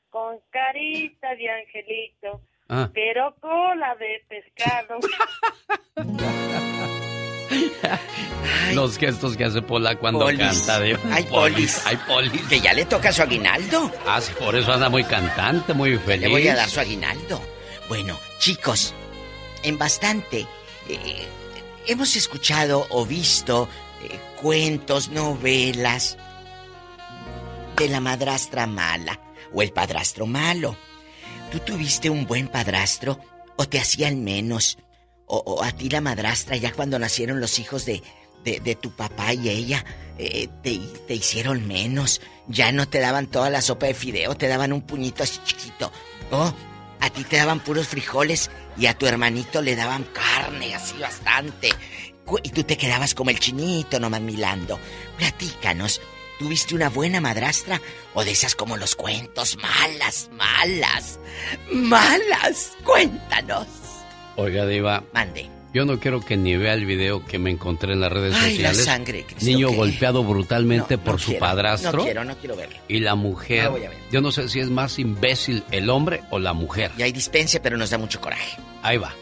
con carita de angelito, Ah. pero cola de pescado. Los gestos que hace Pola cuando Polis. canta. De... Ay, Polis. Ay, Polis. Que ya le toca su aguinaldo. Ah, sí, por eso anda muy cantante, muy feliz. Le voy a dar su aguinaldo. Bueno, chicos, en bastante eh, hemos escuchado o visto eh, cuentos, novelas de la madrastra mala o el padrastro malo. ¿Tú tuviste un buen padrastro o te hacían menos? O, a ti la madrastra ya cuando nacieron los hijos de, de, tu papá y ella eh, te, te hicieron menos. Ya no te daban toda la sopa de fideo, te daban un puñito así chiquito. Oh, a ti te daban puros frijoles y a tu hermanito le daban carne así bastante. Y tú te quedabas como el chinito nomás milando. Platícanos, ¿tuviste una buena madrastra o de esas como los cuentos? Malas, malas, malas. Cuéntanos. Oiga, Diva. Mande. Yo no quiero que ni vea el video que me encontré en las redes Ay, la sociales. sangre, Cristo, Niño ¿qué? golpeado brutalmente No, por no su quiero, padrastro. No quiero, no quiero verlo. Y la mujer. No voy a ver. yo no sé si es más imbécil el hombre o la mujer. Y hay dispense, pero nos da mucho coraje. Ahí va.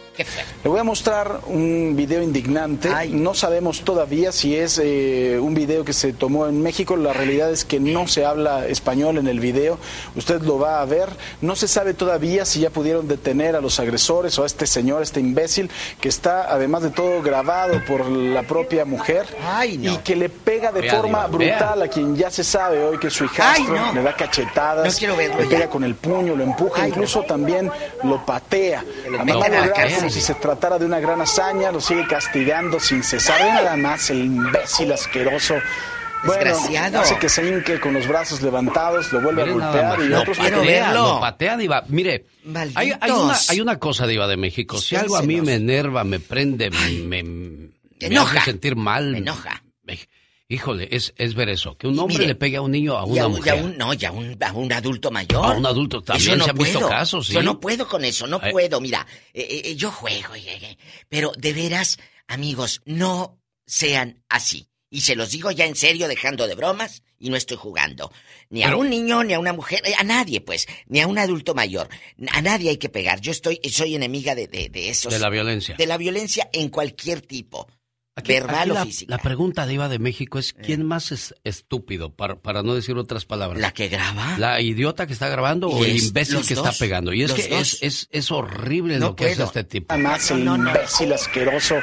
Le voy a mostrar un video indignante. No sabemos todavía si es eh, un video que se tomó en México. La realidad es que no se habla español en el video. Usted lo va a ver. No se sabe todavía si ya pudieron detener a los agresores o a este señor, este imbécil, que está además de todo grabado por la propia mujer y que le pega de Vea, forma brutal a quien ya se sabe hoy que es su hijastro. Ay, no. Le da cachetadas, No verlo le ya. pega con el puño, lo empuja, incluso también lo patea. lo A metan manera como si se tratara de una gran hazaña, lo sigue castigando sin cesar. Nada más el imbécil asqueroso. Bueno, Desgraciado. hace que se hinque con los brazos levantados, lo vuelve a golpear y lo otros patea, lo patea, Diva. Mire, hay, una, hay una cosa, Diva de México. Si algo a mí me enerva, me prende, me, me enoja. hace sentir mal. Me enoja. Híjole, es, es ver eso. Que un hombre mire, le pegue a un niño a una a un, y mujer. a un- no, ya a un, a un adulto mayor. A un adulto también no se han visto puedo. casos, sí. Yo no puedo con eso, no Eh. puedo. Mira, eh, eh, yo juego, eh, eh, pero de veras, amigos, no sean así. Y se los digo ya en serio, dejando de bromas, y no estoy jugando. Ni a Pero- un niño, ni a una mujer, eh, a nadie, pues, ni a un adulto mayor. A nadie hay que pegar. Yo estoy, soy enemiga de, de, de esos. De la violencia. De la violencia en cualquier tipo. Aquí- verbal aquí o la, física. La pregunta Diva de México es ¿quién más es estúpido? Para, para no decir otras palabras. ¿La que graba? ¿La idiota que está grabando o el es- imbécil que dos, está pegando? Y es que es, es, es horrible No lo que hace puedo. este tipo. Nada más el imbécil asqueroso.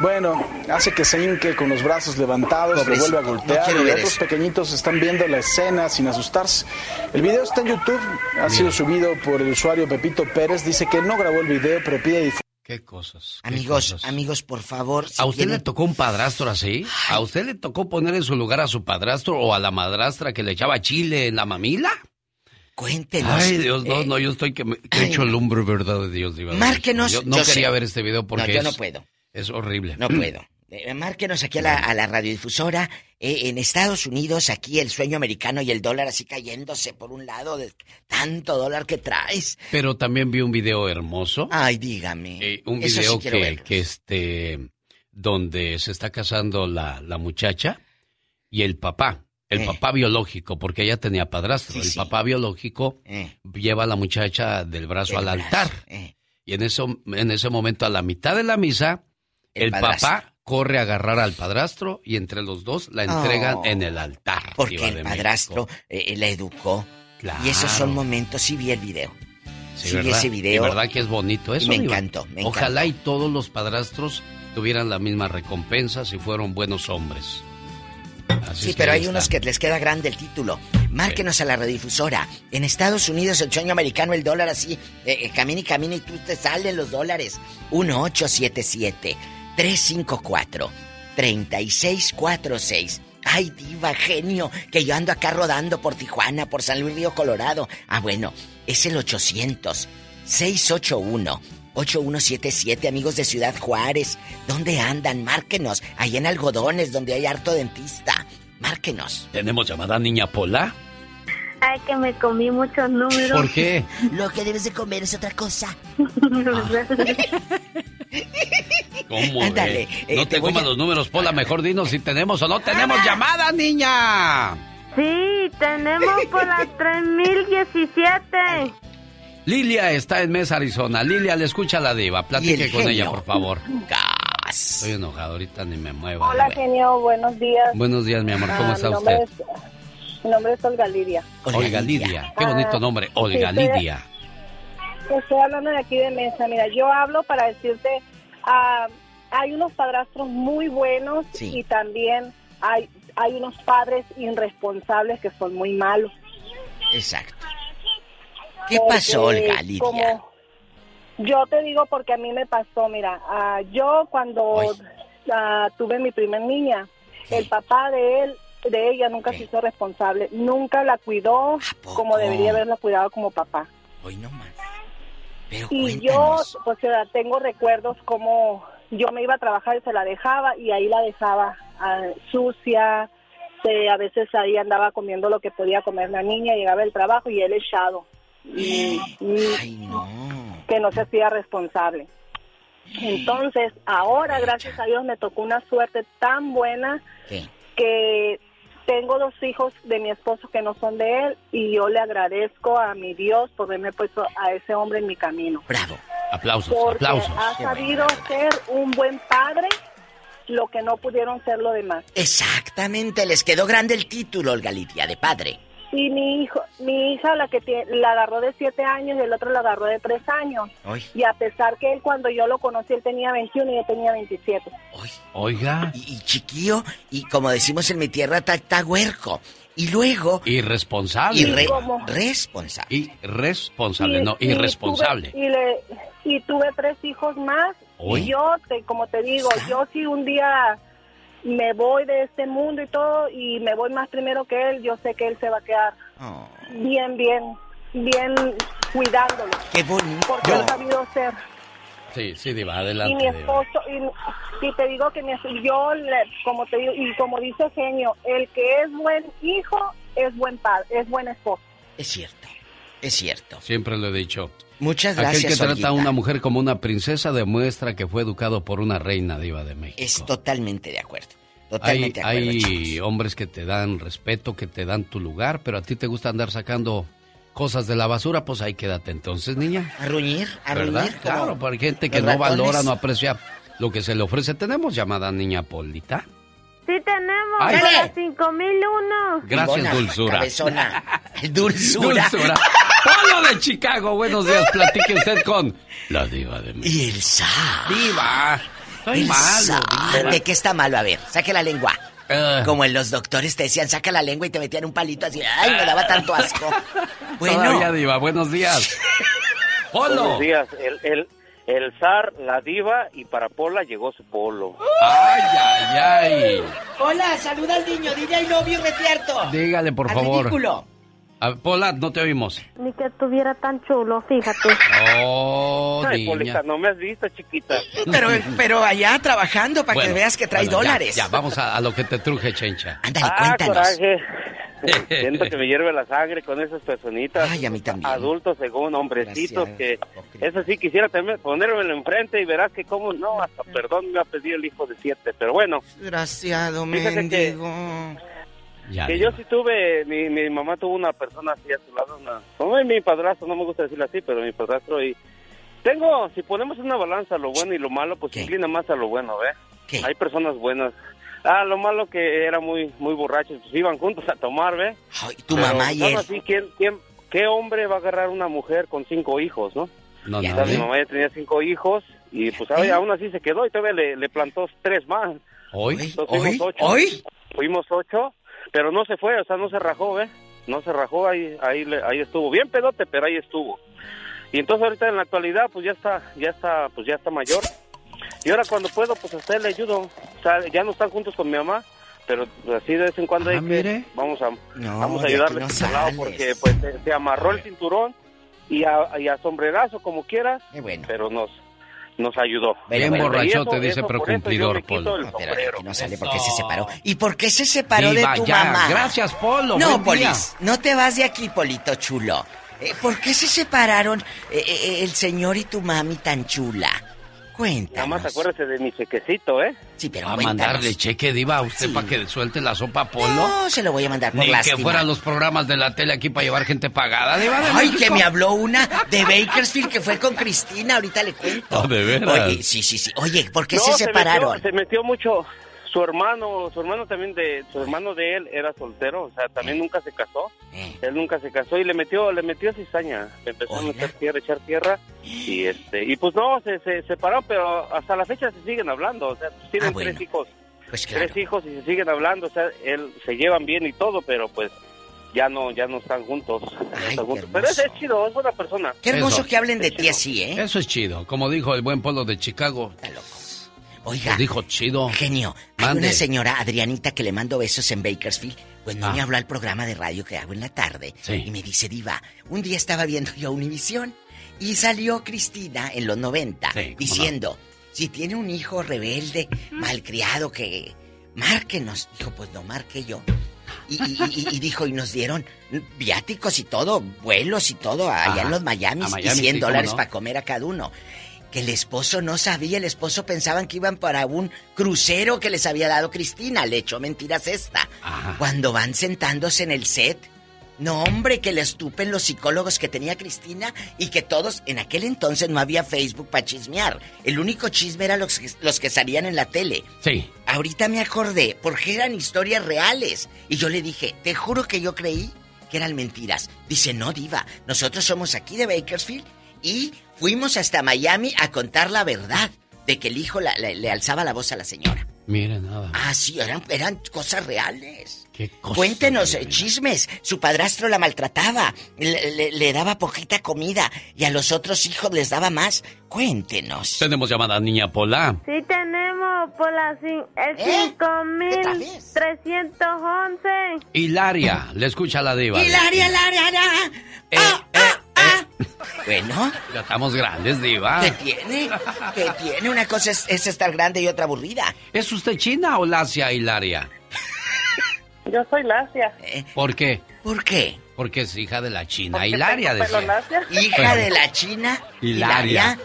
Bueno, hace que se hinque con los brazos levantados, Pobrecito, lo vuelve a no golpear quiero y otros eso. pequeñitos están viendo la escena sin asustarse. El video está en YouTube, ha sido subido por el usuario Pepito Pérez, dice que no grabó el video, pero pide difusión. Qué cosas. qué Amigos, cosas. amigos, por favor. si ¿A usted le tocó un padrastro así? ¿A usted le tocó poner en su lugar a su padrastro o a la madrastra que le echaba chile en la mamila? Cuéntenos. Ay, Dios, no, Eh, no, yo estoy que, me, que echo lumbre, verdad de Dios. De Márquenos. Yo no yo quería sé. ver este video porque No, yo es, no puedo. es horrible. No puedo. Eh, márquenos aquí a la, a la radiodifusora. Eh, en Estados Unidos, aquí el sueño americano y el dólar así cayéndose por un lado de tanto dólar que traes. Pero también vi un video hermoso. Ay, dígame. Eh, un sí video que, este donde se está casando la, la muchacha y el papá, el Eh. papá biológico, porque ella tenía padrastro, Sí, el sí. papá biológico lleva a la muchacha del brazo al brazo, altar. Y en eso, en ese momento, a la mitad de la misa, El papá corre a agarrar al padrastro y entre los dos la entregan Oh. en el altar. Porque el de padrastro eh, eh, la educó. Claro. Y esos son momentos, sí vi el video. Sí, Sí, vi ese video. Y verdad que es bonito eso. me encantó, me Ojalá y todos los padrastros tuvieran la misma recompensa si fueron buenos hombres. Así Sí, pero hay está. unos que les queda grande el título. Márquenos a la rediffusora. En Estados Unidos el sueño americano, el dólar así, eh, eh, camina y camina y tú te salen los dólares. 1877-354-3646. Ay, diva, genio, que yo ando acá rodando por Tijuana, por San Luis Río Colorado. Ah, bueno, es el 800-681-8177, amigos de Ciudad Juárez. ¿Dónde andan? Márquenos. Ahí en Algodones, donde hay harto dentista. Márquenos. ¿Tenemos llamada niña Pola? Ay, que me comí muchos números. ¿Por qué? Lo que debes de comer es otra cosa. ¿Cómo? Ándale, eh? no te te comas a- los números, Pola. Mejor dinos si tenemos o no tenemos llamada, niña. Sí, tenemos por la 3017. Lilia está en Mesa, Arizona. Lilia, le escucha a la diva. Platique el con ella, por favor. Gas. Estoy enojado, ahorita ni me mueva. Hola, genio, buenos días. Buenos días, mi amor. ¿Cómo Ah, está mi usted? es- mi nombre es Olga Lidia. Olga Lidia. Qué bonito Ah, nombre, Olga sí, Lidia. Estoy hablando de aquí de mesa. Mira, yo hablo para decirte, ah, hay unos padrastros muy buenos Sí. y también hay, hay unos padres irresponsables que son muy malos. Exacto. ¿Qué Porque pasó, Olga Lidia? yo te digo porque a mí me pasó, mira, ah, yo cuando ah, tuve mi primer niña, el papá de él, de ella nunca se hizo responsable, nunca la cuidó como debería haberla cuidado como papá. Hoy no más. Pero Y yo, pues tengo recuerdos como yo me iba a trabajar y se la dejaba y ahí la dejaba ah, sucia, se- a veces ahí andaba comiendo lo que podía comer la niña, llegaba del trabajo y él echado. Y, y que no se hacía responsable. Entonces, ahora, gracias a Dios, me tocó una suerte tan buena ¿Qué? que tengo dos hijos de mi esposo que no son de él y yo le agradezco a mi Dios por haberme puesto a ese hombre en mi camino. Bravo. Aplausos, Porque aplausos. ha sabido ser un buen padre lo que no pudieron ser lo demás. Exactamente, les quedó grande el título, Olga Lidia, de padre. Y mi hijo, mi hija la que tie- la agarró de siete años y el otro la agarró de tres años. Ay. Y a pesar que él cuando yo lo conocí él tenía 21 y yo tenía 27. Oiga. Y, y chiquillo, y como decimos en mi tierra, está, huerco. Y luego... Irresponsable. Irre- ¿Cómo? responsable. Irresponsable, no, Y- y irresponsable. tuve- Y, le, y tuve tres hijos más. Y yo, te, como te digo, yo si un día me voy de este mundo y todo, y me voy más primero que él, yo sé que él se va a quedar Oh, bien, bien, bien cuidándolo. qué bonito. Porque ha sabido ser. Sí, sí, Diva, y adelante. mi Diva. esposo, y, y te digo que mi, yo, le- como te digo, y como dice Genio, el que es buen hijo es buen padre, es buen esposo. Es cierto, es cierto. Siempre lo he dicho. Muchas Aquel gracias, que trata a una mujer como una princesa demuestra que fue educado por una reina diva de México. Es totalmente de acuerdo. Hay, Totalmente de acuerdo, hay chicos. hombres que te dan respeto, que te dan tu lugar, pero a ti te gusta andar sacando cosas de la basura, pues ahí quédate entonces, niña. A ruñir, a ¿Verdad? ruñir. Claro, hay gente que no valora, no aprecia lo que se le ofrece. Tenemos llamada niña Polita. Sí tenemos, Ay. para Dale. 5001. Gracias, Dulzura. cabezona. Dulzura. Dulzura. Polo de Chicago, buenos días. Platique usted con la diva de México. Y el sa. Diva. Estoy El malo, sa. diva. ¿De qué está malo? A ver, saque la lengua. Ah. Como en los doctores te decían, saca la lengua y te metían un palito así. Ay, me daba tanto asco. Todavía, Bueno, diva, buenos días. Polo. Buenos días. El, el, el zar, la diva y para Pola llegó su polo. Ay, ay, ay. Hola, saluda al niño, dile I love you, retierto. Dígale, por Al favor. ridículo. A- Pola, no te oímos. Ni que estuviera tan chulo, fíjate. Oh, Ay, niña. Polita, no me has visto, chiquita. Pero, pero allá trabajando para que Bueno, veas que trae bueno, ya, dólares. Ya, vamos a, a lo que te truje, Chencha. Ándale, ah, cuéntanos. coraje. Siento que me hierve la sangre con esas personitas. Ay, a mí también. Adultos, según hombrecitos, Gracias, que eso sí quisiera también ponérmelo enfrente y verás que como no, hasta perdón me ha pedido el hijo de siete. Pero bueno, Desgraciado, Fíjate que- mendigo. Ya, que yo sí tuve, mi, mi mamá tuvo una persona así a su lado, una, como mi padrastro, no me gusta decirlo así, pero mi padrastro y tengo, si ponemos una balanza lo bueno y lo malo, pues se inclina más a lo bueno, ¿ve? Hay personas buenas. Ah, lo malo que era muy muy borrachos, pues iban juntos a tomar, ¿ve? Ay, tu Pero, mamá y él. así, ¿quién, quién, ¿qué hombre va a agarrar una mujer con cinco hijos, no? No, O sea, no. mi mamá ya tenía cinco hijos y pues ay, aún así se quedó y todavía le, le plantó tres más. ¿Hoy? Entonces, fuimos ¿Hoy? ocho. ¿Hoy? Fuimos ocho, pero no se fue, o sea, no se rajó, ¿ve? No se rajó, ahí, ahí, ahí estuvo. Bien pedote, pero ahí estuvo. Y entonces ahorita en la actualidad, pues ya está, ya está, pues ya está mayor. Y ahora cuando puedo, pues a usted le ayudo. O sea, ya no están juntos con mi mamá, pero así de vez en cuando hay que, vamos a, No, vamos a ayudarle no a este lado porque pues se, se amarró el cinturón y a, y a sombrerazo como quieras, pero nos, nos ayudó. Bien bueno, borrachote, dice, pero por cumplidor, Polo. No, pero aquí no sale porque se separó. ¿Y por qué se separó de tu ya. mamá? Gracias, Polo. No. Polis, no te vas de aquí, Polito chulo. Eh, ¿Por qué se separaron eh, eh, el señor y tu mami tan chula? Cuéntanos. Nada más acuérdese de mi chequecito, ¿eh? Sí, pero ¿Va a mandarle cheque, Diva, a usted para que suelte la sopa a Polo? No, se lo voy a mandar por Ni lástima. que fueran los programas de la tele aquí para llevar gente pagada, Diva de Ay, México. que me habló una de Bakersfield que fue con Cristina, ahorita le cuento. Oh, ¿de veras? Oye, sí, sí, sí. Oye, ¿por qué No, se separaron? Metió, se metió mucho. Su hermano, su hermano también de, su hermano de él era soltero, o sea, también nunca se casó. Eh. Él nunca se casó y le metió, le metió cizaña. Le empezó a meter tierra, echar tierra y este, y pues no, se, se separaron, pero hasta la fecha se siguen hablando, o sea, pues tienen Ah, bueno. tres hijos, Pues claro. tres hijos y se siguen hablando, o sea, él se llevan bien y todo, pero pues ya no, ya no están juntos. no están juntos. Pero es, es chido, es buena persona. Qué hermoso Eso. que hablen de ti así, ¿eh? Eso es chido, como dijo el buen Polo de Chicago. Oiga. Pues dijo chido. Genio, hay una señora, Adrianita, que le mando besos en Bakersfield. Cuando Ah. me habló al programa de radio que hago en la tarde. Y me dice, Diva, un día estaba viendo yo Univisión y salió Cristina en los 90 diciendo, si tiene un hijo rebelde, malcriado, que márquenos. Dijo, pues no marque yo. Y, y- y- y dijo, y nos dieron viáticos y todo, vuelos y todo, allá Ajá. en los Miami, y Miami, 100 sí, cómo dólares no. para comer a cada uno. Que el esposo no sabía, el esposo pensaban que iban para un crucero que les había dado Cristina, le echó mentiras esta. Cuando van sentándose en el set, no hombre, que le estupen los psicólogos que tenía Cristina y que todos, en aquel entonces no había Facebook para chismear. El único chisme era los, que- los que salían en la tele. Sí. Ahorita me acordé, porque eran historias reales. Y yo le dije, te juro que yo creí que eran mentiras. Dice, no, diva, nosotros somos aquí de Bakersfield y fuimos hasta Miami a contar la verdad de que el hijo la- la- le alzaba la voz a la señora. Mire, nada. Ah, sí, eran, eran cosas reales. ¿Qué cosa, Cuéntenos eh, chismes. Su padrastro la maltrataba, le, le- le daba poquita comida y a los otros hijos les daba más. Cuéntenos. Tenemos llamada niña Pola. Sí tenemos por la cin- el ¿Eh? 5311. Hilaria, le escucha la diva. Hilaria, Hilaria, Hilaria. Ah, ah, ah. Bueno, Ya estamos grandes, diva. ¿qué tiene? ¿Qué tiene? Una cosa es, es estar grande y otra aburrida. ¿Es usted china o lacia, Hilaria? Yo soy Lacia. ¿Por qué? ¿Por qué? Porque es hija de la china. Porque Hilaria decía. Hija de la China. Hilaria.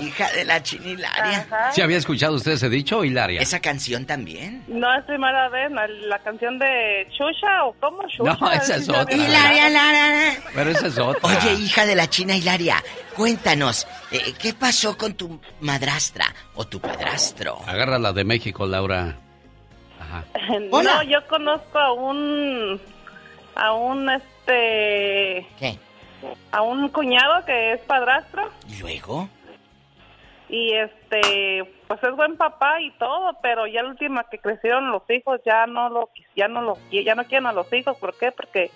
Hija de la China Hilaria. ¿Sí había escuchado usted ese dicho, Hilaria? Esa canción también. No es primera vez, la, la canción de Chucha o cómo Chucha. No, esa es otra. Hilaria, Hilaria. Pero esa es otra. Oye, hija de la China Hilaria, cuéntanos, eh, ¿qué pasó con tu madrastra o tu padrastro? Agárrala de México, Laura. Ajá. Hola. No, yo conozco a un a un este ¿Qué? a un cuñado que es padrastro ¿Y luego? y este pues es buen papá y todo, pero ya la última que crecieron los hijos ya no lo ya no lo ya no quieren a los hijos, ¿por qué? Porque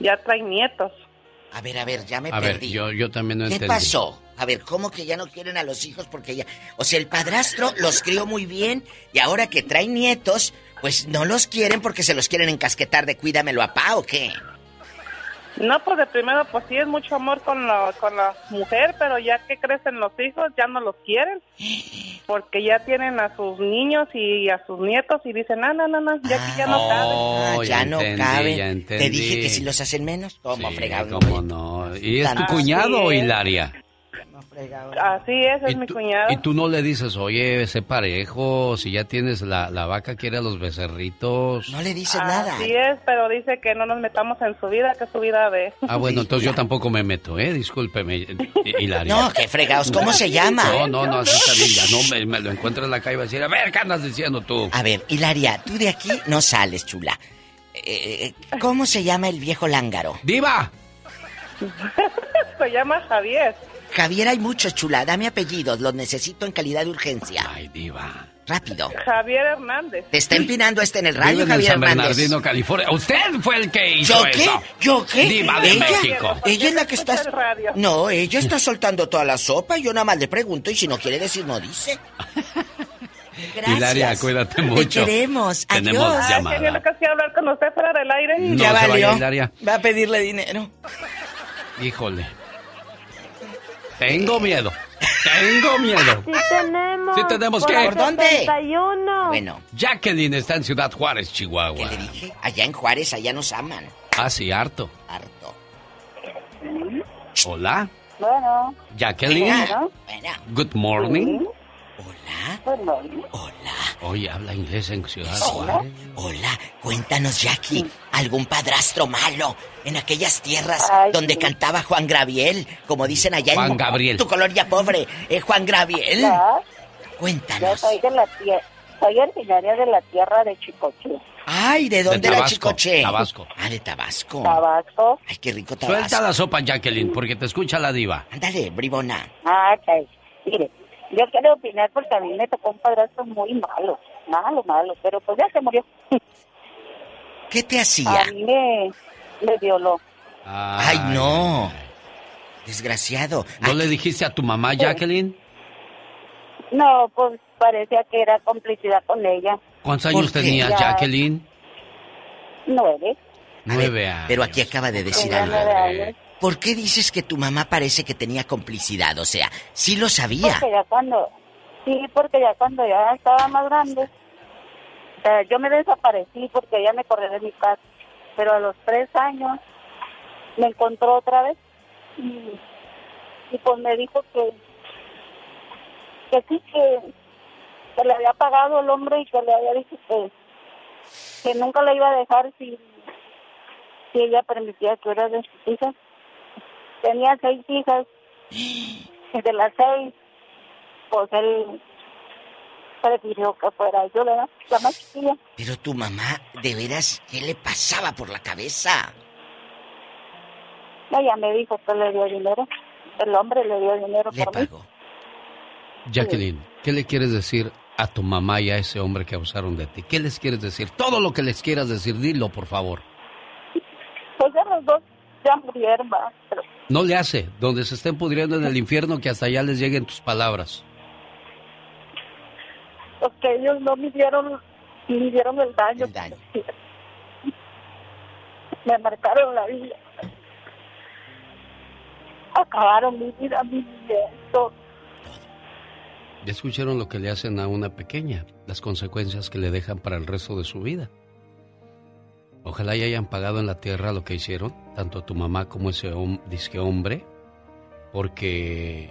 ya traen nietos. A ver, a ver, ya me A ver, perdí. yo, yo también no ¿Qué entendí. pasó? A ver, ¿cómo que ya no quieren a los hijos porque ya... O sea, el padrastro los crió muy bien y ahora que traen nietos, pues no los quieren porque se los quieren encasquetar de cuídamelo a pa o qué. No, pues de primero, pues sí es mucho amor con la, con la mujer, pero ya que crecen los hijos, ya no los quieren. Porque ya tienen a sus niños y a sus nietos y dicen, no, no, no, no, ya aquí ya no cabe. Ah, ya, no entendí, caben. ya Te dije que si los hacen menos, ¿cómo Sí, fregado? cómo no. ¿Y es tu cuñado o Así Así es, es mi cuñado. Y tú no le dices, oye, ese parejo, si ya tienes la, la vaca, quiere a los becerritos. No le dices Así es, pero dice que no nos metamos en su vida, que es su vida de... Ah, bueno, entonces yo tampoco me meto, ¿eh? Discúlpeme, eh, Hilaria. No, qué fregados, ¿cómo se llama? No, no, no, así está bien, ya no me, me lo encuentro en la calle y va a decir, a ver, ¿qué andas diciendo tú? A ver, Hilaria, tú de aquí no sales, chula. Eh, ¿Cómo se llama el viejo lángaro? ¡Diva! Se llama Javier. Javier, hay muchos, chula. Dame apellidos, los necesito en calidad de urgencia. Ay, diva. Rápido. Javier Hernández. Te está empinando este en el radio, Vive en Javier San Hernández. Bernardino, California. Usted fue el que hizo ¿Yo qué? eso. ¿Yo qué? Diva de ¿Ella? México. Ella es la que está... No, ella está soltando toda la sopa y yo nada más le pregunto y si no quiere decir, no dice. Gracias. Hilaria, cuídate mucho. Te queremos. Tenemos Adiós. Ay, llamada. genio, Lucas, quiero hablar con usted fuera del aire. No ya valió. Va a pedirle dinero. Híjole. Tengo miedo. Tengo miedo. Sí tenemos. Sí tenemos que- ¿Por dónde? 71. Bueno, Jacqueline está en Ciudad Juárez, Chihuahua. ¿qué le dije? Allá en Juárez, allá nos aman. Ah, sí, harto. Harto. Hola, Bueno, Jacqueline. Bueno. Good morning. Bueno. Oye, habla inglés en Ciudad Sí. Juárez. Hola, cuéntanos, Jackie, ¿algún padrastro malo en aquellas tierras Ay, donde sí. cantaba Juan Gabriel, como dicen allá Juan en Gabriel. tu colonia pobre, eh, Juan Gabriel? Ya, yo Cuéntanos. soy de la tierra, soy originaria de la tierra de Chicoche, Ay, ¿de dónde era Tabasco, Chicoche? Tabasco. Ah, de Tabasco. Tabasco. Ay, qué rico Tabasco. Suelta la sopa, Jacqueline, porque te escucha la diva. Ándale, bribona. Ah, ok. Mire, yo quiero opinar porque a mí me tocó un padrastro muy malo, malo, malo, pero pues ya se murió. ¿Qué te hacía? A mí me, me violó. Ay, no. Desgraciado. ¿No le dijiste a tu mamá, Jacqueline? No, pues parecía que era complicidad con ella. ¿Cuántos años tenías, Ya. Jacqueline? Nueve. Nueve años. Pero aquí acaba de decir algo. nueve años. ¿Por qué dices que tu mamá parece que tenía complicidad? O sea, sí lo sabía. Porque ya cuando, sí, porque ya cuando ya estaba más grande, o sea, yo me desaparecí porque ella me corrió de mi casa. Pero a los tres años me encontró otra vez y, y pues me dijo que, que sí, que, que le había pagado el hombre y que le había dicho que, que nunca la iba a dejar si, si ella permitía que era de sus hijas. Tenía seis hijas y de las seis, pues él prefirió que fuera yo, ¿verdad? La más chiquilla. Pero tu mamá, de veras, ¿qué le pasaba por la cabeza? Ella me dijo que le dio dinero. El hombre le dio dinero por mí. Jacqueline, ¿qué le quieres decir a tu mamá y a ese hombre que abusaron de ti? ¿Qué les quieres decir? Todo lo que les quieras decir, dilo, por favor. Pues ya los dos ya murieron. Pero No le hace, donde se estén pudriendo en el infierno, que hasta allá les lleguen tus palabras. pues que ellos no me dieron, me dieron el daño. Me marcaron la vida. Acabaron mi vida, mi todo. Ya escucharon lo que le hacen a una pequeña, las consecuencias que le dejan para el resto de su vida. Ojalá y hayan pagado en la tierra lo que hicieron, tanto tu mamá como ese hom- disque hombre, porque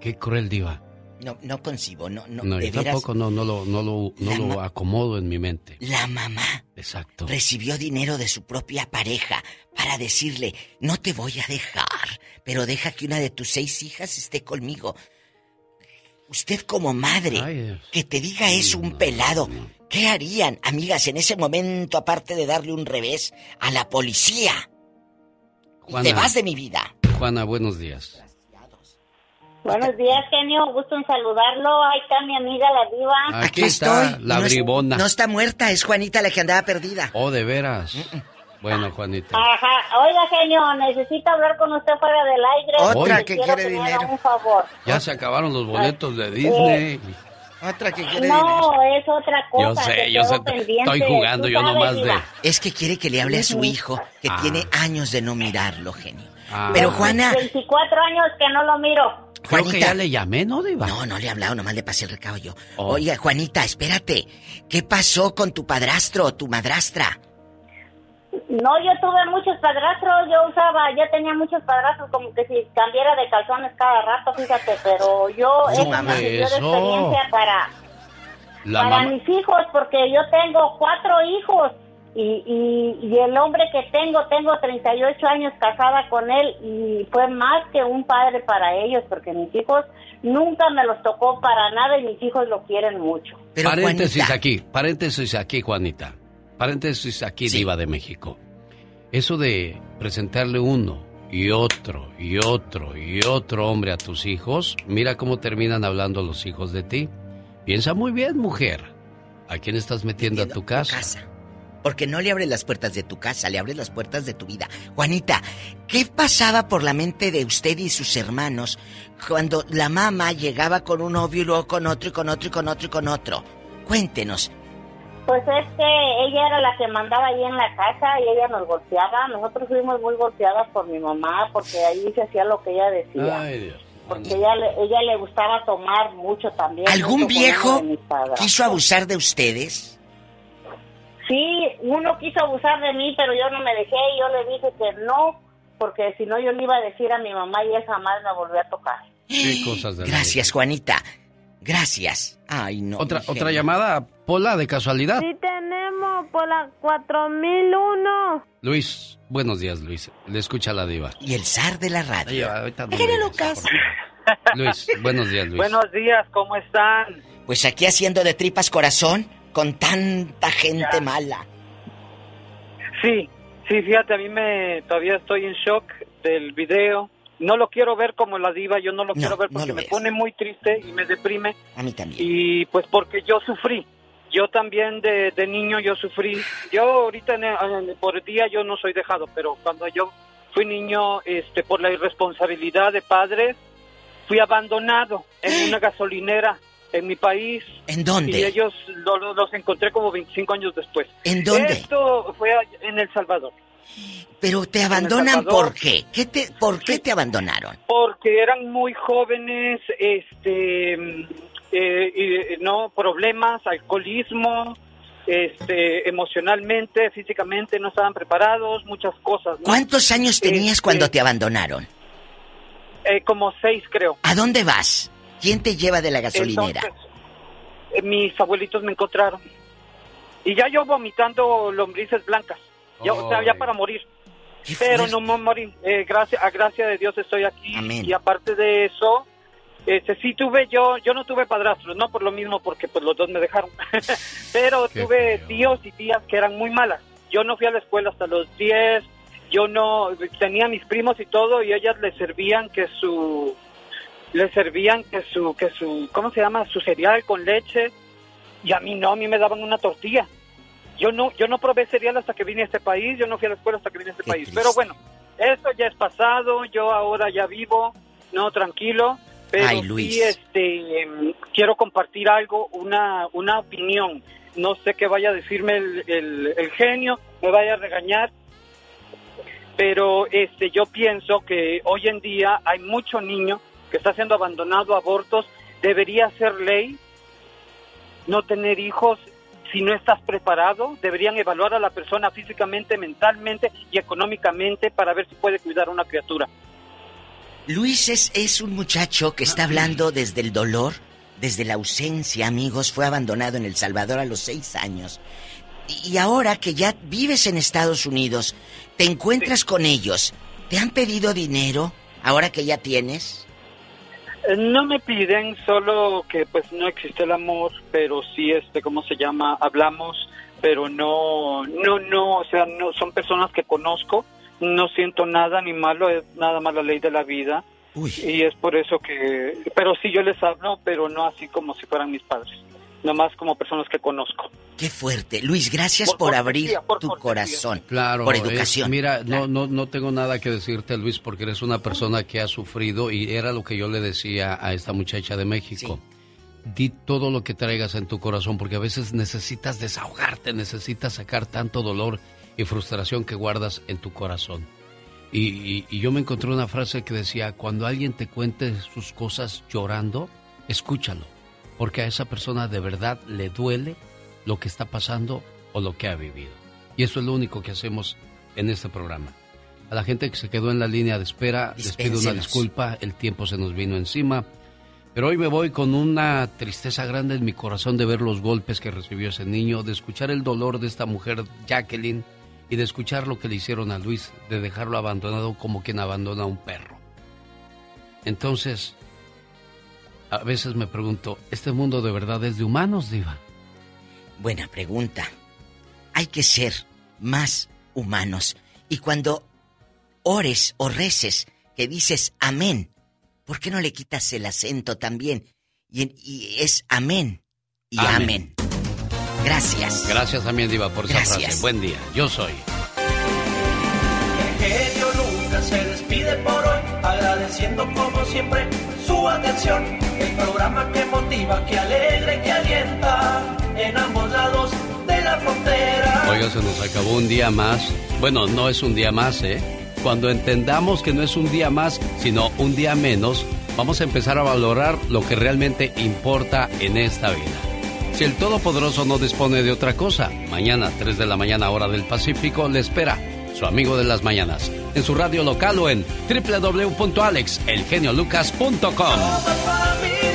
qué cruel diva. No, no concibo, no, no, No, de yo veras. tampoco no, no lo, no lo, no La lo ma- acomodo en mi mente. La mamá Exacto. recibió dinero de su propia pareja para decirle, no te voy a dejar, pero deja que una de tus seis hijas esté conmigo. Usted como madre, que te diga eso un pelado, ¿qué harían, amigas, en ese momento, aparte de darle un revés a la policía? Y te vas de mi vida. Juana, buenos días. Buenos días, genio. Gusto en saludarlo. Ahí está mi amiga la diva. Aquí, está la No es- bribona. No está muerta, es Juanita la que andaba perdida. Oh, de veras. Bueno, Juanita. Ajá, oiga, genio, necesito hablar con usted fuera del aire. Otra que quiere dinero. Un favor. Ya se acabaron los boletos de Disney. Otra que No, es otra cosa. Yo sé, que yo sé, estoy jugando yo nomás de... Es que quiere que le hable a su hijo, que Ah. tiene años de no mirarlo, genio. Ah. Pero Juana, 24 años que no lo miro. Creo que ya le llamé, ¿no, Diva? No, no le he hablado, nomás le pasé el recado yo. Oh. Oiga, Juanita, espérate. ¿Qué pasó con tu padrastro o tu madrastra? No, yo tuve muchos padrastros, yo usaba, yo tenía muchos padrastros como que si cambiara de calzones cada rato, fíjate, pero yo, eso me sirvió de experiencia para, La para mamá... mis hijos, porque yo tengo cuatro hijos y, y, y el hombre que tengo, tengo 38 años casada con él y fue más que un padre para ellos, porque mis hijos nunca me los tocó para nada y mis hijos lo quieren mucho. paréntesis aquí, paréntesis aquí, Juanita. Paréntesis aquí, Diva de México. Eso de presentarle uno y otro y otro y otro hombre a tus hijos, mira cómo terminan hablando los hijos de ti. Piensa muy bien, mujer. ¿A quién estás metiendo a tu casa? Porque no le abres las puertas de tu casa, le abres las puertas de tu vida. Juanita, ¿qué pasaba por la mente de usted y sus hermanos cuando la mamá llegaba con un novio y luego con otro y con otro y con otro y con otro? Cuéntenos. Pues es que ella era la que mandaba ahí en la casa y ella nos golpeaba. Nosotros fuimos muy golpeadas por mi mamá porque ahí se hacía lo que ella decía. Ay, Dios. Porque ella, le- ella le gustaba tomar mucho también. ¿Algún viejo quiso abusar de ustedes? Sí, uno quiso abusar de mí, pero yo no me dejé y yo le dije que no, porque si no yo le iba a decir a mi mamá y esa jamás me volvió a tocar. Qué cosas de la Gracias, Juanita. Gracias. Ay, no. Otra, otra llamada, Pola, de casualidad. Sí tenemos por la 4001. Luis, buenos días, Luis. Le escucha la diva. Y el zar de la radio. ahorita no Genio le- Lucas. Luis, buenos días, Luis. Buenos días, ¿cómo están? Pues aquí haciendo de tripas corazón con tanta gente mala. Sí, sí, fíjate, a mí me todavía estoy en shock del video. No lo quiero ver como la diva, yo no lo quiero ver porque me pone muy triste y me deprime. A mí también. Y pues porque yo sufrí. Yo también de, de niño yo sufrí. Yo ahorita en- en- por día yo no soy dejado, pero cuando yo fui niño, este, por la irresponsabilidad de padres, fui abandonado en una gasolinera en mi país. ¿En dónde? Y ellos lo- lo- los encontré como 25 años después. ¿En dónde? Esto fue en El Salvador. Pero te abandonan. ¿por qué? ¿Qué te, ¿Por qué te abandonaron? porque eran muy jóvenes, este, mm, eh, eh, no problemas, alcoholismo, este, emocionalmente, físicamente no estaban preparados, muchas cosas. ¿no? ¿Cuántos años tenías Este, cuando te abandonaron? eh, como seis creo. ¿A dónde vas? ¿Quién te lleva de la gasolinera? Entonces, mis abuelitos me encontraron y ya yo vomitando lombrices blancas, ya, o sea, ya para morir. Pero no me morí. Eh, gracias, a gracia de Dios estoy aquí. Y aparte de eso, este, sí tuve yo, yo no tuve padrastros, no por lo mismo, porque pues los dos me dejaron. Pero Qué tuve tíos y tías que eran muy malas. Yo no fui a la escuela hasta los 10, yo no, tenía mis primos y todo, y ellas les servían que su, les servían que su, que su, ¿cómo se llama? Su cereal con leche, y a mí no, a mí me daban una tortilla. Yo no, yo no probé cereal hasta que vine a este país, yo no fui a la escuela hasta que vine a este país. Pero bueno, eso ya es pasado, yo ahora ya vivo, no tranquilo, pero Ay, Luis. sí este em, quiero compartir algo, una, una opinión. No sé qué vaya a decirme el, el- el genio, me vaya a regañar, pero este yo pienso que hoy en día hay mucho niño que está siendo abandonado, abortos, debería ser ley no tener hijos si no estás preparado, deberían evaluar a la persona físicamente, mentalmente y económicamente para ver si puede cuidar a una criatura. Luis es, es un muchacho que está hablando desde el dolor, desde la ausencia, amigos. Fue abandonado en El Salvador a los seis años. Y, y ahora que ya vives en Estados Unidos, te encuentras con ellos. ¿Te han pedido dinero ahora que ya tienes? No me piden solo que pues no existe el amor, pero sí este cómo se llama, hablamos, pero no no no, o sea, no son personas que conozco, no siento nada ni malo, es nada más la ley de la vida. Y es por eso que pero sí yo les hablo, pero no así como si fueran mis padres. Nomás como personas que conozco. Qué fuerte. Luis, gracias por, abrir tu corazón. Claro. Por educación. mira, no, no, no tengo nada que decirte, Luis, porque eres una persona que ha sufrido y era lo que yo le decía a esta muchacha de México. Di todo lo que traigas en tu corazón, porque a veces necesitas desahogarte, necesitas sacar tanto dolor y frustración que guardas en tu corazón. Y, y- y yo me encontré una frase que decía, cuando alguien te cuente sus cosas llorando, escúchalo, porque a esa persona de verdad le duele lo que está pasando o lo que ha vivido. Y eso es lo único que hacemos en este programa. A la gente que se quedó en la línea de espera, les pido una disculpa, el tiempo se nos vino encima. Pero hoy me voy con una tristeza grande en mi corazón de ver los golpes que recibió ese niño, de escuchar el dolor de esta mujer, Jacqueline, y de escuchar lo que le hicieron a Luis, de dejarlo abandonado como quien abandona a un perro. Entonces, a veces me pregunto, ¿este mundo de verdad es de humanos, Diva? Buena pregunta. Hay que ser más humanos. Y cuando ores o reces que dices amén, ¿por qué no le quitas el acento también? Y, y es amén y Amén. amén. Gracias. Gracias también, Diva, por esa Gracias. frase. Buen día, yo soy. El genio Lucas se despide por hoy, agradeciendo como siempre su atención. El programa que motiva, que alegra y que alienta en ambos lados de la frontera. Oiga, se nos acabó un día más. Bueno, no es un día más, ¿eh? Cuando entendamos que no es un día más, sino un día menos, vamos a empezar a valorar lo que realmente importa en esta vida. Si el Todopoderoso no dispone de otra cosa, mañana, 3 de la mañana, hora del Pacífico, le espera amigo de las mañanas, en su radio local o en www.alexelgeniolucas.com.